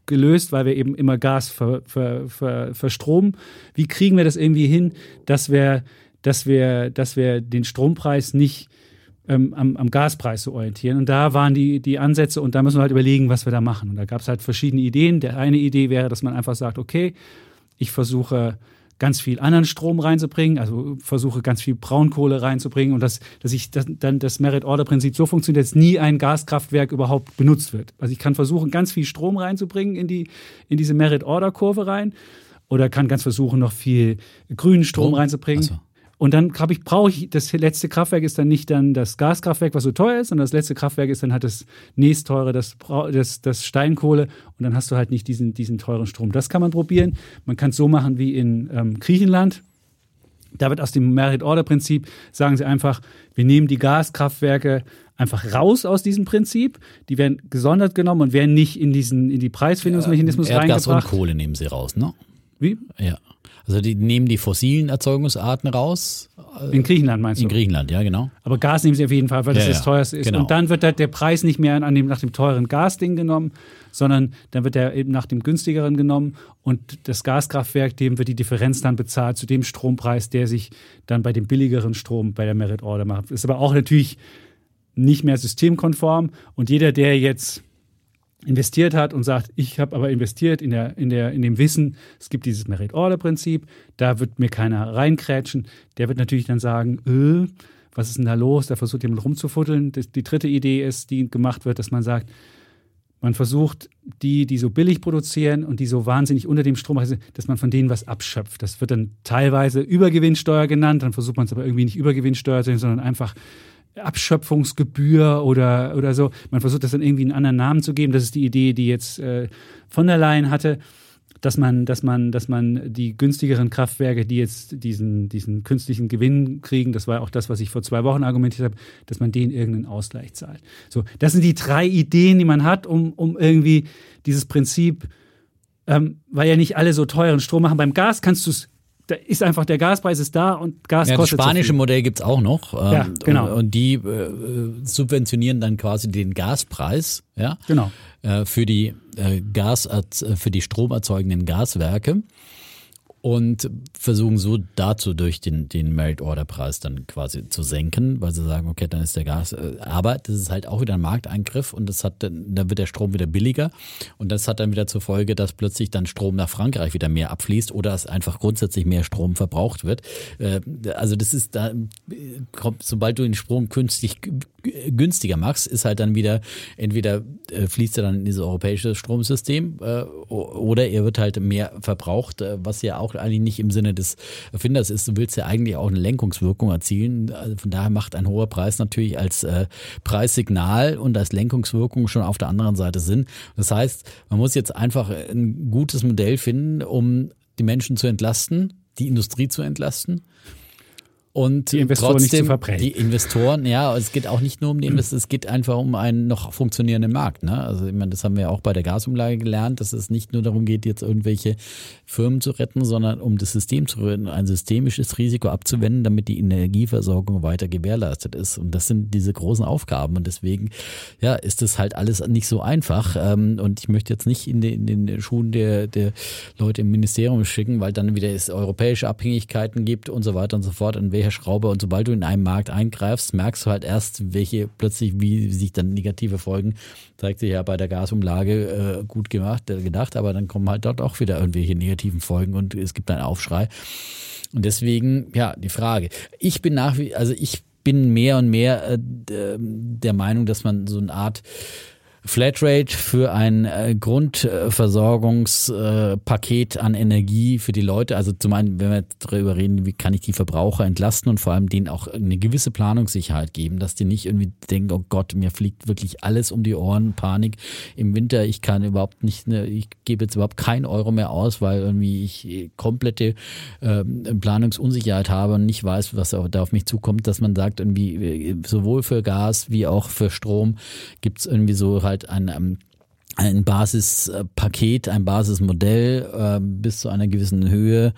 gelöst, weil wir eben immer Gas ver, ver, ver, verstromen. Wie kriegen wir das irgendwie hin, dass wir, dass wir, dass wir den Strompreis nicht ähm, am, am, Gaspreis so orientieren? Und da waren die, die Ansätze und da müssen wir halt überlegen, was wir da machen. Und da gab es halt verschiedene Ideen. Der eine Idee wäre, dass man einfach sagt, okay, ich versuche ganz viel anderen Strom reinzubringen, also versuche ganz viel Braunkohle reinzubringen und dass, dass ich das, dann das Merit-Order-Prinzip so funktioniert, dass nie ein Gaskraftwerk überhaupt benutzt wird. Also ich kann versuchen, ganz viel Strom reinzubringen in, die, in diese Merit-Order-Kurve rein oder kann ganz versuchen, noch viel grünen Strom reinzubringen. So. Und dann habe ich, brauche ich, das letzte Kraftwerk ist dann nicht dann das Gaskraftwerk, was so teuer ist, sondern das letzte Kraftwerk ist dann halt das nächstteure, das, das, das Steinkohle. Und dann hast du halt nicht diesen, diesen teuren Strom. Das kann man probieren. Man kann es so machen wie in ähm, Griechenland. Da wird aus dem Merit-Order-Prinzip, sagen sie einfach, wir nehmen die Gaskraftwerke einfach raus aus diesem Prinzip. Die werden gesondert genommen und werden nicht in diesen in die Preisfindungsmechanismus ja, Erdgas reingebracht. und Kohle nehmen sie raus, ne? Wie? Ja. Also die nehmen die fossilen Erzeugungsarten raus. In Griechenland meinst du? In Griechenland, ja, genau. Aber Gas nehmen sie auf jeden Fall, weil das ja, das teuerste ist. Genau. Und dann wird halt der Preis nicht mehr an dem, nach dem teuren Gasding genommen, sondern dann wird er eben nach dem günstigeren genommen und das Gaskraftwerk, dem wird die Differenz dann bezahlt zu dem Strompreis, der sich dann bei dem billigeren Strom bei der Merit Order macht. Ist aber auch natürlich nicht mehr systemkonform und jeder, der jetzt investiert hat und sagt, ich habe aber investiert in, der, in, der, in dem Wissen, es gibt dieses Merit-Order-Prinzip, da wird mir keiner reinkrätschen, der wird natürlich dann sagen, äh, was ist denn da los? Da versucht jemand rumzufuddeln. Die dritte Idee ist, die gemacht wird, dass man sagt, man versucht, die, die so billig produzieren und die so wahnsinnig unter dem Strom sind, dass man von denen was abschöpft. Das wird dann teilweise Übergewinnsteuer genannt, dann versucht man es aber irgendwie nicht Übergewinnsteuer zu nennen, sondern einfach Abschöpfungsgebühr oder, oder so. Man versucht das dann irgendwie einen anderen Namen zu geben. Das ist die Idee, die jetzt äh, von der Leyen hatte. dass man, dass man, dass man die günstigeren Kraftwerke, die jetzt diesen, diesen künstlichen Gewinn kriegen, das war auch das, was ich vor zwei Wochen argumentiert habe, dass man denen irgendeinen Ausgleich zahlt. So, das sind die drei Ideen, die man hat, um, um irgendwie dieses Prinzip, ähm, weil ja nicht alle so teuren Strom machen. Beim Gas kannst du es da ist einfach der Gaspreis ist da und Gas ja, kostet. Das spanische so Modell gibt's auch noch. Ähm, ja, genau. Und, und die äh, subventionieren dann quasi den Gaspreis, ja, genau. äh, für die äh, Gas, äh, für die stromerzeugenden Gaswerke und versuchen so dazu durch den, den Merit Order Preis dann quasi zu senken, weil sie sagen, okay, dann ist der Gas, äh, aber das ist halt auch wieder ein Markteingriff und das hat, dann wird der Strom wieder billiger und das hat dann wieder zur Folge, dass plötzlich dann Strom nach Frankreich wieder mehr abfließt oder es einfach grundsätzlich mehr Strom verbraucht wird. Äh, also das ist da, kommt, sobald du den Strom künstlich günstiger machst, ist halt dann wieder, entweder äh, fließt er dann in dieses europäische Stromsystem oder er wird halt mehr verbraucht, was ja auch eigentlich nicht im Sinne des Erfinders ist. Du willst ja eigentlich auch eine Lenkungswirkung erzielen. Also von daher macht ein hoher Preis natürlich als äh, Preissignal und als Lenkungswirkung schon auf der anderen Seite Sinn. Das heißt, man muss jetzt einfach ein gutes Modell finden, um die Menschen zu entlasten, die Industrie zu entlasten und die Investoren trotzdem, nicht zu verbrennen. Die Investoren, ja, es geht auch nicht nur um die Investoren, es geht einfach um einen noch funktionierenden Markt. Ne? Also ich meine, das haben wir auch bei der Gasumlage gelernt, dass es nicht nur darum geht, jetzt irgendwelche Firmen zu retten, sondern um das System zu retten, ein systemisches Risiko abzuwenden, damit die Energieversorgung weiter gewährleistet ist. Und das sind diese großen Aufgaben. Und deswegen, ja, ist das halt alles nicht so einfach. Ähm, und ich möchte jetzt nicht in den, in den Schuhen der, der Leute im Ministerium schicken, weil dann wieder es europäische Abhängigkeiten gibt und so weiter und so fort. In welcher Schraube und sobald du in einen Markt eingreifst, merkst du halt erst, welche plötzlich, wie sich dann negative Folgen, zeigt sich ja bei der Gasumlage äh, gut gemacht, äh, gedacht, aber dann kommen halt dort auch wieder irgendwelche negativen Folgen und es gibt einen Aufschrei. Und deswegen, ja, die Frage. Ich bin nach wie, also ich bin mehr und mehr äh, der Meinung, dass man so eine Art Flatrate für ein äh, Grundversorgungspaket an Energie für die Leute. Also zum einen, wenn wir darüber reden, wie kann ich die Verbraucher entlasten und vor allem denen auch eine gewisse Planungssicherheit geben, dass die nicht irgendwie denken, oh Gott, mir fliegt wirklich alles um die Ohren, Panik im Winter, ich kann überhaupt nicht, ne, ich gebe jetzt überhaupt keinen Euro mehr aus, weil irgendwie ich komplette äh, Planungsunsicherheit habe und nicht weiß, was da auf mich zukommt, dass man sagt, irgendwie äh, sowohl für Gas wie auch für Strom gibt es irgendwie so halt ein, ähm, ein Basispaket, ein Basismodell äh, bis zu einer gewissen Höhe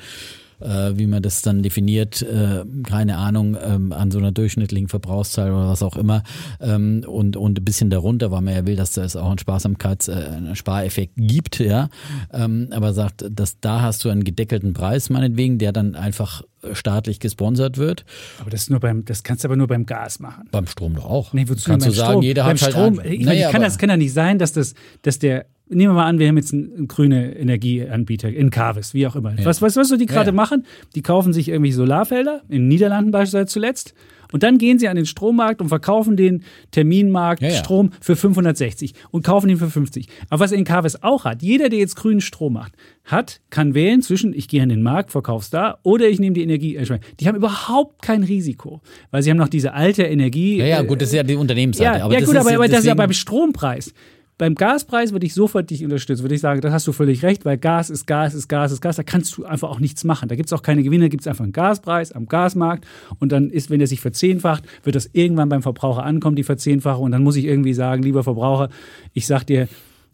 äh, wie man das dann definiert, äh, keine Ahnung, ähm, an so einer durchschnittlichen Verbrauchszahl oder was auch immer ähm, und, und ein bisschen darunter, weil man ja will, dass es auch einen Sparsamkeits-, äh, einen Spareffekt gibt, ja, ähm, aber sagt, dass da hast du einen gedeckelten Preis meinetwegen, der dann einfach staatlich gesponsert wird. Aber das ist nur beim, das kannst du aber nur beim Gas machen. Beim Strom doch auch. Nee, wozu kannst du sagen, Strom? jeder beim hat halt Strom, ein, ich naja, meine, kann das kann ja nicht sein, dass das, dass der Nehmen wir mal an, wir haben jetzt einen, einen grüne Energieanbieter in Carvis, wie auch immer. Was, was, was so die gerade Ja, ja. machen? Die kaufen sich irgendwie Solarfelder, in den Niederlanden beispielsweise zuletzt, und dann gehen sie an den Strommarkt und verkaufen den Terminmarkt Ja, ja. Strom für 560 und kaufen ihn für 50. Aber was in Carvis auch hat, jeder, der jetzt grünen Strom macht, hat, kann wählen zwischen, ich gehe an den Markt, verkauf's da, oder ich nehme die Energie. Die haben überhaupt kein Risiko, weil sie haben noch diese alte Energie. Ja, ja, äh, gut, das ist ja die Unternehmensseite. ja, aber ja gut, aber, aber das ist ja beim Strompreis. Beim Gaspreis würde ich sofort dich unterstützen, würde ich sagen, da hast du völlig recht, weil Gas ist Gas, ist Gas, ist Gas, da kannst du einfach auch nichts machen. Da gibt es auch keine Gewinne, da gibt es einfach einen Gaspreis am Gasmarkt und dann ist, wenn der sich verzehnfacht, wird das irgendwann beim Verbraucher ankommen, die Verzehnfachung und dann muss ich irgendwie sagen, lieber Verbraucher, ich sag dir,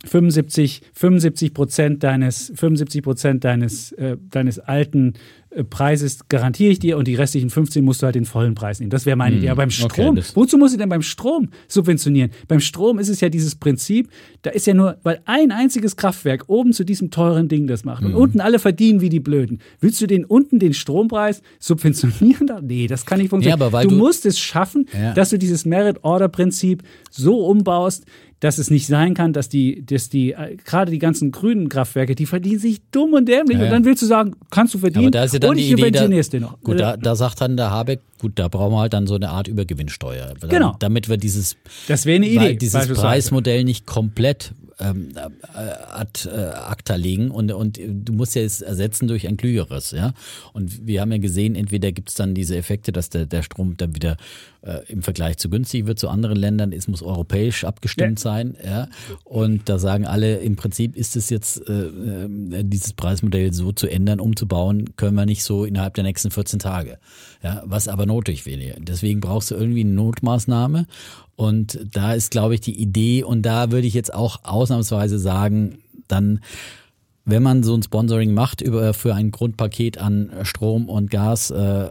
75, 75 Prozent deines, 75 Prozent deines, äh, deines alten äh, Preises garantiere ich dir und die restlichen 15 musst du halt den vollen Preis nehmen. Das wäre meine Idee. Aber beim Hm, okay, Strom, das- wozu muss ich denn beim Strom subventionieren? Beim Strom ist es ja dieses Prinzip, da ist ja nur, weil ein einziges Kraftwerk oben zu diesem teuren Ding das macht und Hm. unten alle verdienen wie die Blöden. Willst du den unten den Strompreis subventionieren? Da? Nee, das kann nicht funktionieren. Ja, du, du- musst es schaffen, Ja. dass du dieses Merit-Order-Prinzip so umbaust, dass es nicht sein kann, dass die, dass die, äh, gerade die ganzen grünen Kraftwerke, die verdienen sich dumm und dämlich. Ja, Und dann willst du sagen, kannst du verdienen Aber da ist ja dann und die ich Idee, da, dir noch. gut, da, da sagt dann der Habeck, gut, da brauchen wir halt dann so eine Art Übergewinnsteuer. Genau. Damit wir dieses, das wäre eine Idee. dieses. Preismodell nicht komplett ähm, äh, ad äh, acta legen und, und du musst ja es ersetzen durch ein klügeres, ja. Und wir haben ja gesehen, entweder gibt es dann diese Effekte, dass der, der Strom dann wieder äh, im Vergleich zu günstig wird zu anderen Ländern. Es muss europäisch abgestimmt ja. sein, ja. Und da sagen alle, im Prinzip ist es jetzt äh, äh, dieses Preismodell so zu ändern, umzubauen, können wir nicht so innerhalb der nächsten 14 Tage. Ja, was aber notwendig wäre. Deswegen brauchst du irgendwie eine Notmaßnahme. Und da ist, glaube ich, die Idee, und da würde ich jetzt auch ausnahmsweise sagen, dann wenn man so ein Sponsoring macht über für ein Grundpaket an Strom und Gas, äh,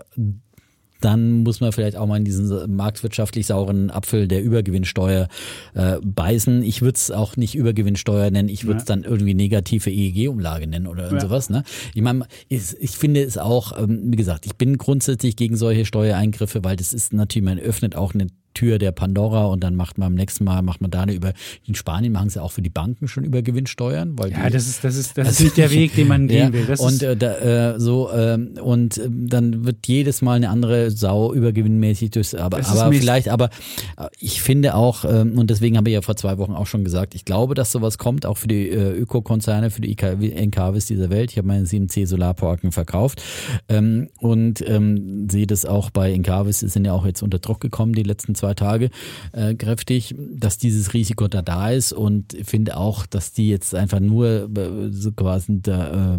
dann muss man vielleicht auch mal in diesen marktwirtschaftlich sauren Apfel der Übergewinnsteuer äh, beißen. Ich würde es auch nicht Übergewinnsteuer nennen, ich würde es ja. dann irgendwie negative EEG-Umlage nennen oder ja. sowas. Ne? Ich meine, ich, ich finde es auch, ähm, wie gesagt, ich bin grundsätzlich gegen solche Steuereingriffe, weil das ist natürlich, man öffnet auch eine Tür der Pandora und dann macht man am nächsten Mal macht man da eine über in Spanien machen sie auch für die Banken schon über Gewinnsteuern, weil ja die, das ist das ist das also, ist nicht der [laughs] Weg, den man gehen will. Das und äh, da, äh, so äh, und äh, dann wird jedes Mal eine andere Sau übergewinnmäßig durchs aber aber vielleicht aber äh, ich finde auch äh, und deswegen habe ich ja vor zwei Wochen auch schon gesagt, ich glaube, dass sowas kommt auch für die äh, Ökokonzerne, für die NKWs dieser Welt. Ich habe meine 7C Solarparken verkauft ähm, und ähm, sehe das auch bei NKWs, die sind ja auch jetzt unter Druck gekommen die letzten zwei zwei Tage äh, kräftig, dass dieses Risiko da da ist und finde auch, dass die jetzt einfach nur äh, so quasi da, äh,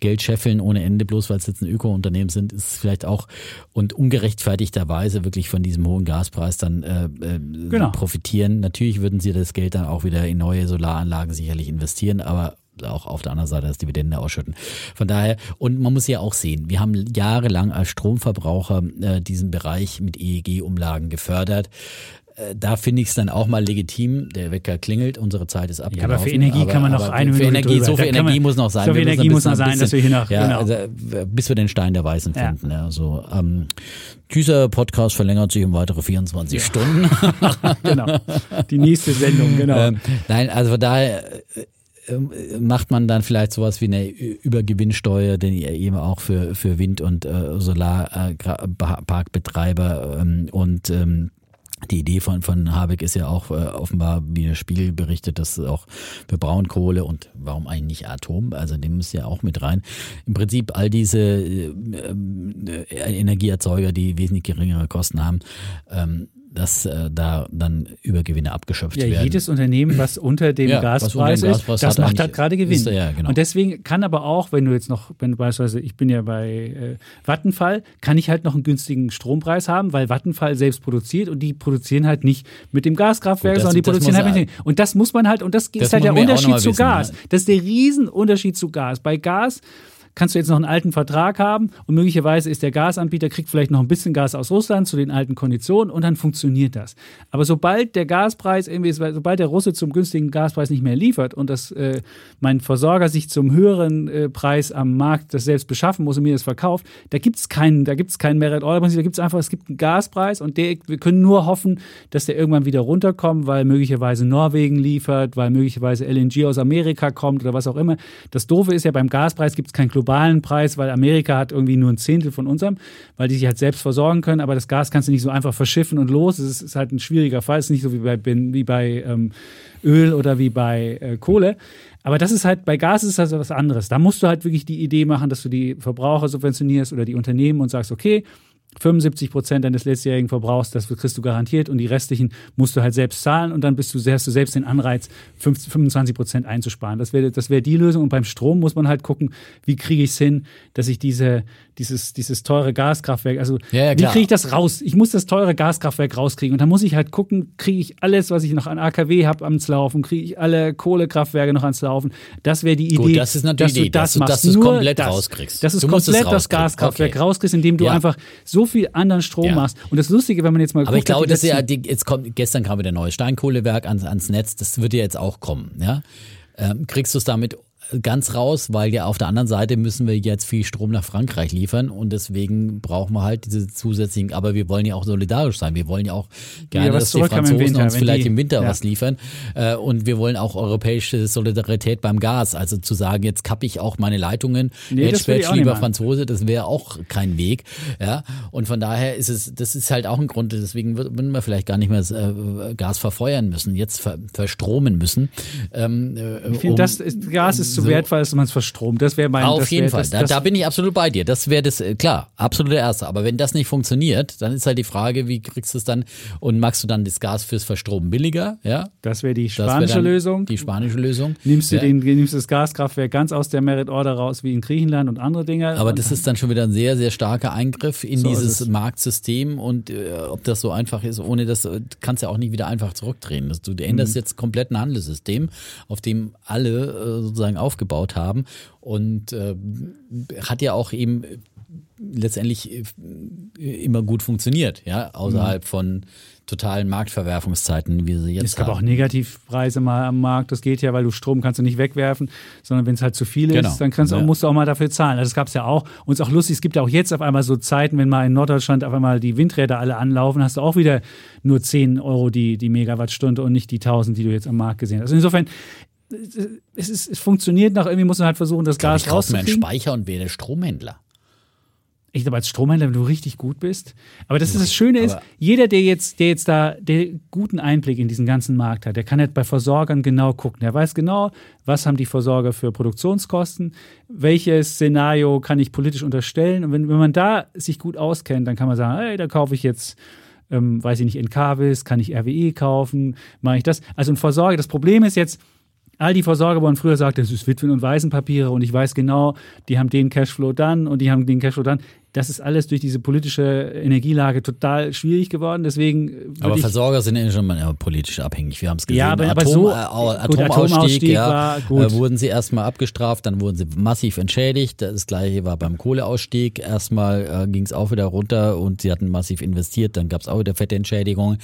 Geld scheffeln ohne Ende, bloß weil es jetzt ein Öko-Unternehmen sind, ist vielleicht auch und ungerechtfertigterweise wirklich von diesem hohen Gaspreis dann äh, äh, genau. profitieren. Natürlich würden sie das Geld dann auch wieder in neue Solaranlagen sicherlich investieren, aber auch auf der anderen Seite das Dividende ausschütten. Von daher, und man muss ja auch sehen, wir haben jahrelang als Stromverbraucher äh, diesen Bereich mit EEG-Umlagen gefördert äh, da finde ich es dann auch mal legitim. Der Wecker klingelt, unsere Zeit ist abgelaufen. Ja, aber für Energie aber, kann man noch eine Minute Energie, So viel Energie man, muss noch sein. So viel Energie muss noch sein, bisschen, dass wir hier noch, ja, genau. also, bis wir den Stein der Weißen finden. Ja. ja so, ähm, dieser Podcast verlängert sich um weitere 24 ja. Stunden. [laughs] genau. Die nächste Sendung, [laughs] genau. Ähm, nein, also von daher äh, macht man dann vielleicht sowas wie eine Übergewinnsteuer, denn eben auch für, für Wind- und äh, Solarparkbetreiber ähm, und ähm, die Idee von, von Habeck ist ja auch äh, offenbar, wie der Spiegel berichtet, dass auch für Braunkohle und warum eigentlich nicht Atom, also dem muss ja auch mit rein. Im Prinzip all diese äh, äh, Energieerzeuger, die wesentlich geringere Kosten haben, ähm, dass äh, da dann Übergewinne abgeschöpft ja, werden. Jedes Unternehmen, was unter dem [clears throat] ja, Gaspreis unter dem ist, das macht halt gerade Gewinn. Ist, ja, genau. Und deswegen kann aber auch, wenn du jetzt noch, wenn du beispielsweise, ich bin ja bei äh, Vattenfall, kann ich halt noch einen günstigen Strompreis haben, weil Vattenfall selbst produziert und die produzieren halt nicht mit dem Gaskraftwerk, Gut, das, sondern die produzieren halt mit dem. Und das muss man halt, und das, das ist halt der Unterschied zu wissen, Gas. Das ist der Riesenunterschied zu Gas. Bei Gas kannst du jetzt noch einen alten Vertrag haben und möglicherweise ist der Gasanbieter, kriegt vielleicht noch ein bisschen Gas aus Russland zu den alten Konditionen und dann funktioniert das. Aber sobald der Gaspreis, irgendwie, sobald der Russe zum günstigen Gaspreis nicht mehr liefert und das, äh, mein Versorger sich zum höheren äh, Preis am Markt das selbst beschaffen muss und mir das verkauft, da gibt es keinen, da gibt es keinen Merit Order Prinzip, da gibt es einfach, es gibt einen Gaspreis und der, wir können nur hoffen, dass der irgendwann wieder runterkommt, weil möglicherweise Norwegen liefert, weil möglicherweise LNG aus Amerika kommt oder was auch immer. Das Doofe ist ja, beim Gaspreis gibt es keinen Club globalen Preis, weil Amerika hat irgendwie nur ein Zehntel von unserem, weil die sich halt selbst versorgen können. Aber das Gas kannst du nicht so einfach verschiffen und los. Es ist halt ein schwieriger Fall. Es ist nicht so wie bei, wie bei ähm, Öl oder wie bei äh, Kohle. Aber das ist halt, bei Gas ist das was anderes. Da musst du halt wirklich die Idee machen, dass du die Verbraucher subventionierst oder die Unternehmen und sagst, okay, 75 Prozent deines letztjährigen Verbrauchs, das kriegst du garantiert und die restlichen musst du halt selbst zahlen und dann bist du, hast du selbst den Anreiz, 25 Prozent einzusparen. Das wäre das wäre die Lösung. Und beim Strom muss man halt gucken, wie kriege ich es hin, dass ich diese, dieses, dieses teure Gaskraftwerk, also ja, ja, wie kriege ich das raus? Ich muss das teure Gaskraftwerk rauskriegen und dann muss ich halt gucken, kriege ich alles, was ich noch an AKW habe, ans Laufen, kriege ich alle Kohlekraftwerke noch ans Laufen. Das wäre die Idee. Gut, das ist natürlich dass du das, dass, machst. dass du es komplett das, rauskriegst. Dass du komplett das Gaskraftwerk okay. rauskriegst, indem du ja. einfach so viel anderen Strom ja. machst. Und das Lustige, wenn man jetzt mal Aber guckt, ich glaube, dass ja, die, jetzt kommt, gestern kam wieder ein neues Steinkohlewerk ans, ans Netz, das wird ja jetzt auch kommen, ja. Ähm, kriegst du es damit ganz raus, weil ja auf der anderen Seite müssen wir jetzt viel Strom nach Frankreich liefern und deswegen brauchen wir halt diese zusätzlichen, aber wir wollen ja auch solidarisch sein. Wir wollen ja auch gerne, dass die Franzosen Winter, uns vielleicht die, im Winter ja. was liefern äh, und wir wollen auch europäische Solidarität beim Gas. Also zu sagen, jetzt kappe ich auch meine Leitungen, nee, Hedgebatch, lieber Franzose, das wäre auch kein Weg. Ja, und von daher ist es, das ist halt auch ein Grund, deswegen würden wir vielleicht gar nicht mehr äh, Gas verfeuern müssen, jetzt ver verstromen müssen. Ähm, äh, ich finde, um, das ist, Gas ist zu so, wertvoll, dass man es verstromt. Das wäre mein Auf jeden wär, Fall, das, da, da, bin ich absolut bei dir. Das wäre das, äh, klar, absolut der Erste. Aber wenn das nicht funktioniert, dann ist halt die Frage, wie kriegst du es dann und machst du dann das Gas fürs Verstromen billiger? Ja, das wäre die spanische Lösung. Die spanische Lösung. Nimmst du ja. den, nimmst das Gaskraftwerk ganz aus der Merit Order raus, wie in Griechenland und andere Dinge. Aber das ist dann schon wieder ein sehr, sehr starker Eingriff in so dieses Marktsystem und äh, ob das so einfach ist, ohne das äh, kannst du ja auch nicht wieder einfach zurückdrehen. Du änderst mhm. jetzt komplett ein Handelssystem, auf dem alle äh, sozusagen aufgebaut haben und äh, hat ja auch eben letztendlich äh, immer gut funktioniert, ja, außerhalb mhm. von totalen Marktverwerfungszeiten, wie sie jetzt Es gab haben. auch Negativpreise mal am Markt. Das geht ja, weil du Strom kannst du nicht wegwerfen, sondern wenn es halt zu viel ist, genau. dann kannst du, ja. musst du auch mal dafür zahlen. Also das gab es ja auch. Und es ist auch lustig, es gibt ja auch jetzt auf einmal so Zeiten, wenn mal in Norddeutschland auf einmal die Windräder alle anlaufen, hast du auch wieder nur 10 Euro die, die Megawattstunde und nicht die 1000, die du jetzt am Markt gesehen hast. Also insofern, es, ist, es funktioniert noch, irgendwie muss man halt versuchen, das Gas rauszukriegen. Ich einen Speicher und wähle Stromhändler ich glaube, als Stromhändler, wenn du richtig gut bist. Aber das ist das Schöne ist, jeder, der jetzt, der jetzt da der guten Einblick in diesen ganzen Markt hat, der kann jetzt bei Versorgern genau gucken. Der weiß genau, was haben die Versorger für Produktionskosten, welches Szenario kann ich politisch unterstellen. Und wenn, wenn man da sich gut auskennt, dann kann man sagen, hey, da kaufe ich jetzt ähm, weiß ich nicht, Encarvis, kann ich RWE kaufen, mache ich das. Also ein Versorger, das Problem ist jetzt, all die Versorger wurden früher gesagt, das ist Witwen- und Waisenpapiere und ich weiß genau, die haben den Cashflow dann und die haben den Cashflow dann. Das ist alles durch diese politische Energielage total schwierig geworden. Deswegen aber Versorger sind ja schon mal politisch abhängig. Wir haben es gesehen. Ja, aber, aber Atom, so, äh, Atomausstieg, Atomausstieg ja, äh, wurden sie erstmal abgestraft, dann wurden sie massiv entschädigt. Das gleiche war beim Kohleausstieg. Erstmal äh, ging es auch wieder runter und sie hatten massiv investiert, dann gab es auch wieder fette Entschädigungen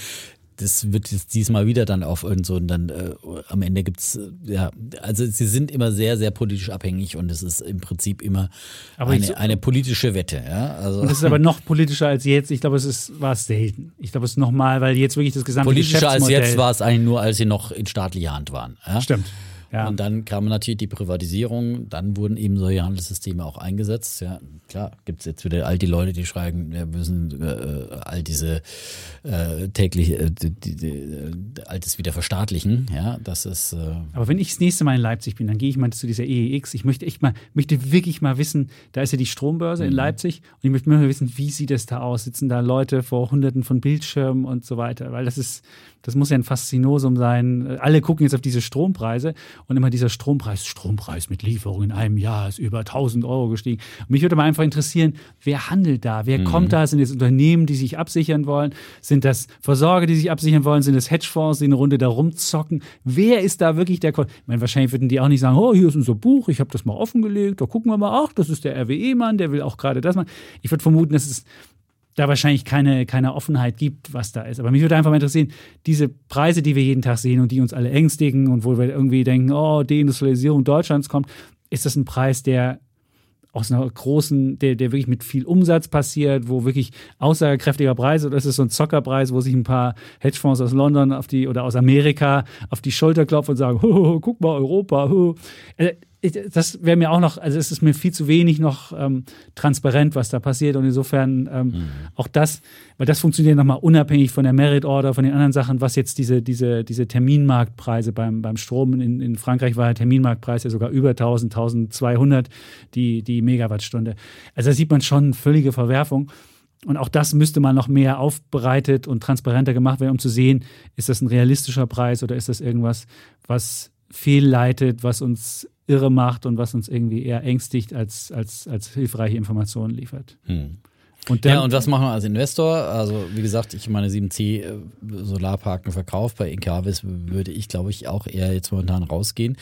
das wird jetzt diesmal wieder dann auf irgend so und dann äh, am Ende gibt's äh, ja, also sie sind immer sehr, sehr politisch abhängig und es ist im Prinzip immer eine, so, eine politische Wette. Ja? Also, es ist aber noch politischer als jetzt. Ich glaube, es ist, war es selten. Ich glaube, es ist nochmal, weil jetzt wirklich das gesamte Politischer als jetzt war es eigentlich nur, als sie noch in staatlicher Hand waren. Ja? Stimmt. Ja. Und dann kam natürlich die Privatisierung, dann wurden eben solche Handelssysteme auch eingesetzt. Ja, klar, gibt es jetzt wieder all die Leute, die schreiben, wir müssen äh, all diese äh, täglich äh, die, die, äh, Altes wieder verstaatlichen. Ja, das ist. Äh Aber wenn ich das nächste Mal in Leipzig bin, dann gehe ich mal zu dieser EEX. Ich möchte echt mal, möchte wirklich mal wissen, da ist ja die Strombörse mhm. in Leipzig und ich möchte mal wissen, wie sieht es da aus? Sitzen da Leute vor hunderten von Bildschirmen und so weiter? Weil das ist, das muss ja ein Faszinosum sein. Alle gucken jetzt auf diese Strompreise und immer dieser Strompreis, Strompreis mit Lieferung in einem Jahr ist über 1000 Euro gestiegen. Und mich würde mal einfach interessieren, wer handelt da? Wer mhm. kommt da? Sind es Unternehmen, die sich absichern wollen? Sind das Versorger, die sich absichern wollen? Sind es Hedgefonds, die eine Runde da rumzocken? Wer ist da wirklich der? Ko ich meine, wahrscheinlich würden die auch nicht sagen, oh, hier ist unser Buch, ich habe das mal offengelegt, da gucken wir mal, ach, das ist der RWE-Mann, der will auch gerade das machen. Ich würde vermuten, das ist da wahrscheinlich keine, keine Offenheit gibt, was da ist. Aber mich würde einfach mal interessieren, diese Preise, die wir jeden Tag sehen und die uns alle ängstigen und wo wir irgendwie denken, oh, Deindustrialisierung Deutschlands kommt, ist das ein Preis, der aus einer großen, der, der wirklich mit viel Umsatz passiert, wo wirklich aussagekräftiger Preis oder ist es so ein Zockerpreis, wo sich ein paar Hedgefonds aus London auf die oder aus Amerika auf die Schulter klopfen und sagen, [laughs] guck mal, Europa. [laughs] Also, das wäre mir auch noch, also es ist mir viel zu wenig noch ähm, transparent, was da passiert. Und insofern ähm, mhm. auch das, weil das funktioniert nochmal unabhängig von der Merit Order, von den anderen Sachen, was jetzt diese, diese, diese Terminmarktpreise beim, beim Strom in, in Frankreich war der Terminmarktpreis ja sogar über 1000, 1200 die, die Megawattstunde. Also da sieht man schon völlige Verwerfung. Und auch das müsste mal noch mehr aufbereitet und transparenter gemacht werden, um zu sehen, ist das ein realistischer Preis oder ist das irgendwas, was fehlleitet, was uns irre macht und was uns irgendwie eher ängstigt als, als, als hilfreiche Informationen liefert. Hm. Und ja, und was machen wir als Investor? Also, wie gesagt, ich meine 7C äh, Solarparken verkauft. Bei Incavis würde ich, glaube ich, auch eher jetzt momentan rausgehen.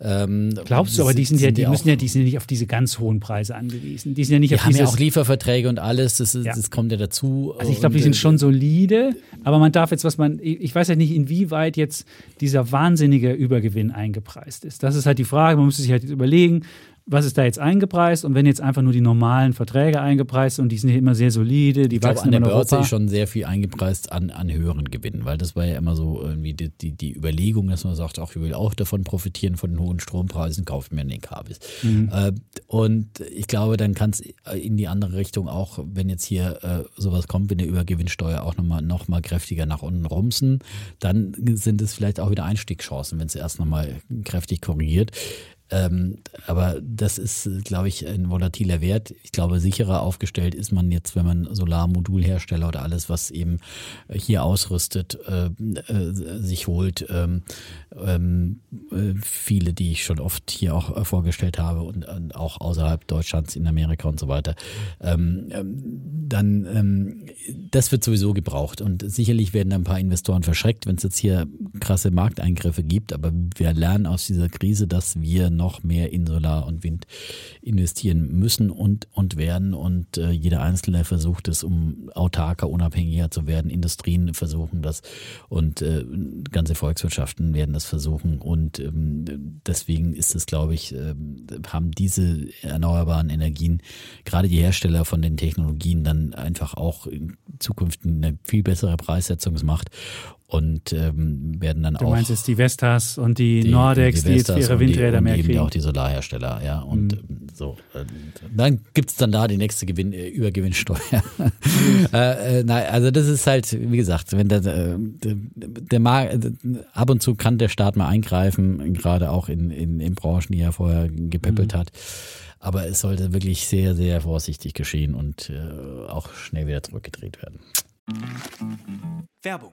Ähm, glaubst du, aber die sind ja, die müssen ja, die sind ja nicht auf diese ganz hohen Preise angewiesen. Die sind ja nicht die auf haben ja auch Lieferverträge und alles, das, ist, Ja. das kommt ja dazu. Also ich glaube, die sind äh, schon solide, aber man darf jetzt, was man, ich weiß ja nicht, inwieweit jetzt dieser wahnsinnige Übergewinn eingepreist ist. Das ist halt die Frage, man müsste sich halt jetzt überlegen, was ist da jetzt eingepreist und wenn jetzt einfach nur die normalen Verträge eingepreist und die sind ja immer sehr solide, die Ich glaube, wachsen an der Börse ist schon sehr viel eingepreist an, an höheren Gewinnen, weil das war ja immer so irgendwie die, die, die Überlegung, dass man sagt, ach, ich will auch davon profitieren, von den hohen Strompreisen, kaufe mir einen Kabis. Mhm. Äh, und ich glaube, dann kann es in die andere Richtung auch, wenn jetzt hier äh, sowas kommt, wie eine Übergewinnsteuer auch nochmal noch mal kräftiger nach unten rumsen, dann sind es vielleicht auch wieder Einstiegschancen, wenn es erst nochmal kräftig korrigiert. Ähm, aber das ist, äh, glaube ich, ein volatiler Wert. Ich glaube, sicherer aufgestellt ist man jetzt, wenn man Solarmodulhersteller oder alles, was eben hier ausrüstet, äh, äh, sich holt. Ähm, ähm, äh, viele, die ich schon oft hier auch äh, vorgestellt habe und, und auch außerhalb Deutschlands, in Amerika und so weiter. Ähm, ähm, dann, ähm, das wird sowieso gebraucht und sicherlich werden ein paar Investoren verschreckt, wenn es jetzt hier krasse Markteingriffe gibt. Aber wir lernen aus dieser Krise, dass wir noch mehr in Solar und Wind investieren müssen und, und werden. Und äh, jeder Einzelne versucht es, um autarker, unabhängiger zu werden. Industrien versuchen das und äh, ganze Volkswirtschaften werden das versuchen. Und ähm, deswegen ist es, glaube ich, äh, haben diese erneuerbaren Energien, gerade die Hersteller von den Technologien, dann einfach auch in Zukunft eine viel bessere Preissetzungsmacht und ähm, werden dann Du auch meinst jetzt die Vestas und die, die- Nordex, die, jetzt für Vestas ihre und die- Windräder und mehr eben kriegen. auch die Solarhersteller, ja. Und Mhm. ähm, so. äh, Dann gibt's dann da die nächste Gewinn, äh, Übergewinnsteuer. [laughs] äh, äh, nein, also das ist halt, wie gesagt, wenn der, äh, der, der Mar äh, ab und zu kann der Staat mal eingreifen, gerade auch in, in, in Branchen, die er vorher gepäppelt Mhm. hat. Aber es sollte wirklich sehr, sehr vorsichtig geschehen und äh, auch schnell wieder zurückgedreht werden. Werbung.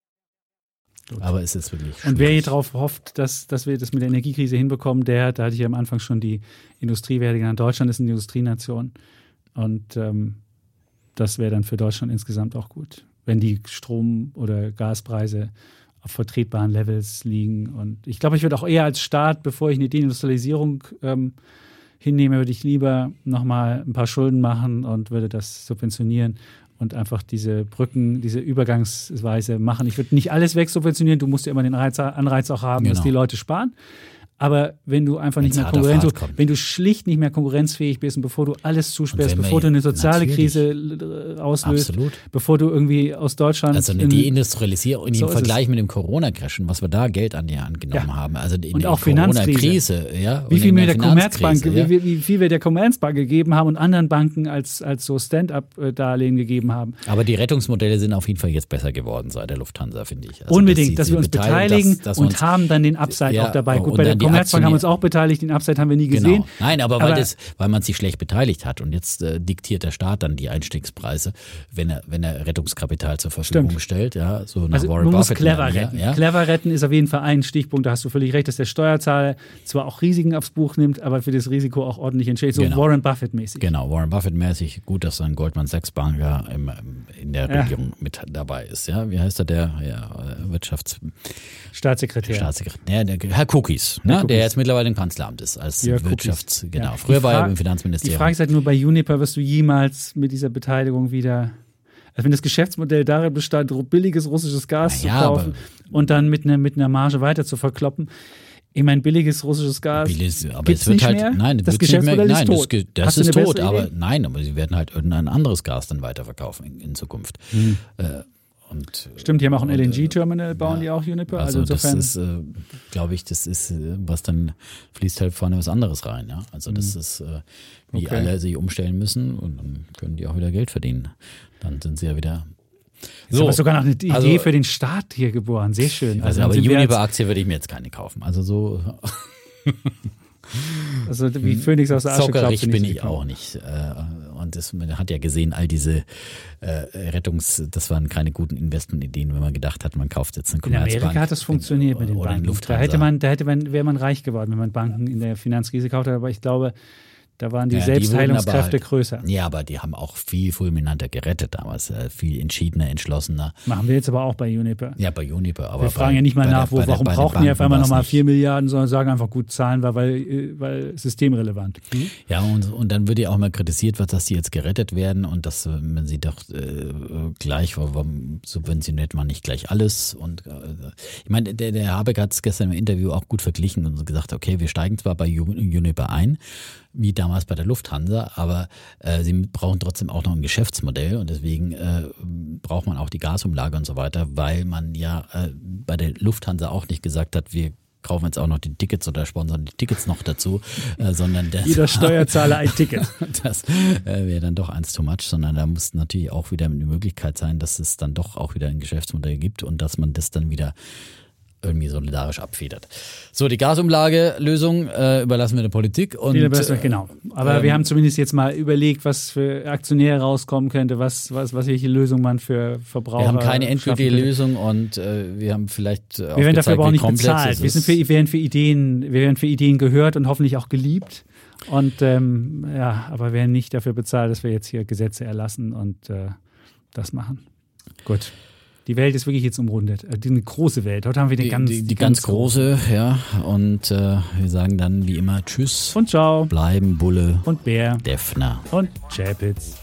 Aber es ist wirklich Und wer hier schwierig. drauf hofft, dass, dass wir das mit der Energiekrise hinbekommen, der, da hatte ich ja am Anfang schon die Industriewerte genannt. Deutschland ist eine Industrienation. Und ähm, das wäre dann für Deutschland insgesamt auch gut, wenn die Strom- oder Gaspreise auf vertretbaren Levels liegen. Und ich glaube, ich würde auch eher als Staat, bevor ich eine Deindustrialisierung ähm, hinnehme, würde ich lieber nochmal ein paar Schulden machen und würde das subventionieren und einfach diese Brücken, diese Übergangsweise machen. Ich würde nicht alles wegsubventionieren, du musst ja immer den Reiz, Anreiz auch haben, dass Genau. die Leute sparen. Aber wenn du einfach Wenn's nicht mehr Konkurrenz, wenn du schlicht nicht mehr konkurrenzfähig bist und bevor du alles zusperrst, bevor du eine soziale. Krise l- auslöst, Absolut. bevor du irgendwie aus Deutschland Also eine in- Deindustrialisierung in So dem Vergleich mit dem Corona-Crashen, was wir da Geld an die Hand genommen Ja. haben. Also in Und auch Finanzkrise. Corona-Krise, ja. Wie viel, wir der Commerzbank, ja. wie, wie, viel wir der Commerzbank gegeben haben und anderen Banken als, als so Stand-up-Darlehen gegeben haben. Aber die Rettungsmodelle sind auf jeden Fall jetzt besser geworden seit der Lufthansa, finde ich. Also, Unbedingt, dass dass wir uns beteiligen dass- dass und uns- haben dann den Upside Ja, auch dabei. Gut, bei der Commerzbank haben wir uns auch beteiligt, den Upside haben wir nie gesehen. Genau. Nein, aber weil, Aber- das, weil man sich schlecht beteiligt hat und jetzt äh, diktiert der Staat dann die Einstiegspreise, wenn er, wenn er Rettungskapital zur Verfügung Stimmt. stellt. Ja, so nach Also Warren man muss Buffett clever manier, retten. Ja, Clever retten ist auf jeden Fall ein Stichpunkt, da hast du völlig recht, dass der Steuerzahler zwar auch Risiken aufs Buch nimmt, aber für das Risiko auch ordentlich entschädigt. So Genau. Warren Buffett-mäßig. Genau, Warren Buffett-mäßig. Gut, dass dann Goldman Sachs-Banker in der Ja. Regierung mit dabei ist. Ja, wie heißt er, der ja, äh, Wirtschaftsstaatssekretär? Staatssekretär. Der, Herr Cookies, ne, der jetzt mittlerweile im Kanzleramt ist als Jörg Wirtschafts-, genau. Ja. Früher Die war er im Die Finanzministerium. Frage ist halt nur bei Juniper, wirst du jemals mit dieser Beteiligung wieder. Also wenn das Geschäftsmodell darin bestand, billiges russisches Gas ja, zu kaufen und dann mit einer, mit einer Marge weiter zu verkloppen. Ich meine, billiges russisches Gas. Billig, aber gibt's es wird nicht halt, mehr? nein, Das Geschäftsmodell mehr, ist nein, tot. Das, das ist eine tot, aber Idee? nein, aber sie werden halt irgendein anderes Gas dann weiterverkaufen in, in Zukunft. Hm. Äh, und, Stimmt, die haben auch ein äh, LNG-Terminal, bauen ja. die auch Uniper. Also, Also, insofern. das ist, äh, glaube ich, das ist, äh, was dann fließt halt vorne was anderes rein. Ja? Also das ist, äh, wie Mhm. Okay. alle sich umstellen müssen und dann können die auch wieder Geld verdienen. Dann sind sie ja wieder. Jetzt haben wir sogar noch eine Idee also- für den Staat hier geboren. Sehr schön. Also, dann aber sind wir Uniper-Aktie würde ich mir jetzt keine kaufen. Also so [laughs] also wie Phoenix aus der Asche zockerig bin ich auch nicht. Äh, Und das, man hat ja gesehen, all diese äh, Rettungs, das waren keine guten Investmentideen, wenn man gedacht hat, man kauft jetzt eine In Commerzbank. Amerika hat das funktioniert mit den Banken. Da hätte man, da hätte man, wäre man reich geworden, wenn man Banken in der Finanzkrise gekauft hat. Aber ich glaube, da waren die Ja, die Selbstheilungskräfte aber halt- größer. Ja, aber die haben auch viel fulminanter gerettet damals, äh, viel entschiedener, entschlossener. Machen wir jetzt aber auch bei Uniper. Ja, bei Uniper. Aber wir fragen bei- ja nicht mal nach, der- wo, der- warum den brauchen die auf einmal nochmal nicht. 4 Milliarden, sondern sagen einfach gut zahlen wir, weil, äh, weil systemrelevant. Ja, und, und dann wird ja auch mal kritisiert, was, dass die jetzt gerettet werden und dass äh, man sie doch äh, gleich, warum subventioniert man nicht gleich alles? Und äh, ich meine, der, der Habeck hat es gestern im Interview auch gut verglichen und gesagt, okay, wir steigen zwar bei Ju- Uniper ein, wie damals bei der Lufthansa, aber äh, sie brauchen trotzdem auch noch ein Geschäftsmodell und deswegen äh, braucht man auch die Gasumlage und so weiter, weil man ja äh, bei der Lufthansa auch nicht gesagt hat, wir kaufen jetzt auch noch die Tickets oder sponsern die Tickets noch dazu, äh, sondern das Jeder Steuerzahler ein Ticket. [laughs] das äh, wäre dann doch eins too much, sondern da muss natürlich auch wieder eine Möglichkeit sein, dass es dann doch auch wieder ein Geschäftsmodell gibt und dass man das dann wieder irgendwie solidarisch abfedert. So, die Gasumlage-Lösung äh, überlassen wir der Politik und besser, genau. Aber ähm, wir haben zumindest jetzt mal überlegt, was für Aktionäre rauskommen könnte, was, was, was welche Lösung man für Verbraucher wir haben keine endgültige. Lösung und äh, wir haben vielleicht äh, Wir werden dafür aber auch nicht bezahlt. Wir, sind für, wir, werden für Ideen, wir werden für Ideen gehört und hoffentlich auch geliebt. Und ähm, ja, aber werden nicht dafür bezahlt, dass wir jetzt hier Gesetze erlassen und äh, das machen. Gut. Die Welt ist wirklich jetzt umrundet. Äh, Die eine große Welt. Heute haben wir die, die, ganz, die, die ganz große, ja. Und äh, wir sagen dann wie immer Tschüss, Und ciao. bleiben Bulle, Und Bär. Defner. Und Chapitz.